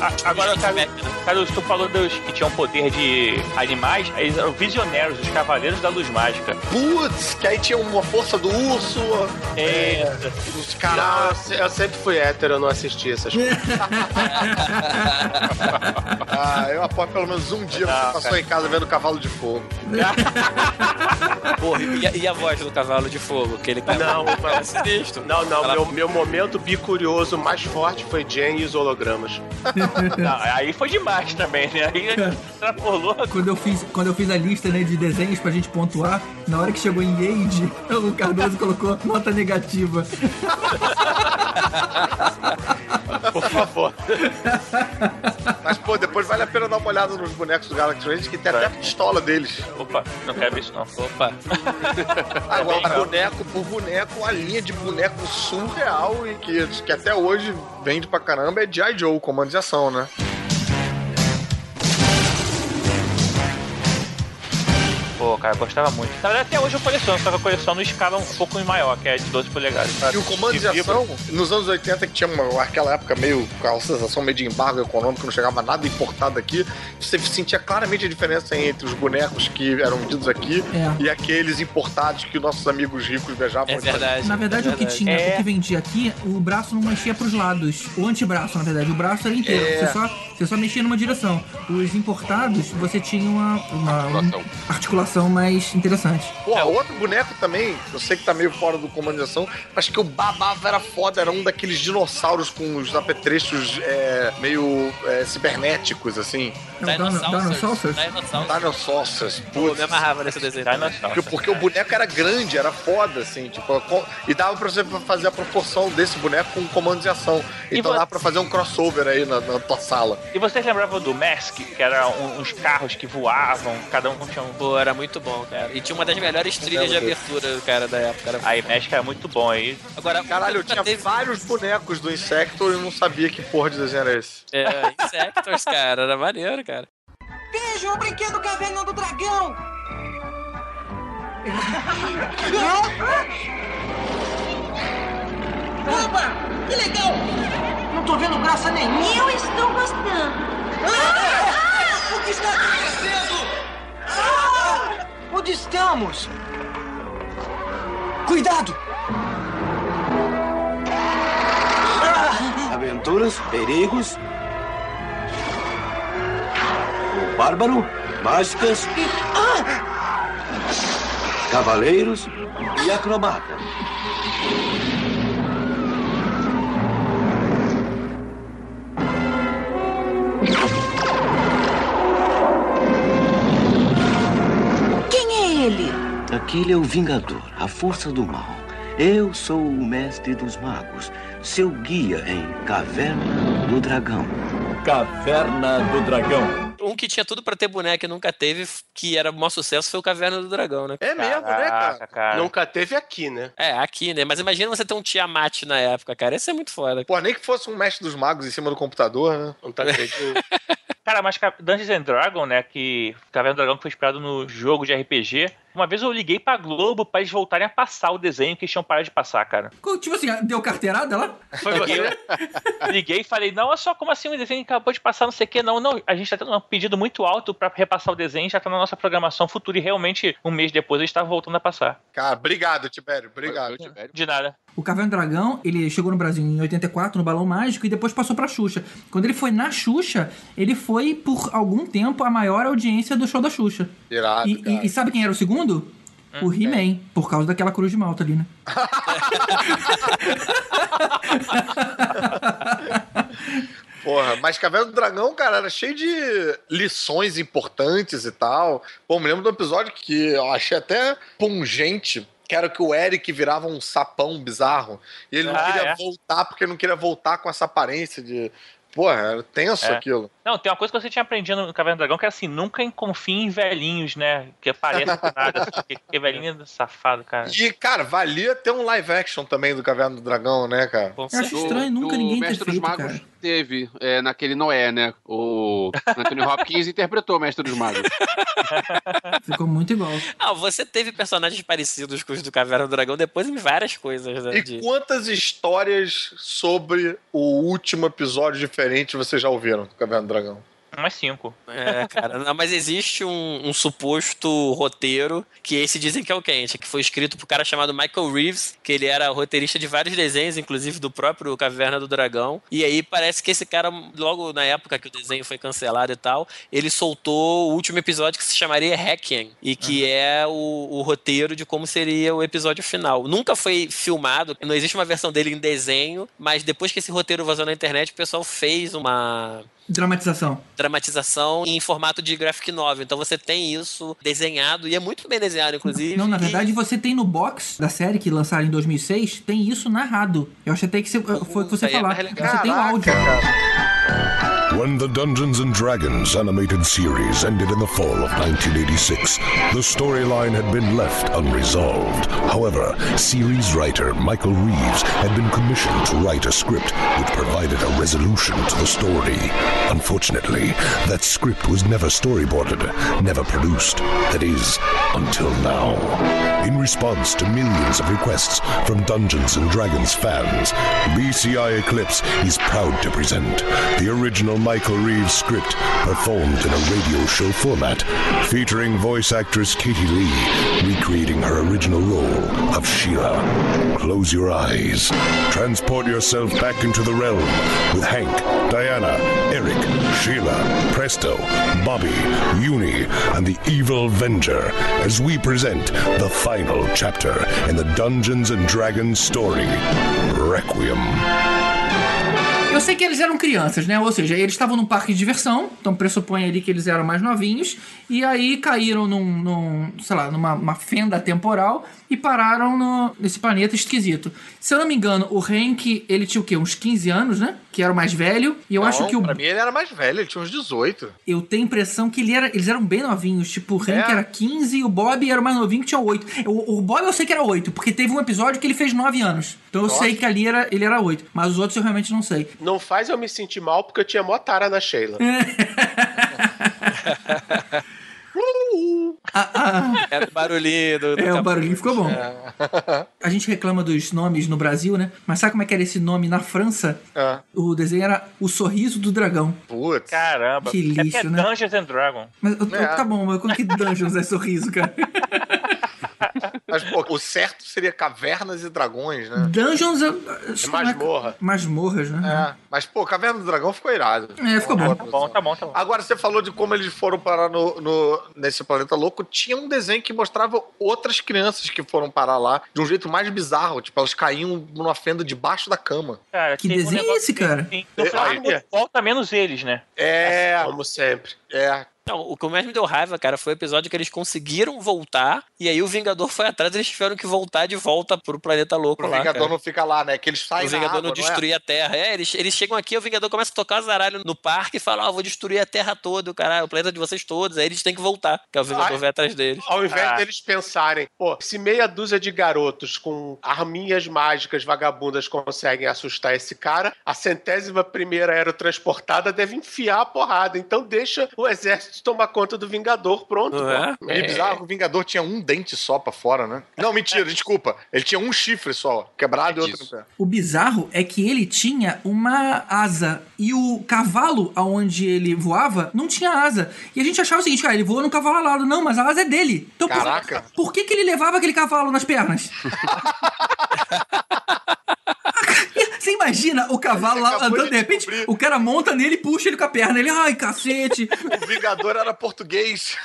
Ah, Agora, cara, cara, tu falou dos que tinham poder de animais, eles eram visionários, os cavaleiros da luz mágica. Putz, que aí tinha uma força do urso. É. Os Não, caras. eu eu sempre fui hétero, eu não assisti essas coisas. [laughs] Ah, eu apoio pelo menos um dia Ah, você passou cara. em casa vendo Cavalo de Fogo. Porra, e, a- e a voz do cavalo de fogo? Que ele Não, é sinistro. Não, não, Ela- meu, meu momento bicurioso mais forte foi Jen e os hologramas. [laughs] Não, aí foi demais também, né? Aí extrapolou. Quando eu, fiz, quando eu fiz a lista né, de desenhos pra gente pontuar, na hora que chegou em Age, [laughs] o Cardoso colocou nota negativa. [laughs] Por favor. Mas, pô, depois vale a pena dar uma olhada nos bonecos do Galaxy Rangers, que tem até a pistola deles. Opa, não quero ver isso não. Opa. Agora, boneco por boneco, a linha de boneco surreal e que, que até hoje vende pra caramba é G.I. Joe, comando de ação, né? Pô, cara, eu gostava muito. Na verdade, até hoje eu coleciono, só que eu coleciono escala um pouco maior, que é de 12 polegadas. E o comando de vibra. ação, nos anos 80, que tinha uma, aquela época meio com a sensação meio de embargo econômico, não chegava nada importado aqui, você sentia claramente a diferença entre os bonecos que eram vendidos aqui É. e aqueles importados que nossos amigos ricos viajavam. É verdade. Na verdade, é o que verdade. tinha, É. o que vendia aqui, o braço não mexia pros lados. O antebraço, na verdade. O braço era inteiro. É. Você, só, você só mexia numa direção. Os importados, você tinha uma, uma Articulação. articulação mais interessante. Pô, outro boneco também, eu sei que tá meio fora do comando de ação, mas que eu babava era foda, era um daqueles dinossauros com os apetrechos é, meio é, cibernéticos, assim. É o Dino- Dinosaurs? Dinosaurs. Dinosaurs. Pô, Putz. me amarrava nesse desenho. Porque, porque o boneco era grande, era foda, assim, tipo, com- e dava pra você fazer a proporção desse boneco com comandos de ação. Então vo- dá pra fazer um crossover aí na, na tua sala. E vocês lembravam do Mask, que era um- uns carros que voavam, cada um tinha um. Pô, era muito bom, cara. E tinha uma das melhores trilhas de abertura, cara, da época. Era... Aí, Mask era muito bom aí. Agora, Caralho, eu tinha vários bonecos do Insector e eu não sabia que porra de desenho era esse. É, Insectors, cara, era maneiro, cara. Veja o brinquedo Caverna do Dragão! Opa! Que legal! Não tô vendo graça nenhuma! Eu estou gostando. Ah! O que está acontecendo? Ah! Onde estamos? Cuidado! Aventuras, perigos. O bárbaro, mágicas, cavaleiros e acrobata. Ele? Aquele é o Vingador, a força do mal. Eu sou o mestre dos magos, seu guia em Caverna do Dragão. Caverna do Dragão. Um que tinha tudo pra ter boneco e nunca teve, que era o maior sucesso, foi o Caverna do Dragão, né? É mesmo, né, cara? cara? Nunca teve aqui, né? É, aqui, né? Mas imagina você ter um Tiamat na época, cara. Esse é muito foda. Pô, nem que fosse um mestre dos magos em cima do computador, né? Não tá acreditando. [laughs] Cara, mas Dungeons and Dragons, né? Que Caverna do Dragão que foi inspirado no jogo de RPG. Uma vez eu liguei pra Globo pra eles voltarem a passar o desenho que eles tinham parado de passar, cara. Tipo assim, deu carteirada lá? Foi você? [laughs] Liguei e falei, não, olha só, como assim o desenho acabou de passar, não sei o que, não, não. A gente tá tendo um pedido muito alto pra repassar o desenho, já tá na nossa programação futura e realmente um mês depois eles estavam voltando a passar. Cara, obrigado, Tibério, obrigado. De nada. O Caverna do Dragão, ele chegou no Brasil em 84, no Balão Mágico, e depois passou pra Xuxa. Quando ele foi na Xuxa, ele foi, por algum tempo, a maior audiência do show da Xuxa. Irado, E, e- e sabe quem era o segundo? O He-Man, por causa daquela cruz de malta ali, né? [laughs] Porra, mas Caverna do Dragão, cara, era cheio de lições importantes e tal. Pô, me lembro de um episódio que eu achei até pungente. Que era que o Eric virava um sapão bizarro. E ele não Ah, queria é? voltar porque não queria voltar com essa aparência de. Porra, era tenso É. aquilo. Não, tem uma coisa que você tinha aprendido no Caverna do Dragão que é assim, nunca confie em velhinhos, né? Que aparecem do nada. assim, porque- velhinho é safado, cara. E, cara, valia ter um live action também do Caverna do Dragão, né, cara? Eu acho estranho nunca ninguém ter feito, cara. Teve é, naquele Noé, né? O Anthony Hopkins interpretou o Mestre dos Magos. [laughs] Ficou muito igual. Ah, você teve personagens parecidos com os do Caverna do Dragão depois em várias coisas, né? E de- quantas histórias sobre o último episódio diferente vocês já ouviram do Caverna do Dragão? Umas cinco. É, cara. Não, mas existe um, um suposto roteiro que esse dizem que é o quente, que foi escrito por um cara chamado Michael Reeves, que ele era roteirista de vários desenhos, inclusive do próprio Caverna do Dragão. E aí parece que esse cara, logo na época que o desenho foi cancelado e tal, ele soltou o último episódio que se chamaria Hacking, e que é o, o roteiro de como seria o episódio final. Nunca foi filmado, não existe uma versão dele em desenho, mas depois que esse roteiro vazou na internet, o pessoal fez uma Dramatização. dramatização em formato de graphic novel. Então você tem isso desenhado e é muito bem desenhado, inclusive. Não, na verdade você tem no box da série que lançaram em 2006, tem isso narrado. Eu acho até que você, foi o que você é falar. mais legal. Você tem o áudio. When the Dungeons and Dragons animated series ended in the fall of 1986, the storyline had been left unresolved. However, series writer Michael Reeves had been commissioned to write a script which provided a resolution to the story. Unfortunately, that script was never storyboarded, never produced. That is, until now. In response to millions of requests from Dungeons and Dragons fans, BCI Eclipse is proud to present the original Michael Reeves script performed in a radio show format, featuring voice actress Katie Lee recreating her original role of Sheila. Close your eyes. Transport yourself back into the realm with Hank, Diana, Eric, Sheila, Presto, Bobby, Uni, and the Evil Venger as we present the final chapter in the Dungeons and Dragons story, Requiem. Eu sei que eles eram crianças, né? Ou seja, eles estavam num parque de diversão, então pressupõe ali que eles eram mais novinhos, e aí caíram num, num sei lá, numa uma fenda temporal e pararam no- nesse planeta esquisito. Se eu não me engano, o Hank, ele tinha o quê? Uns 15 anos, né? Que era o mais velho, e eu Não, acho que o. Pra mim ele era mais velho, ele tinha uns 18. Eu tenho a impressão que ele era, eles eram bem novinhos. Tipo, o Hank É. era 15 e o Bob era o mais novinho que tinha 8. O, o Bob eu sei que era 8, porque teve um episódio que ele fez 9 anos. Então eu Nossa. sei que ali era, ele era 8. Mas os outros eu realmente não sei. Não faz eu me sentir mal porque eu tinha mó tara na Sheila. [laughs] Era o barulhinho do, do É, o barulhinho ficou bom. É. A gente reclama dos nomes no Brasil, né? Mas sabe como é que era esse nome na França? É. O desenho era O Sorriso do Dragão. Putz. Caramba. Que é porque lixo, é né? Dungeons and Dragons. Mas eu- É. tá bom, mas como que Dungeons é sorriso, cara? [laughs] Mas, pô, o certo seria Cavernas e Dragões, né? Dungeons é. É masmorra. Masmorras, né? É, mas, pô, Caverna do Dragão ficou irado. É, ficou bom. Tá bom, tá bom, tá bom. Agora, você falou de como eles foram parar no, no- nesse planeta louco. Tinha um desenho que mostrava outras crianças que foram parar lá de um jeito mais bizarro. Tipo, elas caíam numa fenda debaixo da cama. Cara, Que tem um desenho é esse, cara? assim, No É, final, aí- volta menos eles, né? É. Como sempre. É. Não, o que mais me deu raiva, cara, foi o episódio que eles conseguiram voltar e aí o Vingador [laughs] foi atrás e eles tiveram que voltar de volta pro planeta louco O lá. Vingador cara. não fica lá, né? Que eles saem O Vingador água, não é? destruía a Terra. É, eles, eles chegam aqui, o Vingador começa a tocar os zaralhos no parque e fala: Ó, vou destruir a Terra toda, o caralho, o planeta de vocês todos. Aí eles têm que voltar, que é o Vingador Ai. vai atrás deles. Ao invés Ah. deles pensarem, pô, se meia dúzia de garotos com arminhas mágicas vagabundas conseguem assustar esse cara, a centésima primeira aerotransportada deve enfiar a porrada. Então deixa o exército tomar conta do Vingador, pronto. É? pô. E bizarro que o Vingador tinha um dente só pra fora, né? Não, mentira, desculpa. Ele tinha um chifre só, quebrado e outro no pé. O bizarro é que ele tinha uma asa e o cavalo aonde ele voava não tinha asa. E a gente achava o seguinte, cara, ele voa no cavalo alado. Não, mas a asa é dele. Então por- Caraca. Por, que, que ele levava aquele cavalo nas pernas? [laughs] Você imagina o cavalo lá andando, de de repente, descobrir. o cara monta nele e puxa ele com a perna. Ele, ai, cacete. [laughs] O Vingador era português.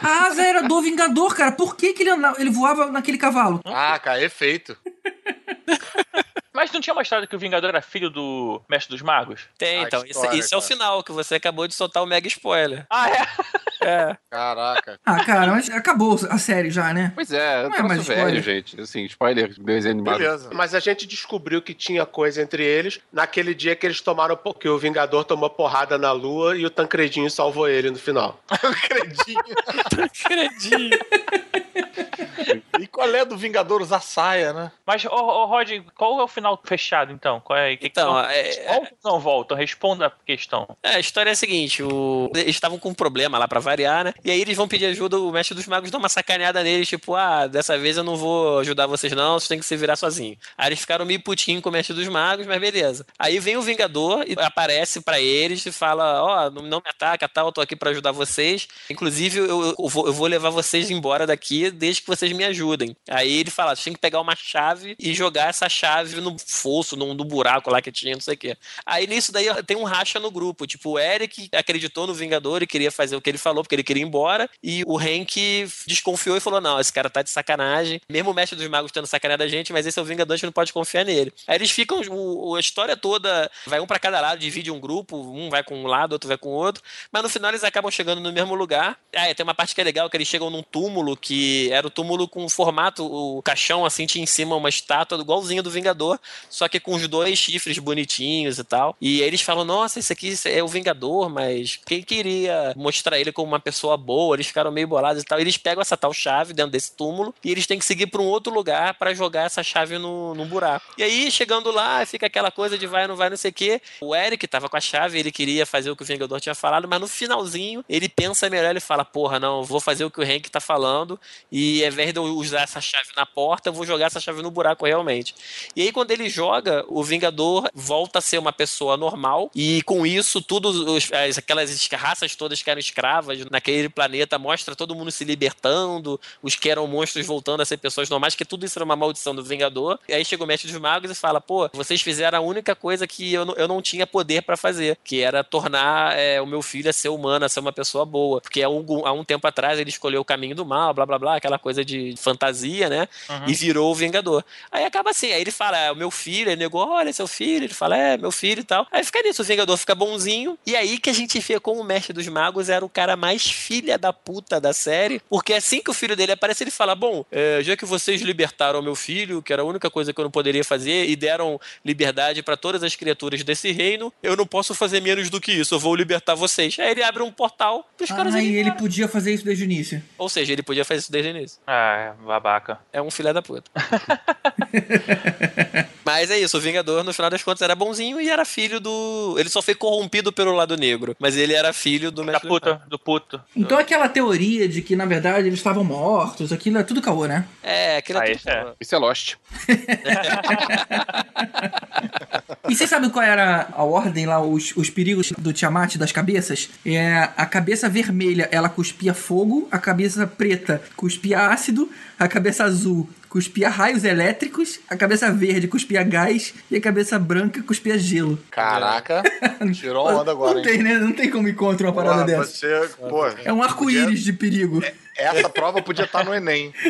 A asa era do Vingador, cara. Por que, que ele, andava- ele voava naquele cavalo? Ah, cara, efeito. [laughs] Mas não tinha mostrado que o Vingador era filho do Mestre dos Magos? Tem, Ah, então. Isso, história, isso é o final, que você acabou de soltar o mega spoiler. Ah, é? É. [laughs] Caraca. Ah, cara, mas acabou a série já, né? Pois é, Não é mais velho, spoiler. gente. Assim, spoiler, desenho animado. Beleza. Mas a gente descobriu que tinha coisa entre eles naquele dia que eles tomaram porque o Vingador tomou porrada na lua e o Tancredinho salvou ele no final. [laughs] Acredinho. Acredito. [laughs] [laughs] E qual é do Vingador usar saia, né? Mas, ô, ô Rod, qual é o final fechado, então? Qual é, que Então, que é- voltam ou não voltam? Responda a questão. É, a história é a seguinte: o... eles estavam com um problema lá pra variar, né? E aí eles vão pedir ajuda, o mestre dos magos dá uma sacaneada neles, tipo, ah, dessa vez eu não vou ajudar vocês, não, vocês têm que se virar sozinho. Aí eles ficaram meio putinho com o mestre dos magos, mas beleza. Aí vem o Vingador e aparece pra eles e fala: Ó, não, não me ataca, tal, eu tô aqui pra ajudar vocês. Inclusive, eu, eu vou, eu vou levar vocês embora daqui desde que vocês me ajudem. Aí ele fala: têm que pegar uma chave e jogar essa chave no fosso, no, no buraco lá que tinha, não sei o quê. Aí nisso daí tem um racha no grupo. Tipo, o Eric acreditou no Vingador e queria fazer o que ele falou, porque ele queria ir embora. E o Hank desconfiou e falou: não, esse cara tá de sacanagem. Mesmo o mestre dos magos tendo sacaneado a gente, mas esse é o Vingador, a gente não pode confiar nele. Aí eles ficam, o- a história toda, vai um pra cada lado, divide um grupo, um vai com um lado, outro vai com o outro. Mas no final eles acabam chegando no mesmo lugar. Ah, tem uma parte que é legal, que eles chegam num túmulo, que era o túmulo com formato, o caixão assim, tinha em cima uma estátua igualzinha do Vingador, só que com os dois chifres bonitinhos e tal. E eles falam, nossa, esse aqui é o Vingador, mas quem queria mostrar ele como uma pessoa boa? Eles ficaram meio bolados e tal. Eles pegam essa tal chave dentro desse túmulo e eles têm que seguir para um outro lugar para jogar essa chave no, no buraco. E aí, chegando lá, fica aquela coisa de vai, não vai, não sei o quê. O Eric tava com a chave, ele queria fazer o que o Vingador tinha falado, mas no finalzinho ele pensa melhor, ele fala, porra, não, vou fazer o que o Hank tá falando e ao invés de eu usar essa chave na porta, eu vou jogar essa chave no buraco realmente. E aí, quando ele joga, o Vingador volta a ser uma pessoa normal e com isso, tudo, os- as- aquelas raças todas que eram escravas naquele planeta, mostra todo mundo se libertando, os que eram monstros voltando a ser pessoas normais, que tudo isso era uma maldição do Vingador. E aí chega o Mestre dos Magos e fala, pô, vocês fizeram a única coisa que eu não, eu não tinha poder pra fazer, que era tornar é, o meu filho a ser humano, a ser uma pessoa boa. Porque há um, há um tempo atrás ele escolheu o caminho do mal, blá blá blá, aquela coisa de fantasia, né? Uhum. E virou o Vingador. Aí acaba assim, aí ele fala, é o meu filho, ele negou, olha, seu filho, ele fala, é, meu filho e tal. Aí fica nisso, o Vingador fica bonzinho, e aí que a gente vê como o Mestre dos Magos era o cara mais filha da puta da série, porque assim que o filho dele aparece, ele fala, bom, é, já que vocês libertaram meu filho, que era a única coisa que eu não poderia fazer, e deram liberdade pra todas as criaturas desse reino, eu não posso fazer menos do que isso, eu vou libertar vocês. Aí ele abre um portal pros caras Ah, irem e ele podia fazer isso desde o início. Ou seja, ele podia fazer isso desde início. Ah, babaca. É um filé da puta. [laughs] Mas é isso, o Vingador, no final das contas, era bonzinho e era filho do. Ele só foi corrompido pelo lado negro, mas ele era filho do Da puta, do puto. Então aquela teoria de que, na verdade, eles estavam mortos, aquilo é tudo caô, né? É, aquilo Ah, é isso é. Isso é Lost. [laughs] E vocês sabem qual era a ordem lá, os, os perigos do Tiamat das cabeças? É, a cabeça vermelha, ela cuspia fogo, a cabeça preta cuspia ácido, a cabeça azul cuspia raios elétricos, a cabeça verde cuspia gás e a cabeça branca cuspia gelo. Caraca, [laughs] tirou onda agora, Não tem, hein? né? Não tem como encontrar uma parada dessa. Você, pô, É um arco-íris de perigo. essa prova podia estar no Enem. [laughs]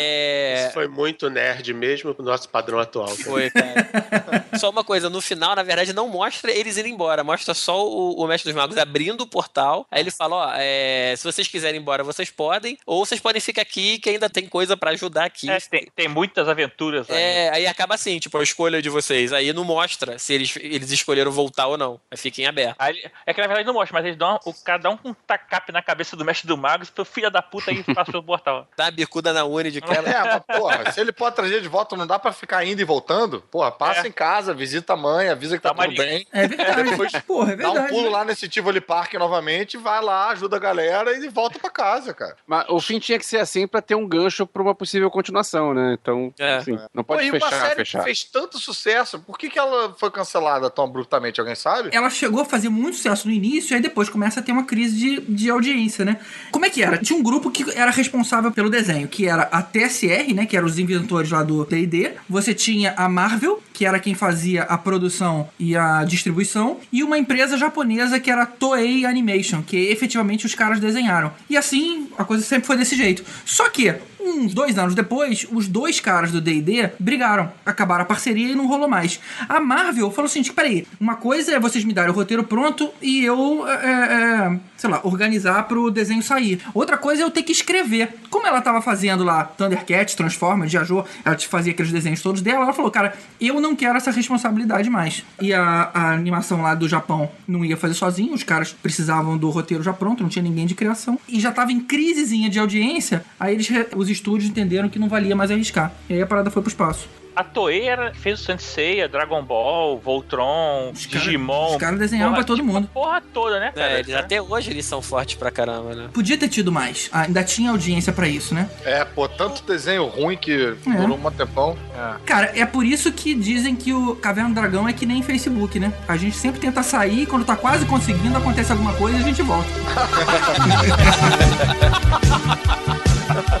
É. Isso foi muito nerd mesmo pro nosso padrão atual. cara. Foi, cara. só uma coisa, no final, na verdade, não mostra eles indo embora, mostra só o, o Mestre dos Magos abrindo o portal. Aí ele fala: ó, é, se vocês quiserem ir embora, vocês podem, ou vocês podem ficar aqui, que ainda tem coisa pra ajudar aqui. É, tem, tem muitas aventuras aí. É, aí acaba assim, tipo, a escolha de vocês. Aí não mostra se eles, eles escolheram voltar ou não. Aí fiquem abertos. Aí, é que na verdade não mostra, mas eles dão o, cada um com um tacape na cabeça do mestre do mago, e filha da puta aí [laughs] passa pelo portal. Dá a bicuda na uni de É, mas, porra, se ele pode trazer de volta, não dá pra ficar indo e voltando? Porra, passa É. em casa, visita a mãe, avisa que tá, uma tudo bem. É verdade. Depois Porra, é dá um verdade. pulo lá nesse Tivoli Park novamente, vai lá, ajuda a galera e volta pra casa, cara. Mas o fim tinha que ser assim pra ter um gancho pra uma possível continuação, né? Então, É. assim, não Pô, pode e uma fechar, série fechar. que fez tanto sucesso, por que, que ela foi cancelada tão abruptamente? Alguém sabe? Ela chegou a fazer muito sucesso no início, aí depois começa a ter uma crise de, de audiência, né? Como é que era? Tinha um grupo que era responsável pelo desenho, que era a TSR, né? Que eram os inventores lá do D&D. Você tinha a Marvel, que era quem fazia a produção e a distribuição. E uma empresa japonesa que era Toei Animation, que efetivamente os caras desenharam. E assim, a coisa sempre foi desse jeito. Só que Uns dois anos depois, os dois caras do D&D brigaram, acabaram a parceria e não rolou mais. A Marvel falou assim, peraí, uma coisa é vocês me darem o roteiro pronto e eu, é, é, sei lá, organizar pro desenho sair. Outra coisa é eu ter que escrever. Como ela tava fazendo lá Thundercats, Transformers, Jajô, ela fazia aqueles desenhos todos dela, ela falou, cara, eu não quero essa responsabilidade mais. E a, a animação lá do Japão não ia fazer sozinho, os caras precisavam do roteiro já pronto, não tinha ninguém de criação. E já tava em crisezinha de audiência, aí eles, os estúdios entenderam que não valia mais arriscar. E aí a parada foi pro espaço. A Toei era, fez o Sensei, Dragon Ball, Voltron, Digimon. os caras desenhavam pra todo tipo, mundo. Porra toda, né, cara? É, eles, até hoje eles são fortes pra caramba, né? Podia ter tido mais. Ah, Ainda tinha audiência pra isso, né? É, pô, tanto desenho ruim que durou um tempão. É. Cara, é por isso que dizem que o Caverna do Dragão é que nem Facebook, né? A gente sempre tenta sair, quando tá quase conseguindo, acontece alguma coisa e a gente volta. [laughs]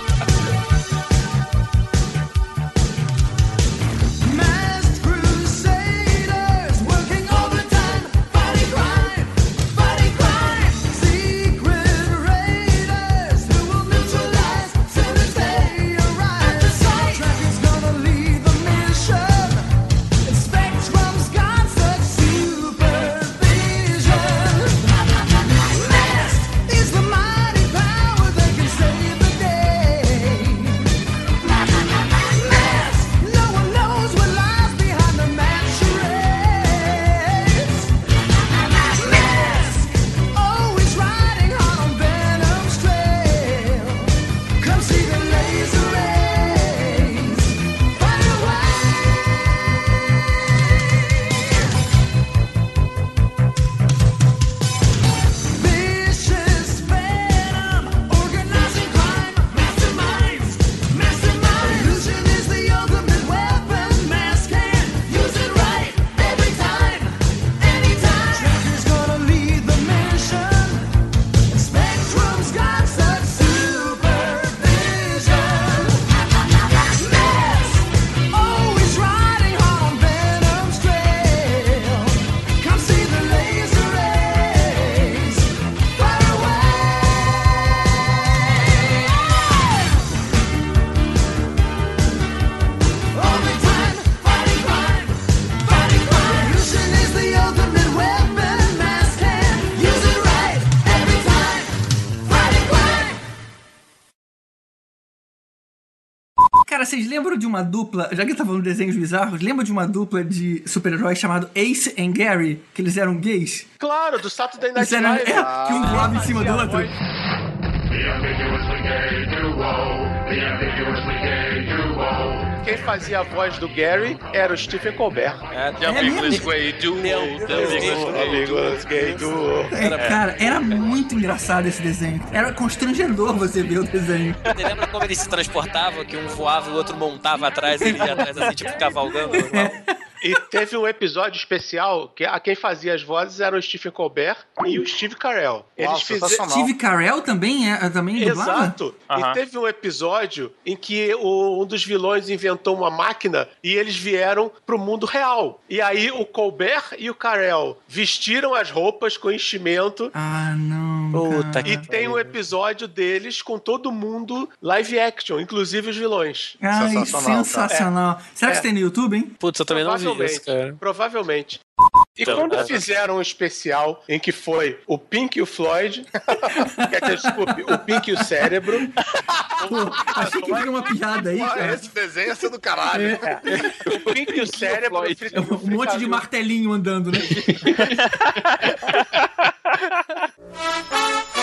lembram de uma dupla, já que tá falando de desenhos bizarros, lembra de uma dupla de super-heróis chamado Ace and Gary? Que eles eram gays? Claro, do Saturday Night Eles eram, Live. é, que um voava em cima do outro. Quem fazia a voz do Gary era o Stephen Colbert. É, The Ambiguous Way Duo. The Ambiguous Way Duo. É, cara, era muito engraçado esse desenho. Era constrangedor você ver o desenho. Você lembra como eles se transportavam? Que um voava e o outro montava atrás, ele ia atrás, assim, tipo cavalgando. E teve um episódio especial que a quem fazia as vozes era o Stephen Colbert e o Steve Carell. Nossa, sensacional. Steve Carell também, é, também dublava? Exato. E teve um episódio em que o- um dos vilões inventou uma máquina e eles vieram pro mundo real. E aí o Colbert e o Carell vestiram as roupas com enchimento. Ah, não. Puta E tem um episódio deles com todo mundo live action, inclusive os vilões. Ai, sensacional. cara. Será que É. tem no YouTube, hein? Putz, eu também não vi isso, cara. Provavelmente. E Então, quando é. fizeram um especial em que foi o Pink e o Floyd, [laughs] quer dizer, desculpe, o Pink e o Cérebro, [laughs] Achei que era uma piada aí, cara. esse desenho ia ser do caralho. o Pink e o Cérebro, Um monte de martelinho andando, né? [laughs]